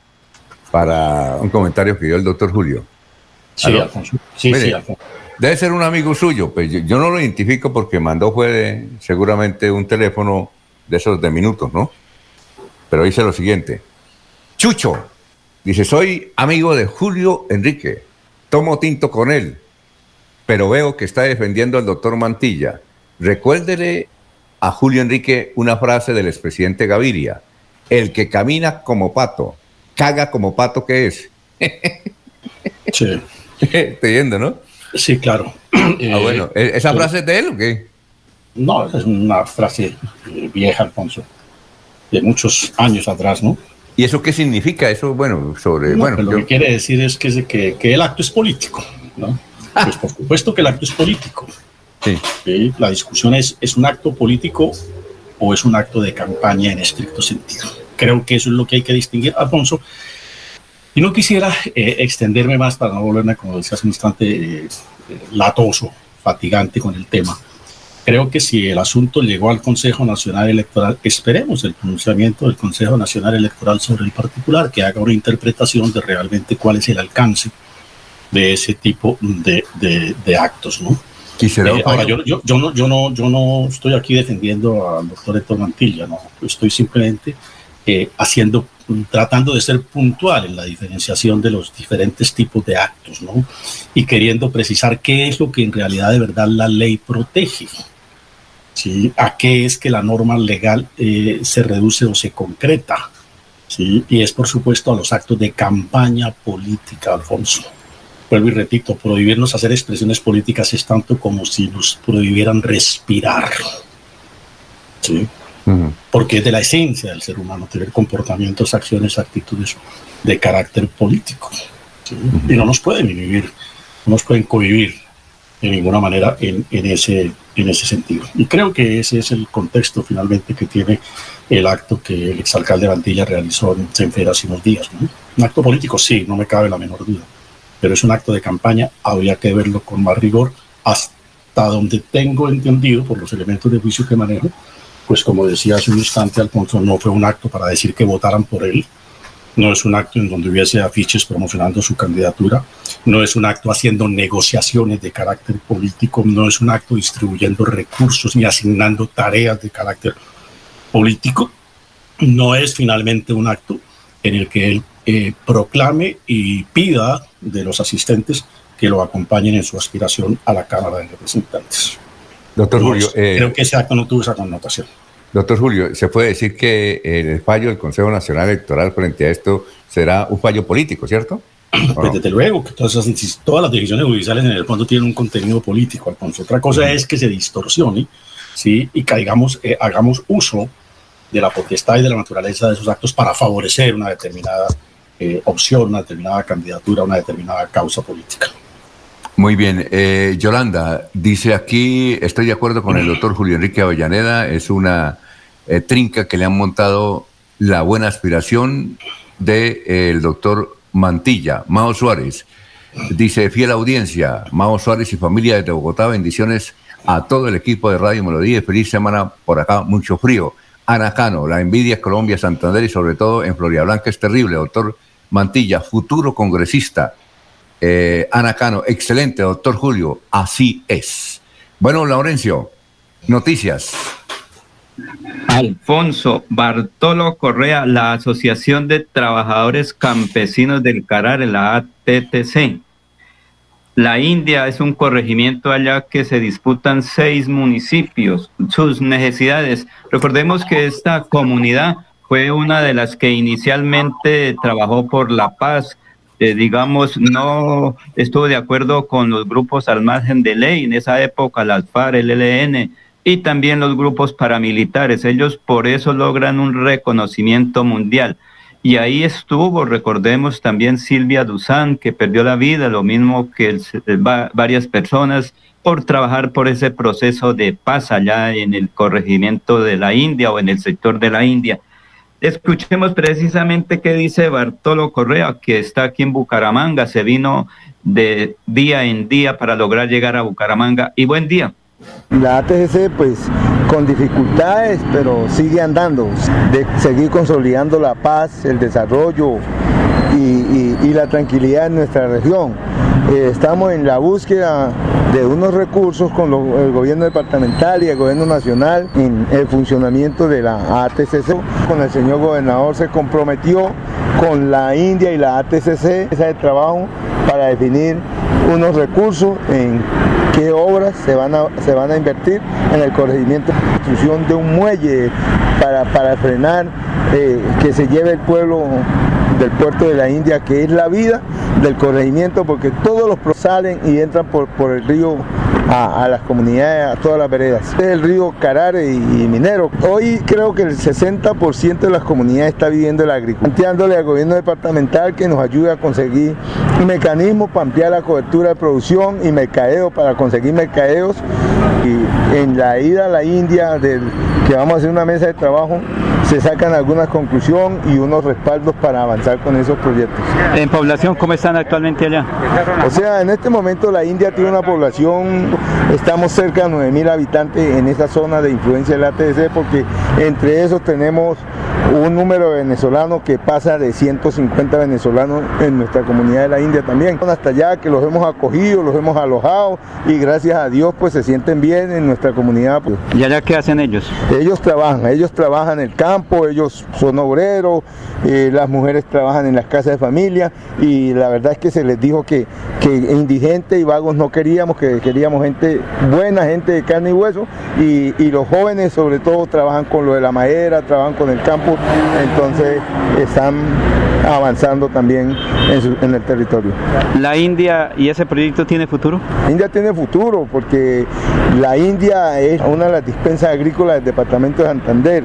para un comentario que dio el doctor Julio. Sí, Alfonso. Sí, sí, Alfonso. Debe ser un amigo suyo, pues yo, no lo identifico porque mandó fue seguramente un teléfono de esos de minutos, ¿no? Pero dice lo siguiente. Chucho, dice, soy amigo de Julio Enrique, tomo tinto con él, pero veo que está defendiendo al doctor Mantilla. Recuérdele a Julio Enrique una frase del expresidente Gaviria, el que camina como pato, caga como pato que es. Sí. Estoy yendo, ¿no? Sí, claro. Ah, bueno, ¿esa frase es de él o qué? No, es una frase vieja, Alfonso, de muchos años atrás, ¿no? ¿Y eso qué significa? Eso, bueno, sobre. bueno, lo que quiere decir es que, que, que, el acto es político, ¿no? Pues por supuesto que el acto es político. La discusión es: ¿es un acto político o es un acto de campaña en estricto sentido? Creo que eso es lo que hay que distinguir, Alfonso. Y no quisiera eh, extenderme más para no volverme, como decía hace un instante, eh, latoso, fatigante con el tema creo que si el asunto llegó al Consejo Nacional Electoral, esperemos el pronunciamiento del Consejo Nacional Electoral sobre el particular, que haga una interpretación de realmente cuál es el alcance de ese tipo de, de, actos, ¿no? Eh, ahora, yo, yo, yo, no, yo, no, yo no estoy aquí defendiendo al doctor Héctor Mantilla, no, estoy simplemente eh, haciendo, tratando de ser puntual en la diferenciación de los diferentes tipos de actos, ¿no? Y queriendo precisar qué es lo que en realidad de verdad la ley protege. ¿sí? ¿A qué es que la norma legal eh, se reduce o se concreta? ¿sí? Y es, por supuesto, a los actos de campaña política, Alfonso. Vuelvo y repito, prohibirnos hacer expresiones políticas es tanto como si nos prohibieran respirar. ¿sí? Porque es de la esencia del ser humano tener comportamientos, acciones, actitudes de carácter político. Y no nos pueden vivir, no nos pueden convivir de ninguna manera en, en, ese, en ese sentido. Y creo que ese es el contexto finalmente que tiene el acto que el exalcalde Vantilla realizó en Senfer hace unos días. Un acto político, sí, no me cabe la menor duda, pero es un acto de campaña, habría que verlo con más rigor, hasta donde tengo entendido por los elementos de juicio que manejo, pues como decía hace un instante Alfonso, no fue un acto para decir que votaran por él, no es un acto en donde hubiese afiches promocionando su candidatura, no es un acto haciendo negociaciones de carácter político, no es un acto distribuyendo recursos ni asignando tareas de carácter político, no es finalmente un acto en el que él eh, proclame y pida de los asistentes que lo acompañen en su aspiración a la Cámara de Representantes. Doctor Julio, eh, creo que ese acto no tuvo esa connotación. Doctor Julio, ¿se puede decir que el fallo del Consejo Nacional Electoral frente a esto será un fallo político, cierto? Pues desde luego que todas, todas las decisiones judiciales en el fondo tienen un contenido político. Otra cosa es que se distorsione ¿sí? y caigamos, eh, hagamos uso de la potestad y de la naturaleza de esos actos para favorecer una determinada eh, opción, una determinada candidatura, una determinada causa política. Muy bien. Eh, Yolanda, dice aquí, estoy de acuerdo con el doctor Julio Enrique Avellaneda, es una eh, trinca que le han montado la buena aspiración del de, el doctor Mantilla, Mao Suárez. Dice, fiel audiencia, Mao Suárez y familia desde Bogotá, bendiciones a todo el equipo de Radio Melodía y feliz semana por acá, mucho frío. Anacano, la envidia Colombia, Santander y sobre todo en Florida Blanca es terrible. Doctor Mantilla, futuro congresista. Eh, Anacano, excelente, doctor Julio, así es. Bueno, Laurencio, noticias. Alfonso Bartolo Correa, la Asociación de Trabajadores Campesinos del Carar, la ATTC. La India es un corregimiento allá que se disputan seis municipios, sus necesidades. Recordemos que esta comunidad fue una de las que inicialmente trabajó por la paz, eh, digamos, no estuvo de acuerdo con los grupos al margen de ley, en esa época las FARC, el ELN y también los grupos paramilitares. Ellos por eso logran un reconocimiento mundial. Y ahí estuvo, recordemos también Silvia Duzán, que perdió la vida, lo mismo que varias personas por trabajar por ese proceso de paz allá en el corregimiento de la India o en el sector de la India. Escuchemos precisamente qué dice Bartolo Correa, que está aquí en Bucaramanga, se vino de día en día para lograr llegar a Bucaramanga. Y buen día. La ATGC pues con dificultades, pero sigue andando, de seguir consolidando la paz, el desarrollo y, la tranquilidad en nuestra región. Eh, estamos en la búsqueda de unos recursos con el gobierno departamental y el gobierno nacional en el funcionamiento de la ATCC. Con el señor gobernador se comprometió con la India y la ATCC ese trabajo para definir unos recursos en qué obras se van a, se van a invertir en el corregimiento construcción de un muelle para, para frenar eh, que se lleve el pueblo del puerto de la India, que es la vida del corregimiento, porque todos los salen y entran por, por el río a, las comunidades, a todas las veredas. Este es el río Carare y, Minero. Hoy creo que el 60% de las comunidades está viviendo la agricultura. Planteándole al gobierno departamental que nos ayude a conseguir mecanismos para ampliar la cobertura de producción y mercadeo, para conseguir mercadeos. Y en la ida a la India, del, que vamos a hacer una mesa de trabajo, se sacan algunas conclusiones y unos respaldos para avanzar con esos proyectos. ¿En población cómo están actualmente allá? O sea, en este momento la India tiene una población, estamos cerca de 9.000 habitantes en esa zona de influencia del ATC porque entre esos tenemos un número de venezolanos que pasa de 150 venezolanos en nuestra comunidad de la India también. Hasta allá que los hemos acogido, los hemos alojado y gracias a Dios pues se sienten bien en nuestra comunidad. Pues. ¿Y allá qué hacen ellos? Ellos trabajan, ellos trabajan en el campo ellos son obreros, eh, las mujeres trabajan en las casas de familia y la verdad es que se les dijo que, que indigentes y vagos no queríamos, que queríamos gente buena, gente de carne y hueso y, y los jóvenes sobre todo trabajan con lo de la madera, trabajan con el campo, entonces están avanzando también en, el territorio. ¿La India y ese proyecto tiene futuro? India tiene futuro porque la India es una de las dispensas agrícolas del departamento de Santander.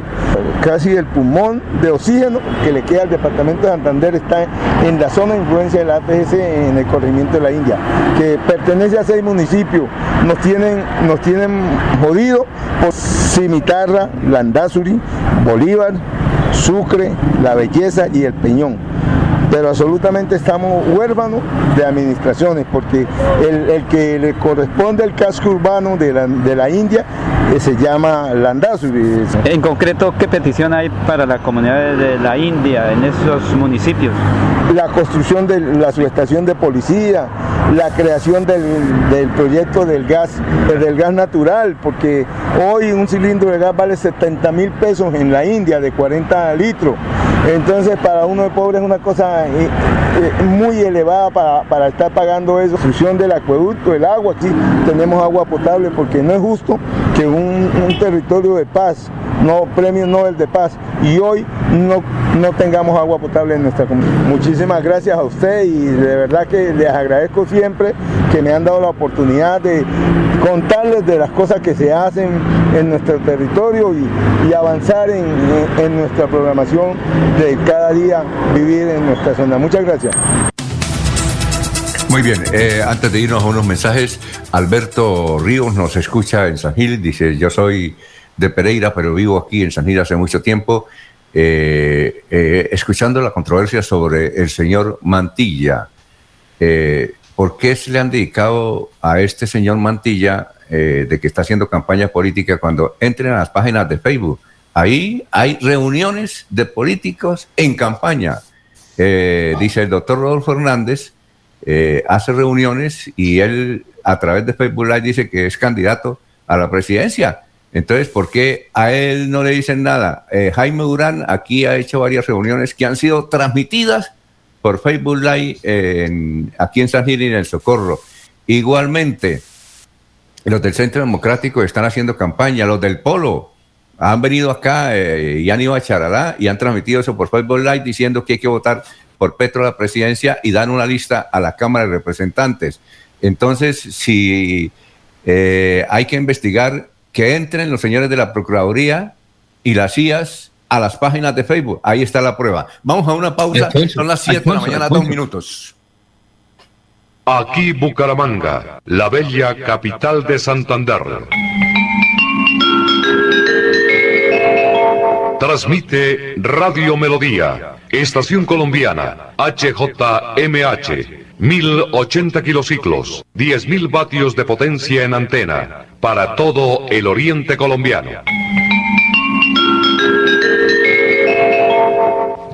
Casi el pulmón de oxígeno que le queda al departamento de Santander está en la zona de influencia de la ATS en el corregimiento de la India, que pertenece a seis municipios. Nos tienen, nos tienen jodido por Cimitarra, Landazuri, Bolívar, Sucre, La Belleza y El Peñón pero absolutamente estamos huérfanos de administraciones, porque el, que le corresponde al casco urbano de la, de la India eh, se llama Landazo. En concreto, ¿qué petición hay para la comunidad de la India en esos municipios? La construcción de la subestación de policía, la creación del, del proyecto del gas, del gas natural, porque hoy un cilindro de gas vale 70 mil pesos en la India de 40 litros. Entonces para uno de pobre es una cosa eh, eh, muy elevada para, estar pagando eso. Función del acueducto, el agua, aquí tenemos agua potable porque no es justo que un, territorio de paz, no premio Nobel de paz, y hoy no, no tengamos agua potable en nuestra comunidad. Muchísimas gracias a usted y de verdad que les agradezco siempre que me han dado la oportunidad de contarles de las cosas que se hacen en nuestro territorio y, avanzar en, nuestra programación de cada día vivir en nuestra zona. Muchas gracias. Muy bien, eh, antes de irnos a unos mensajes, Alberto Ríos nos escucha en San Gil, dice, yo soy de Pereira, pero vivo aquí en San Gil hace mucho tiempo, eh, eh, escuchando la controversia sobre el señor Mantilla. ¿Por qué se le han dedicado a este señor Mantilla de que está haciendo campaña política cuando entren a las páginas de Facebook? Ahí hay reuniones de políticos en campaña. dice el doctor Rodolfo Hernández, eh, hace reuniones y él a través de Facebook Live dice que es candidato a la presidencia. Entonces, ¿por qué a él no le dicen nada? Eh, Jaime Durán aquí ha hecho varias reuniones que han sido transmitidas por Facebook Live en, aquí en San Gil y en el Socorro. Igualmente, los del Centro Democrático están haciendo campaña, los del Polo han venido acá eh, y han ido a Charalá y han transmitido eso por Facebook Live diciendo que hay que votar por Petro la presidencia y dan una lista a la Cámara de Representantes. Entonces, si eh, hay que investigar que entren los señores de la Procuraduría y las IAS a las páginas de Facebook. Ahí está la prueba. Vamos a una pausa. Son las 7 de la mañana, dos minutos. Aquí Bucaramanga, la bella capital de Santander. Transmite Radio Melodía Estación Colombiana, HJMH, 1080 kilociclos, 10.000 vatios de potencia en antena, para todo el oriente colombiano.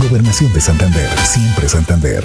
Gobernación de Santander, siempre Santander.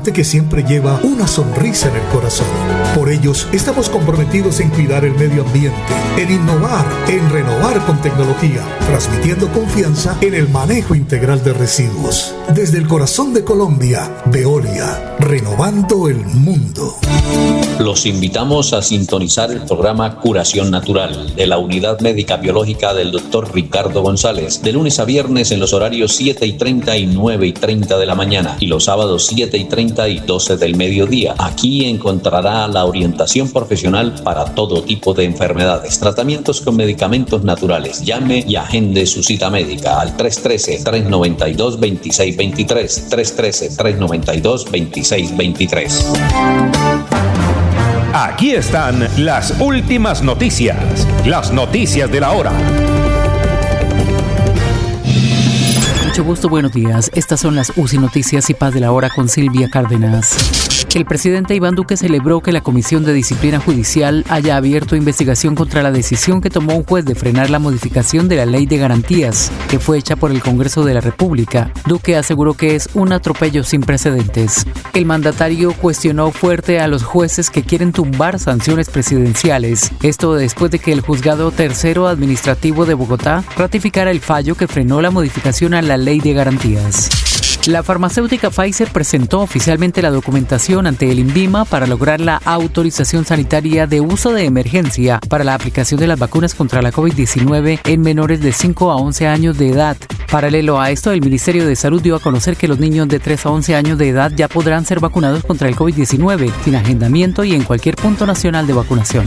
que siempre lleva una sonrisa en el corazón. Por ellos estamos comprometidos en cuidar el medio ambiente, en innovar, en renovar con tecnología, transmitiendo confianza en el manejo integral de residuos. Desde el corazón de Colombia, Veolia, renovando el mundo. Los invitamos a sintonizar el programa Curación Natural de la Unidad Médica Biológica del Dr. Ricardo González, de lunes a viernes en los horarios 7 y 30 y 9 y 30 de la mañana y los sábados 7 y 30 y 12 del mediodía. Aquí encontrará la orientación profesional para todo tipo de enfermedades, tratamientos con medicamentos naturales. Llame y agende su cita médica al 313-392-2623, 313-392-2623. Aquí están las últimas noticias, las noticias de la hora. Mucho gusto, buenos días. Estas son las UCI Noticias y Paz de la Hora con Silvia Cárdenas. El presidente Iván Duque celebró que la Comisión de Disciplina Judicial haya abierto investigación contra la decisión que tomó un juez de frenar la modificación de la Ley de Garantías, que fue hecha por el Congreso de la República. Duque aseguró que es un atropello sin precedentes. El mandatario cuestionó fuerte a los jueces que quieren tumbar sanciones presidenciales. Esto después de que el Juzgado Tercero Administrativo de Bogotá ratificara el fallo que frenó la modificación a la Ley de Garantías. La farmacéutica Pfizer presentó oficialmente la documentación ante el INVIMA para lograr la autorización sanitaria de uso de emergencia para la aplicación de las vacunas contra la COVID-19 en menores de 5 a 11 años de edad. Paralelo a esto, el Ministerio de Salud dio a conocer que los niños de 3 a 11 años de edad ya podrán ser vacunados contra el COVID-19 sin agendamiento y en cualquier punto nacional de vacunación.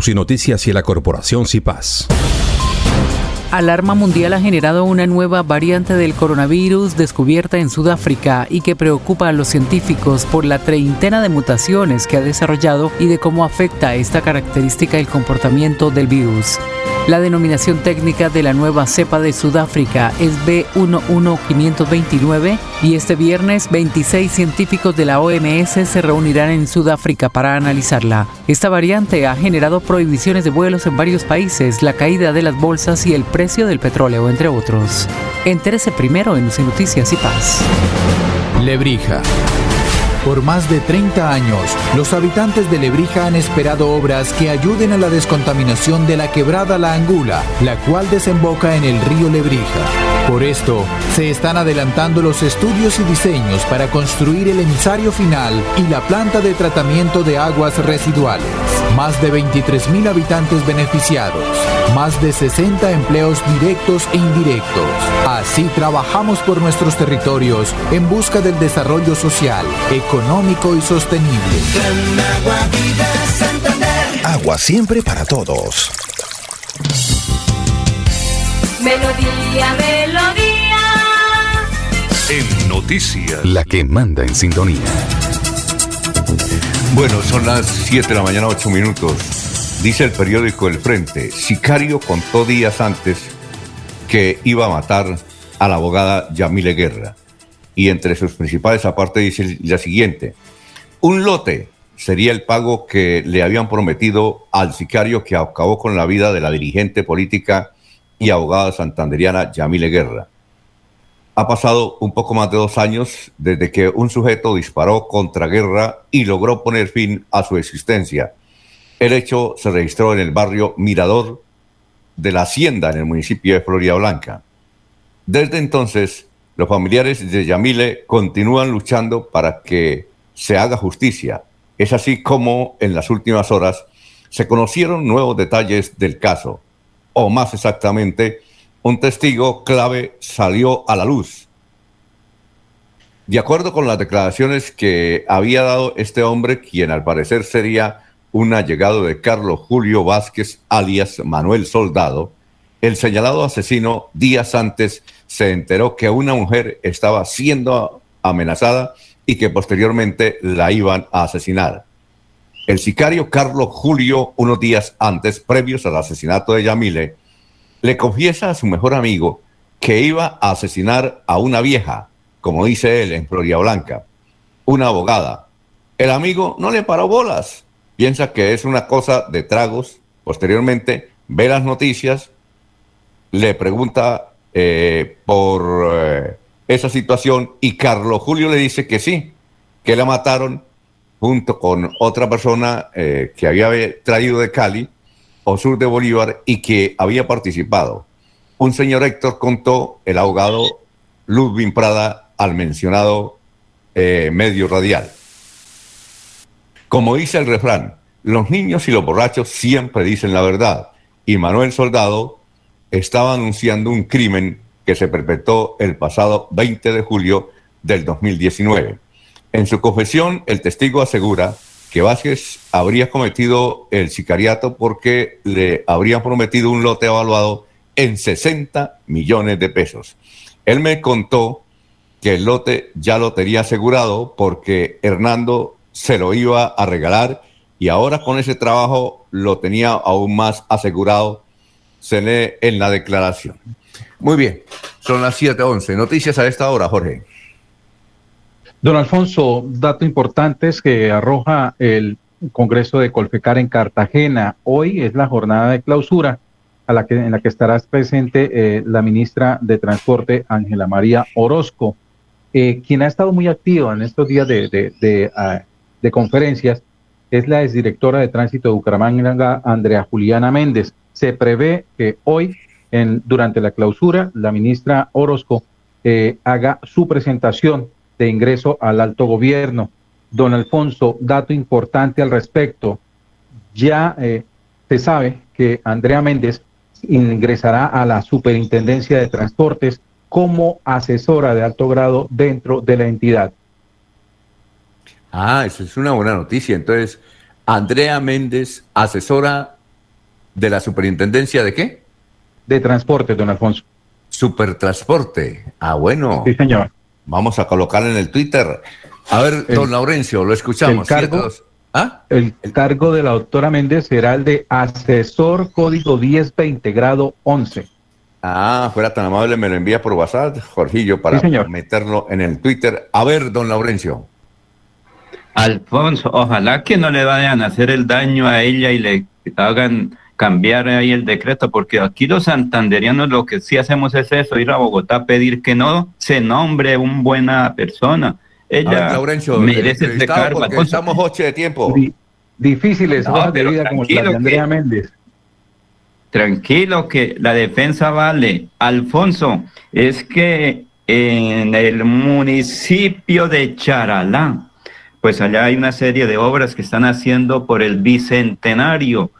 UCI Noticias y la Corporación CIPAS. Alarma Mundial ha generado una nueva variante del coronavirus descubierta en Sudáfrica y que preocupa a los científicos por la treintena de mutaciones que ha desarrollado y de cómo afecta esta característica el comportamiento del virus. La denominación técnica de la nueva cepa de Sudáfrica es B11529 y este viernes 26 científicos de la OMS se reunirán en Sudáfrica para analizarla. Esta variante ha generado prohibiciones de vuelos en varios países, la caída de las bolsas y el precio del petróleo, entre otros. Entérese primero en Noticias y Paz. Lebrija. Por más de 30 años, los habitantes de Lebrija han esperado obras que ayuden a la descontaminación de la quebrada La Angula, la cual desemboca en el río Lebrija. Por esto, se están adelantando los estudios y diseños para construir el emisario final y la planta de tratamiento de aguas residuales. Más de 23.000 habitantes beneficiados, más de 60 empleos directos e indirectos. Así trabajamos por nuestros territorios en busca del desarrollo social, económico y sostenible. Agua siempre para todos. Melodía, melodía. En noticias, la que manda en sintonía. Bueno, son las 7 de la mañana, 8 minutos. Dice el periódico El Frente, Sicario contó días antes que iba a matar a la abogada Yamile Guerra. Y entre sus principales aparte dice la siguiente, un lote sería el pago que le habían prometido al sicario que acabó con la vida de la dirigente política y abogada santanderiana Yamile Guerra. Ha pasado un poco más de dos años desde que un sujeto disparó contra Guerra y logró poner fin a su existencia. El hecho se registró en el barrio Mirador de la Hacienda en el municipio de Florida Blanca. Desde entonces, los familiares de Yamile continúan luchando para que se haga justicia. Es así como en las últimas horas se conocieron nuevos detalles del caso, o más exactamente, un testigo clave salió a la luz. De acuerdo con las declaraciones que había dado este hombre, quien al parecer sería un allegado de Carlos Julio Vázquez, alias Manuel Soldado, el señalado asesino días antes se enteró que una mujer estaba siendo amenazada y que posteriormente la iban a asesinar. El sicario Carlos Julio, unos días antes, previos al asesinato de Yamile, le confiesa a su mejor amigo que iba a asesinar a una vieja, como dice él en Florida Blanca, una abogada. El amigo no le paró bolas, piensa que es una cosa de tragos. Posteriormente ve las noticias, le pregunta eh, por eh, esa situación y Carlos Julio le dice que sí, que la mataron junto con otra persona eh, que había traído de Cali sur de Bolívar y que había participado. Un señor Héctor contó el abogado Ludwig Prada al mencionado medio radial. Como dice el refrán, los niños y los borrachos siempre dicen la verdad. Y Manuel Soldado estaba anunciando un crimen que se perpetró el pasado 20 de julio del 2019. En su confesión, el testigo asegura que Vázquez habría cometido el sicariato porque le habrían prometido un lote evaluado en 60 millones de pesos. Él me contó que el lote ya lo tenía asegurado porque Hernando se lo iba a regalar y ahora con ese trabajo lo tenía aún más asegurado, se lee en la declaración. Muy bien, son las 7.11. Noticias a esta hora, Jorge. Don Alfonso, dato importante es que arroja el Congreso de Colfecar en Cartagena. Hoy es la jornada de clausura en la que estará presente eh, la ministra de Transporte, Ángela María Orozco, eh, quien ha estado muy activa en estos días de, de, de, ah, de conferencias es la exdirectora de tránsito de Bucaramanga, Andrea Juliana Méndez. Se prevé que hoy, durante la clausura, la ministra Orozco eh, haga su presentación de ingreso al alto gobierno. Don Alfonso, dato importante al respecto. Ya eh, se sabe que Andrea Méndez ingresará a la Superintendencia de Transportes como asesora de alto grado dentro de la entidad. Ah, eso es una buena noticia. Entonces, Andrea Méndez, asesora de la Superintendencia de qué? De Transporte, don Alfonso. Supertransporte. Ah, bueno. Sí, señor. Vamos a colocarle en el Twitter. A ver, don Laurencio, lo escuchamos. El cargo, ¿Ah? el cargo de la doctora Méndez será el de asesor código 1020, grado 11. Ah, fuera tan amable, me lo envía por WhatsApp, Jorgillo, para meterlo en el Twitter. A ver, don Laurencio. Alfonso, ojalá que no le vayan a hacer el daño a ella y le hagan cambiar ahí el decreto, porque aquí los santanderianos lo que sí hacemos es eso, ir a Bogotá a pedir que no se nombre una buena persona. Ella merece este cargo. Estamos ocho de tiempo. Difíciles no, de vida como la de Andrea Méndez. Tranquilo que la defensa vale. Alfonso, es que en el municipio de Charalá, pues allá hay una serie de obras que están haciendo por el bicentenario,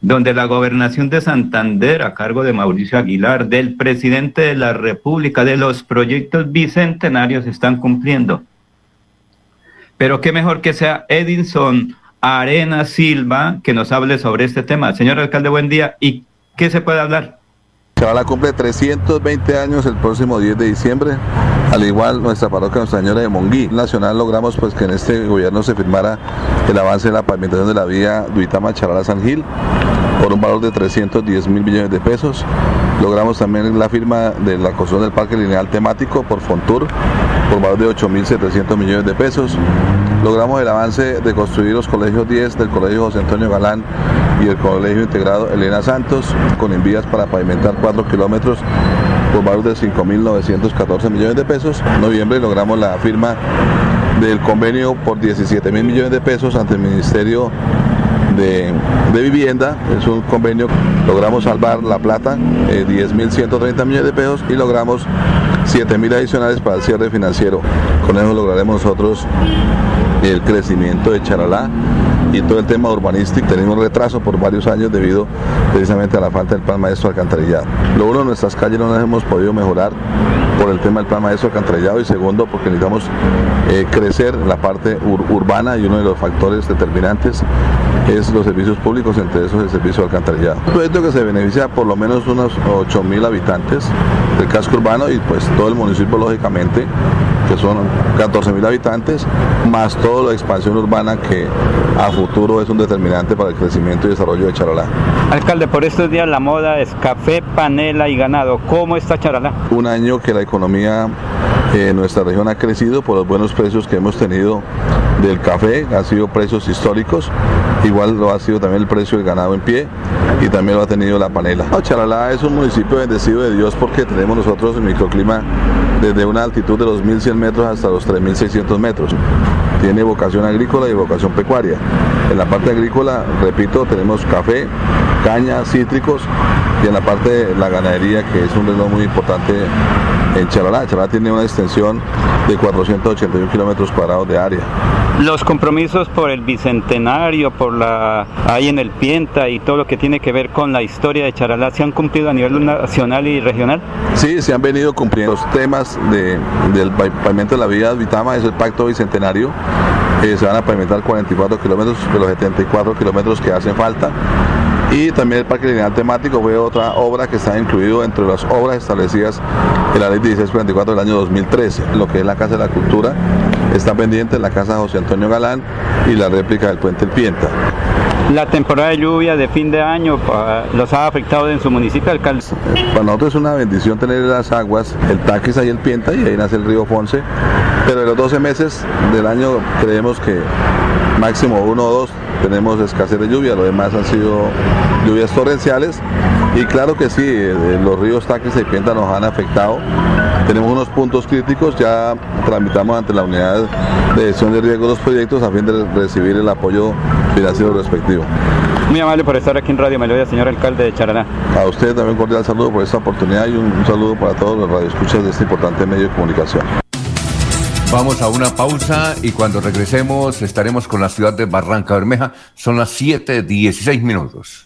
donde la gobernación de Santander, a cargo de Mauricio Aguilar, del presidente de la República, de los proyectos bicentenarios están cumpliendo. Pero qué mejor que sea Edinson Arena Silva que nos hable sobre este tema. Señor alcalde, buen día. ¿Y qué se puede hablar? La cumple 320 años el próximo 10 de diciembre, al igual nuestra parroquia Nuestra Señora de Monguí. Nacional logramos pues que en este gobierno se firmara el avance en la pavimentación de la vía Duitama Charala San Gil por un valor de 310 mil millones de pesos. Logramos también la firma de la construcción del parque lineal temático por Fontur por valor de 8.700 millones de pesos. Logramos el avance de construir los colegios 10 del Colegio José Antonio Galán y el Colegio Integrado Elena Santos con envías para pavimentar 4 kilómetros por valor de 5.914 millones de pesos. En noviembre logramos la firma del convenio por 17 mil millones de pesos ante el Ministerio de, vivienda, es un convenio, logramos salvar La Plata, eh, 10.130 millones de pesos y logramos 7.000 adicionales para el cierre financiero. Con eso lograremos nosotros el crecimiento de Charalá y todo el tema urbanístico. Tenemos retraso por varios años debido precisamente a la falta del plan maestro alcantarillado. Lo uno, nuestras calles no las hemos podido mejorar por el tema del plan maestro alcantarillado y segundo porque necesitamos eh, crecer la parte urbana y uno de los factores determinantes es los servicios públicos, entre esos el servicio de alcantarillado. Un proyecto que se beneficia por lo menos unos 8 mil habitantes del casco urbano y pues todo el municipio lógicamente que son 14 mil habitantes, más toda la expansión urbana que a futuro es un determinante para el crecimiento y desarrollo de Charalá. Alcalde, por estos días la moda es café, panela y ganado. ¿Cómo está Charalá? Un año que la economía en nuestra región ha crecido por los buenos precios que hemos tenido del café, han sido precios históricos, igual lo ha sido también el precio del ganado en pie y también lo ha tenido la panela. Charalá es un municipio bendecido de Dios porque tenemos nosotros el microclima desde una altitud de los 1.100 metros hasta los 3.600 metros. Tiene vocación agrícola y vocación pecuaria. En la parte agrícola, repito, tenemos café, caña, cítricos y en la parte de la ganadería, que es un reloj muy importante en Charalá. Charalá tiene una extensión de 481 kilómetros cuadrados de área. Los compromisos por el bicentenario, por la ahí en el Pienta y todo lo que tiene que ver con la historia de Charalá, ¿se han cumplido a nivel nacional y regional? Sí, se han venido cumpliendo. Los temas del pavimento de la vía Vitama es el pacto bicentenario. Eh, se van a pavimentar 44 kilómetros de los 74 kilómetros que hacen falta y también el parque lineal temático fue otra obra que está incluido entre las obras establecidas en la ley 1644 del año 2013, lo que es la Casa de la Cultura, está pendiente la Casa José Antonio Galán y la réplica del Puente El Pienta. La temporada de lluvia de fin de año los ha afectado en su municipio, alcalde. Para nosotros es una bendición tener las aguas, el Taquis y el Pienta y ahí nace el río Fonse, pero en los 12 meses del año creemos que máximo uno o dos tenemos escasez de lluvia, lo demás han sido lluvias torrenciales y claro que sí, eh, los ríos Taques y Pienta nos han afectado. Tenemos unos puntos críticos, ya tramitamos ante la unidad de gestión de riesgo los proyectos a fin de recibir el apoyo financiero respectivo. Muy amable por estar aquí en Radio Melodía, señor alcalde de Charaná. A usted también un cordial saludo por esta oportunidad y un, un saludo para todos los radioescuchas de este importante medio de comunicación. Vamos a una pausa y cuando regresemos estaremos con la ciudad de Barranca Bermeja. Son las 7:16 minutos.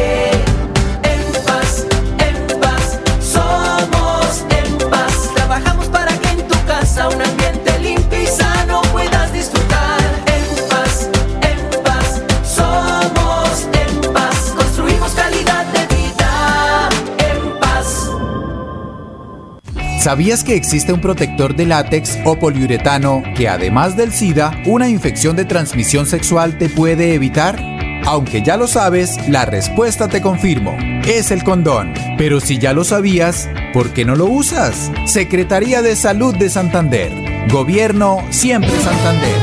¿Sabías que existe un protector de látex o poliuretano que además del SIDA, una infección de transmisión sexual te puede evitar? Aunque ya lo sabes, la respuesta te confirmo. Es el condón. Pero si ya lo sabías, ¿por qué no lo usas? Secretaría de Salud de Santander. Gobierno siempre Santander.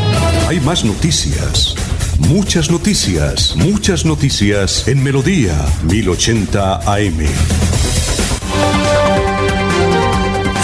Hay más noticias. Muchas noticias, muchas noticias en Melodía 1080 AM.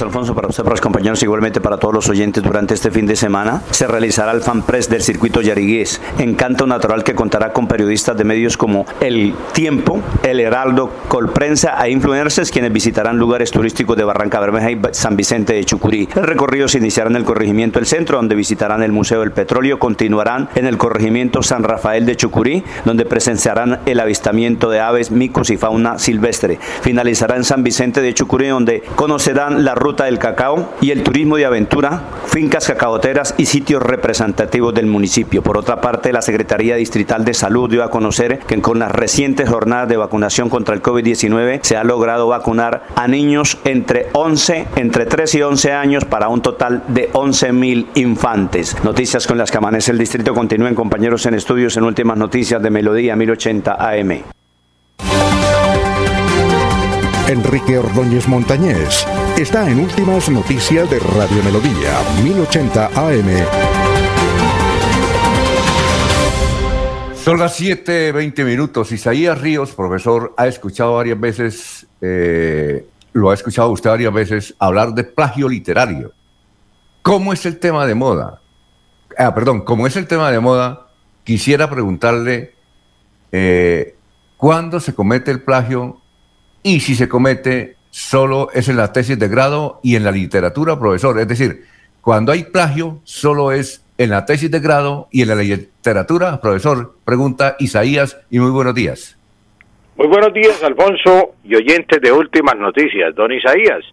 Alfonso, para usted, para los compañeros, igualmente para todos los oyentes. Durante este fin de semana se realizará el fan press del circuito Yarigués, encanto natural que contará con periodistas de medios como El Tiempo, El Heraldo, Colprensa e influencers quienes visitarán lugares turísticos de Barranca Bermeja y San Vicente de Chucurí. El recorrido se iniciará en el corregimiento El Centro, donde visitarán el Museo del Petróleo, continuarán en el corregimiento San Rafael de Chucurí, donde presenciarán el avistamiento de aves, micos y fauna silvestre. Finalizará en San Vicente de Chucurí, donde conocerán la ruta del cacao y el turismo de aventura, fincas cacaoteras y sitios representativos del municipio. Por otra parte, la Secretaría Distrital de Salud dio a conocer que con las recientes jornadas de vacunación contra el COVID-19 se ha logrado vacunar a niños entre 11, entre 3 y 11 años para un total de 11 mil infantes. Noticias con las que amanece el distrito continúen compañeros en estudios en últimas noticias de Melodía 1080 AM. Enrique Ordóñez Montañés está en Últimas Noticias de Radio Melodía 1080 AM. Son las 7:20 minutos. Isaías Ríos, profesor, ha escuchado varias veces, eh, lo ha escuchado usted varias veces hablar de plagio literario. ¿Cómo es el tema de moda? Ah, perdón, como es el tema de moda, quisiera preguntarle eh, cuándo se comete el plagio y si se comete solo es en la tesis de grado y en la literatura, profesor. Es decir, cuando hay plagio, solo es en la tesis de grado y en la literatura, profesor. Pregunta Isaías y muy buenos días. Muy buenos días, Alfonso y oyentes de Últimas Noticias. Don Isaías,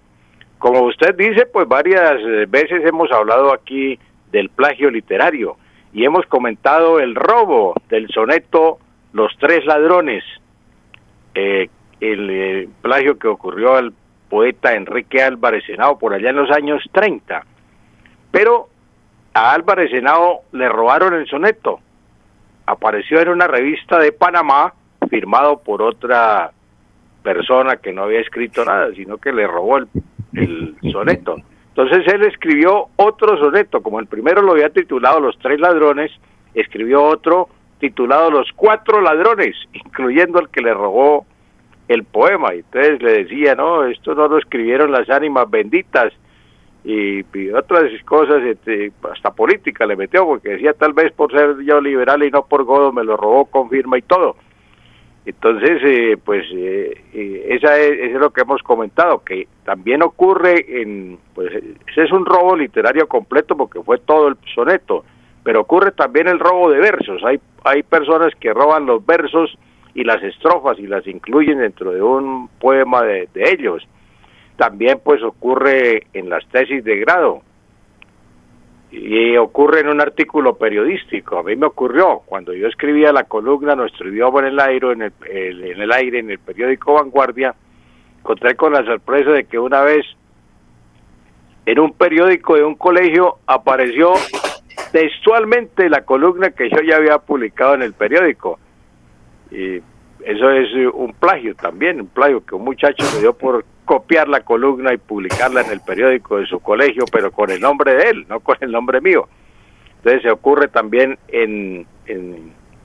como usted dice, pues varias eh, veces hemos hablado aquí del plagio literario y hemos comentado el robo del soneto Los Tres Ladrones, eh, el eh, plagio que ocurrió al poeta Enrique Álvarez Henao por allá en los años 30. Pero a Álvarez Henao le robaron el soneto. Apareció en una revista de Panamá firmado por otra persona que no había escrito nada, sino que le robó el soneto. Entonces él escribió otro soneto, como el primero lo había titulado Los Tres Ladrones, escribió otro titulado Los Cuatro Ladrones, incluyendo el que le robó el poema. Y entonces le decía, no, esto no lo escribieron las ánimas benditas y, otras cosas, este, hasta política le metió, porque decía tal vez por ser yo liberal y no por godo me lo robó con firma y todo. Entonces, eh, pues eh, eh, esa es, eso es lo que hemos comentado, que también ocurre en, pues ese es un robo literario completo porque fue todo el soneto, pero ocurre también el robo de versos. Hay, hay personas que roban los versos y las estrofas y las incluyen dentro de un poema de, ellos. También pues ocurre en las tesis de grado y ocurre en un artículo periodístico. A mí me ocurrió cuando yo escribía la columna Nuestro idioma en el aire, en el- en el aire, en el periódico Vanguardia, encontré con la sorpresa de que una vez en un periódico de un colegio apareció textualmente la columna que yo ya había publicado en el periódico. Y eso es eh, un plagio también, un plagio que un muchacho me dio por copiar la columna y publicarla en el periódico de su colegio, pero con el nombre de él, no con el nombre mío. Entonces se ocurre también en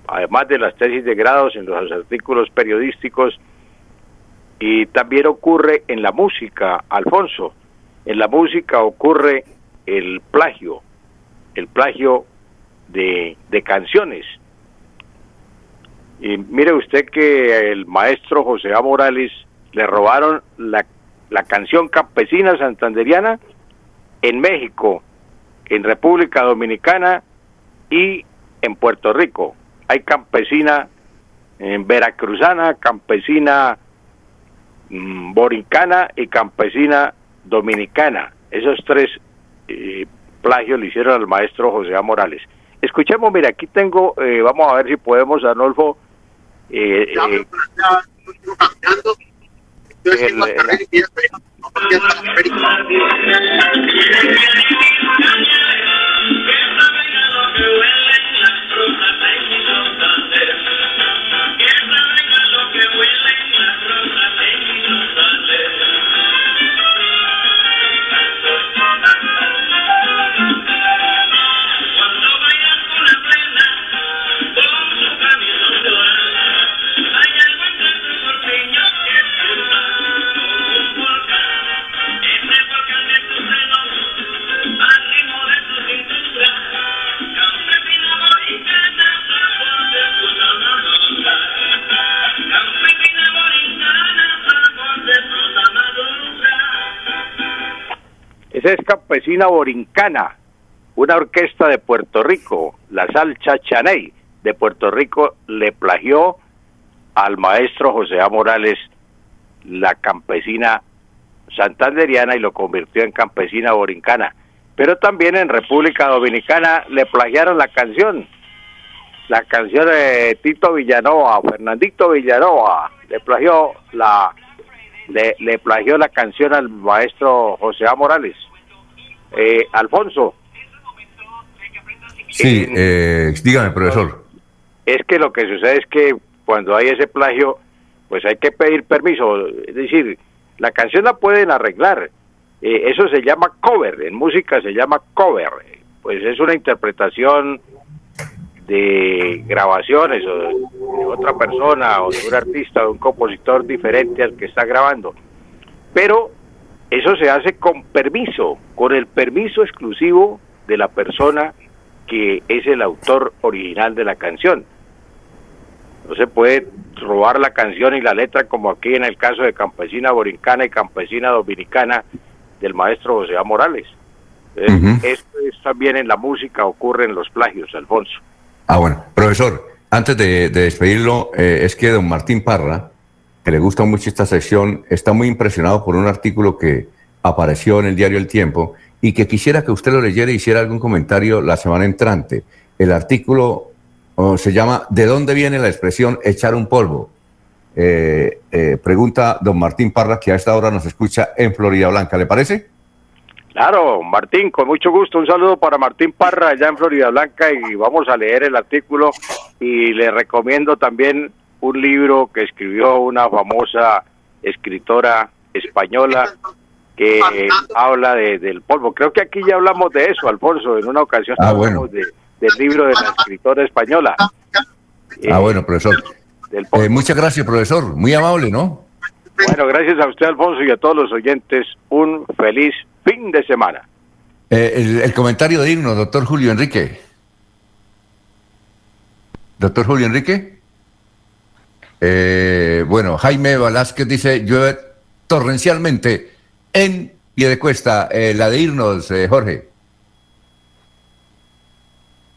además de las tesis de grados, en los artículos periodísticos, y también ocurre en la música, Alfonso. En la música ocurre el plagio, el plagio de, de canciones. Y mire usted que el maestro José A. Morales le robaron la, la canción campesina santanderiana en México, en República Dominicana y en Puerto Rico. Hay campesina en veracruzana, campesina mm, borincana y campesina dominicana. Esos tres eh, plagios le hicieron al maestro José A. Morales. Escuchemos, mira, aquí tengo, eh, vamos a ver si podemos, Arnolfo, eh, eh, el- Esa es Campesina Borincana, una orquesta de Puerto Rico, la Salcha Chaney de Puerto Rico le plagió al maestro José A. Morales la campesina santanderiana y lo convirtió en campesina borincana. Pero también en República Dominicana le plagiaron la canción, la canción de Tito Villanova, Fernandito Villanova, le plagió la le, le plagió la canción al maestro José A. Morales. Eh, Alfonso, Sí, eh, dígame, profesor. es que lo que sucede es que cuando hay ese plagio, pues hay que pedir permiso. Es decir, la canción la pueden arreglar. Eh, eso se llama cover, en música se llama cover. Pues es una interpretación de grabaciones o de, de otra persona o de un artista o de un compositor diferente al que está grabando. Pero eso se hace con permiso, con el permiso exclusivo de la persona que es el autor original de la canción. No se puede robar la canción y la letra como aquí en el caso de Campesina Borincana y Campesina Dominicana del maestro José A. Morales. Esto es también en la música, ocurre en los plagios, Alfonso. Ah, bueno, profesor, antes de, de despedirlo, eh, es que don Martín Parra, que le gusta mucho esta sección, está muy impresionado por un artículo que apareció en el diario El Tiempo y que quisiera que usted lo leyera y hiciera algún comentario la semana entrante. El artículo oh, se llama ¿De dónde viene la expresión echar un polvo? Eh, eh, pregunta don Martín Parra, que a esta hora nos escucha en Florida Blanca. ¿Le parece? Claro, Martín, con mucho gusto. Un saludo para Martín Parra allá en Florida Blanca y vamos a leer el artículo y le recomiendo también un libro que escribió una famosa escritora española que habla de- del polvo. Creo que aquí ya hablamos de eso, Alfonso, en una ocasión Ah, hablamos bueno. de- del libro de la escritora española. ah, bueno, profesor. Eh, muchas gracias, profesor. Muy amable, ¿no? Bueno, gracias a usted, Alfonso, y a todos los oyentes. Un feliz fin de semana. Eh, el, comentario digno, doctor Julio Enrique. Doctor Julio Enrique. Eh, bueno, Jaime Velázquez dice, llueve torrencialmente en Piedecuesta. Eh, la de irnos, Jorge.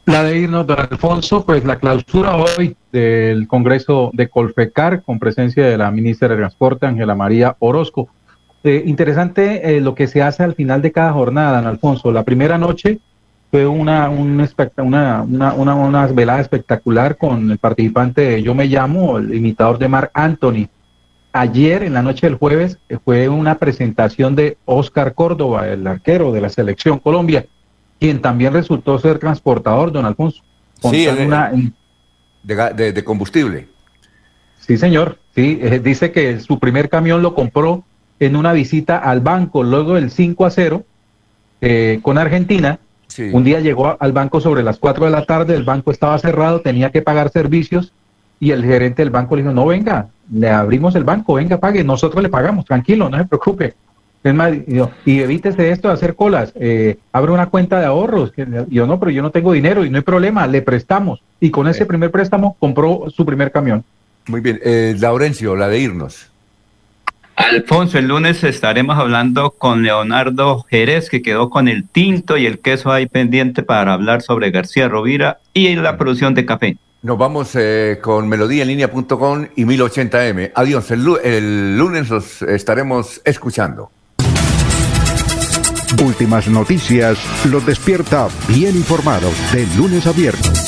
La de irnos, don Alfonso, pues la clausura hoy del Congreso de Colfecar con presencia de la ministra de Transporte, Ángela María Orozco. Eh, interesante eh, lo que se hace al final de cada jornada, don Alfonso. La primera noche fue una, una, una, una, velada espectacular con el participante Yo Me Llamo, el imitador de Mark Anthony. Ayer, en la noche del jueves, fue una presentación de Oscar Córdoba, el arquero de la selección Colombia quien también resultó ser transportador, don Alfonso. Sí, de, combustible. Sí, señor. Sí, eh, dice que su primer camión lo compró en una visita al banco luego del 5 a 0 eh, con Argentina. Un día llegó al banco sobre las 4 de la tarde, el banco estaba cerrado, tenía que pagar servicios y el gerente del banco le dijo, no venga, le abrimos el banco, venga, pague, nosotros le pagamos, tranquilo, no se preocupe. Es más, y evítese esto de hacer colas, eh, abre una cuenta de ahorros. Yo no, pero yo no tengo dinero y no hay problema, le prestamos. Y con ese primer préstamo compró su primer camión. Muy bien, eh, Laurencio, la de irnos. Alfonso, el lunes estaremos hablando con Leonardo Jerez, que quedó con el tinto y el queso ahí pendiente para hablar sobre García Rovira y la producción de café. Nos vamos eh, con melodíaenlínea.com y 1080m. Adiós, el, el lunes los estaremos escuchando. Últimas noticias los despierta bien informados de lunes a viernes.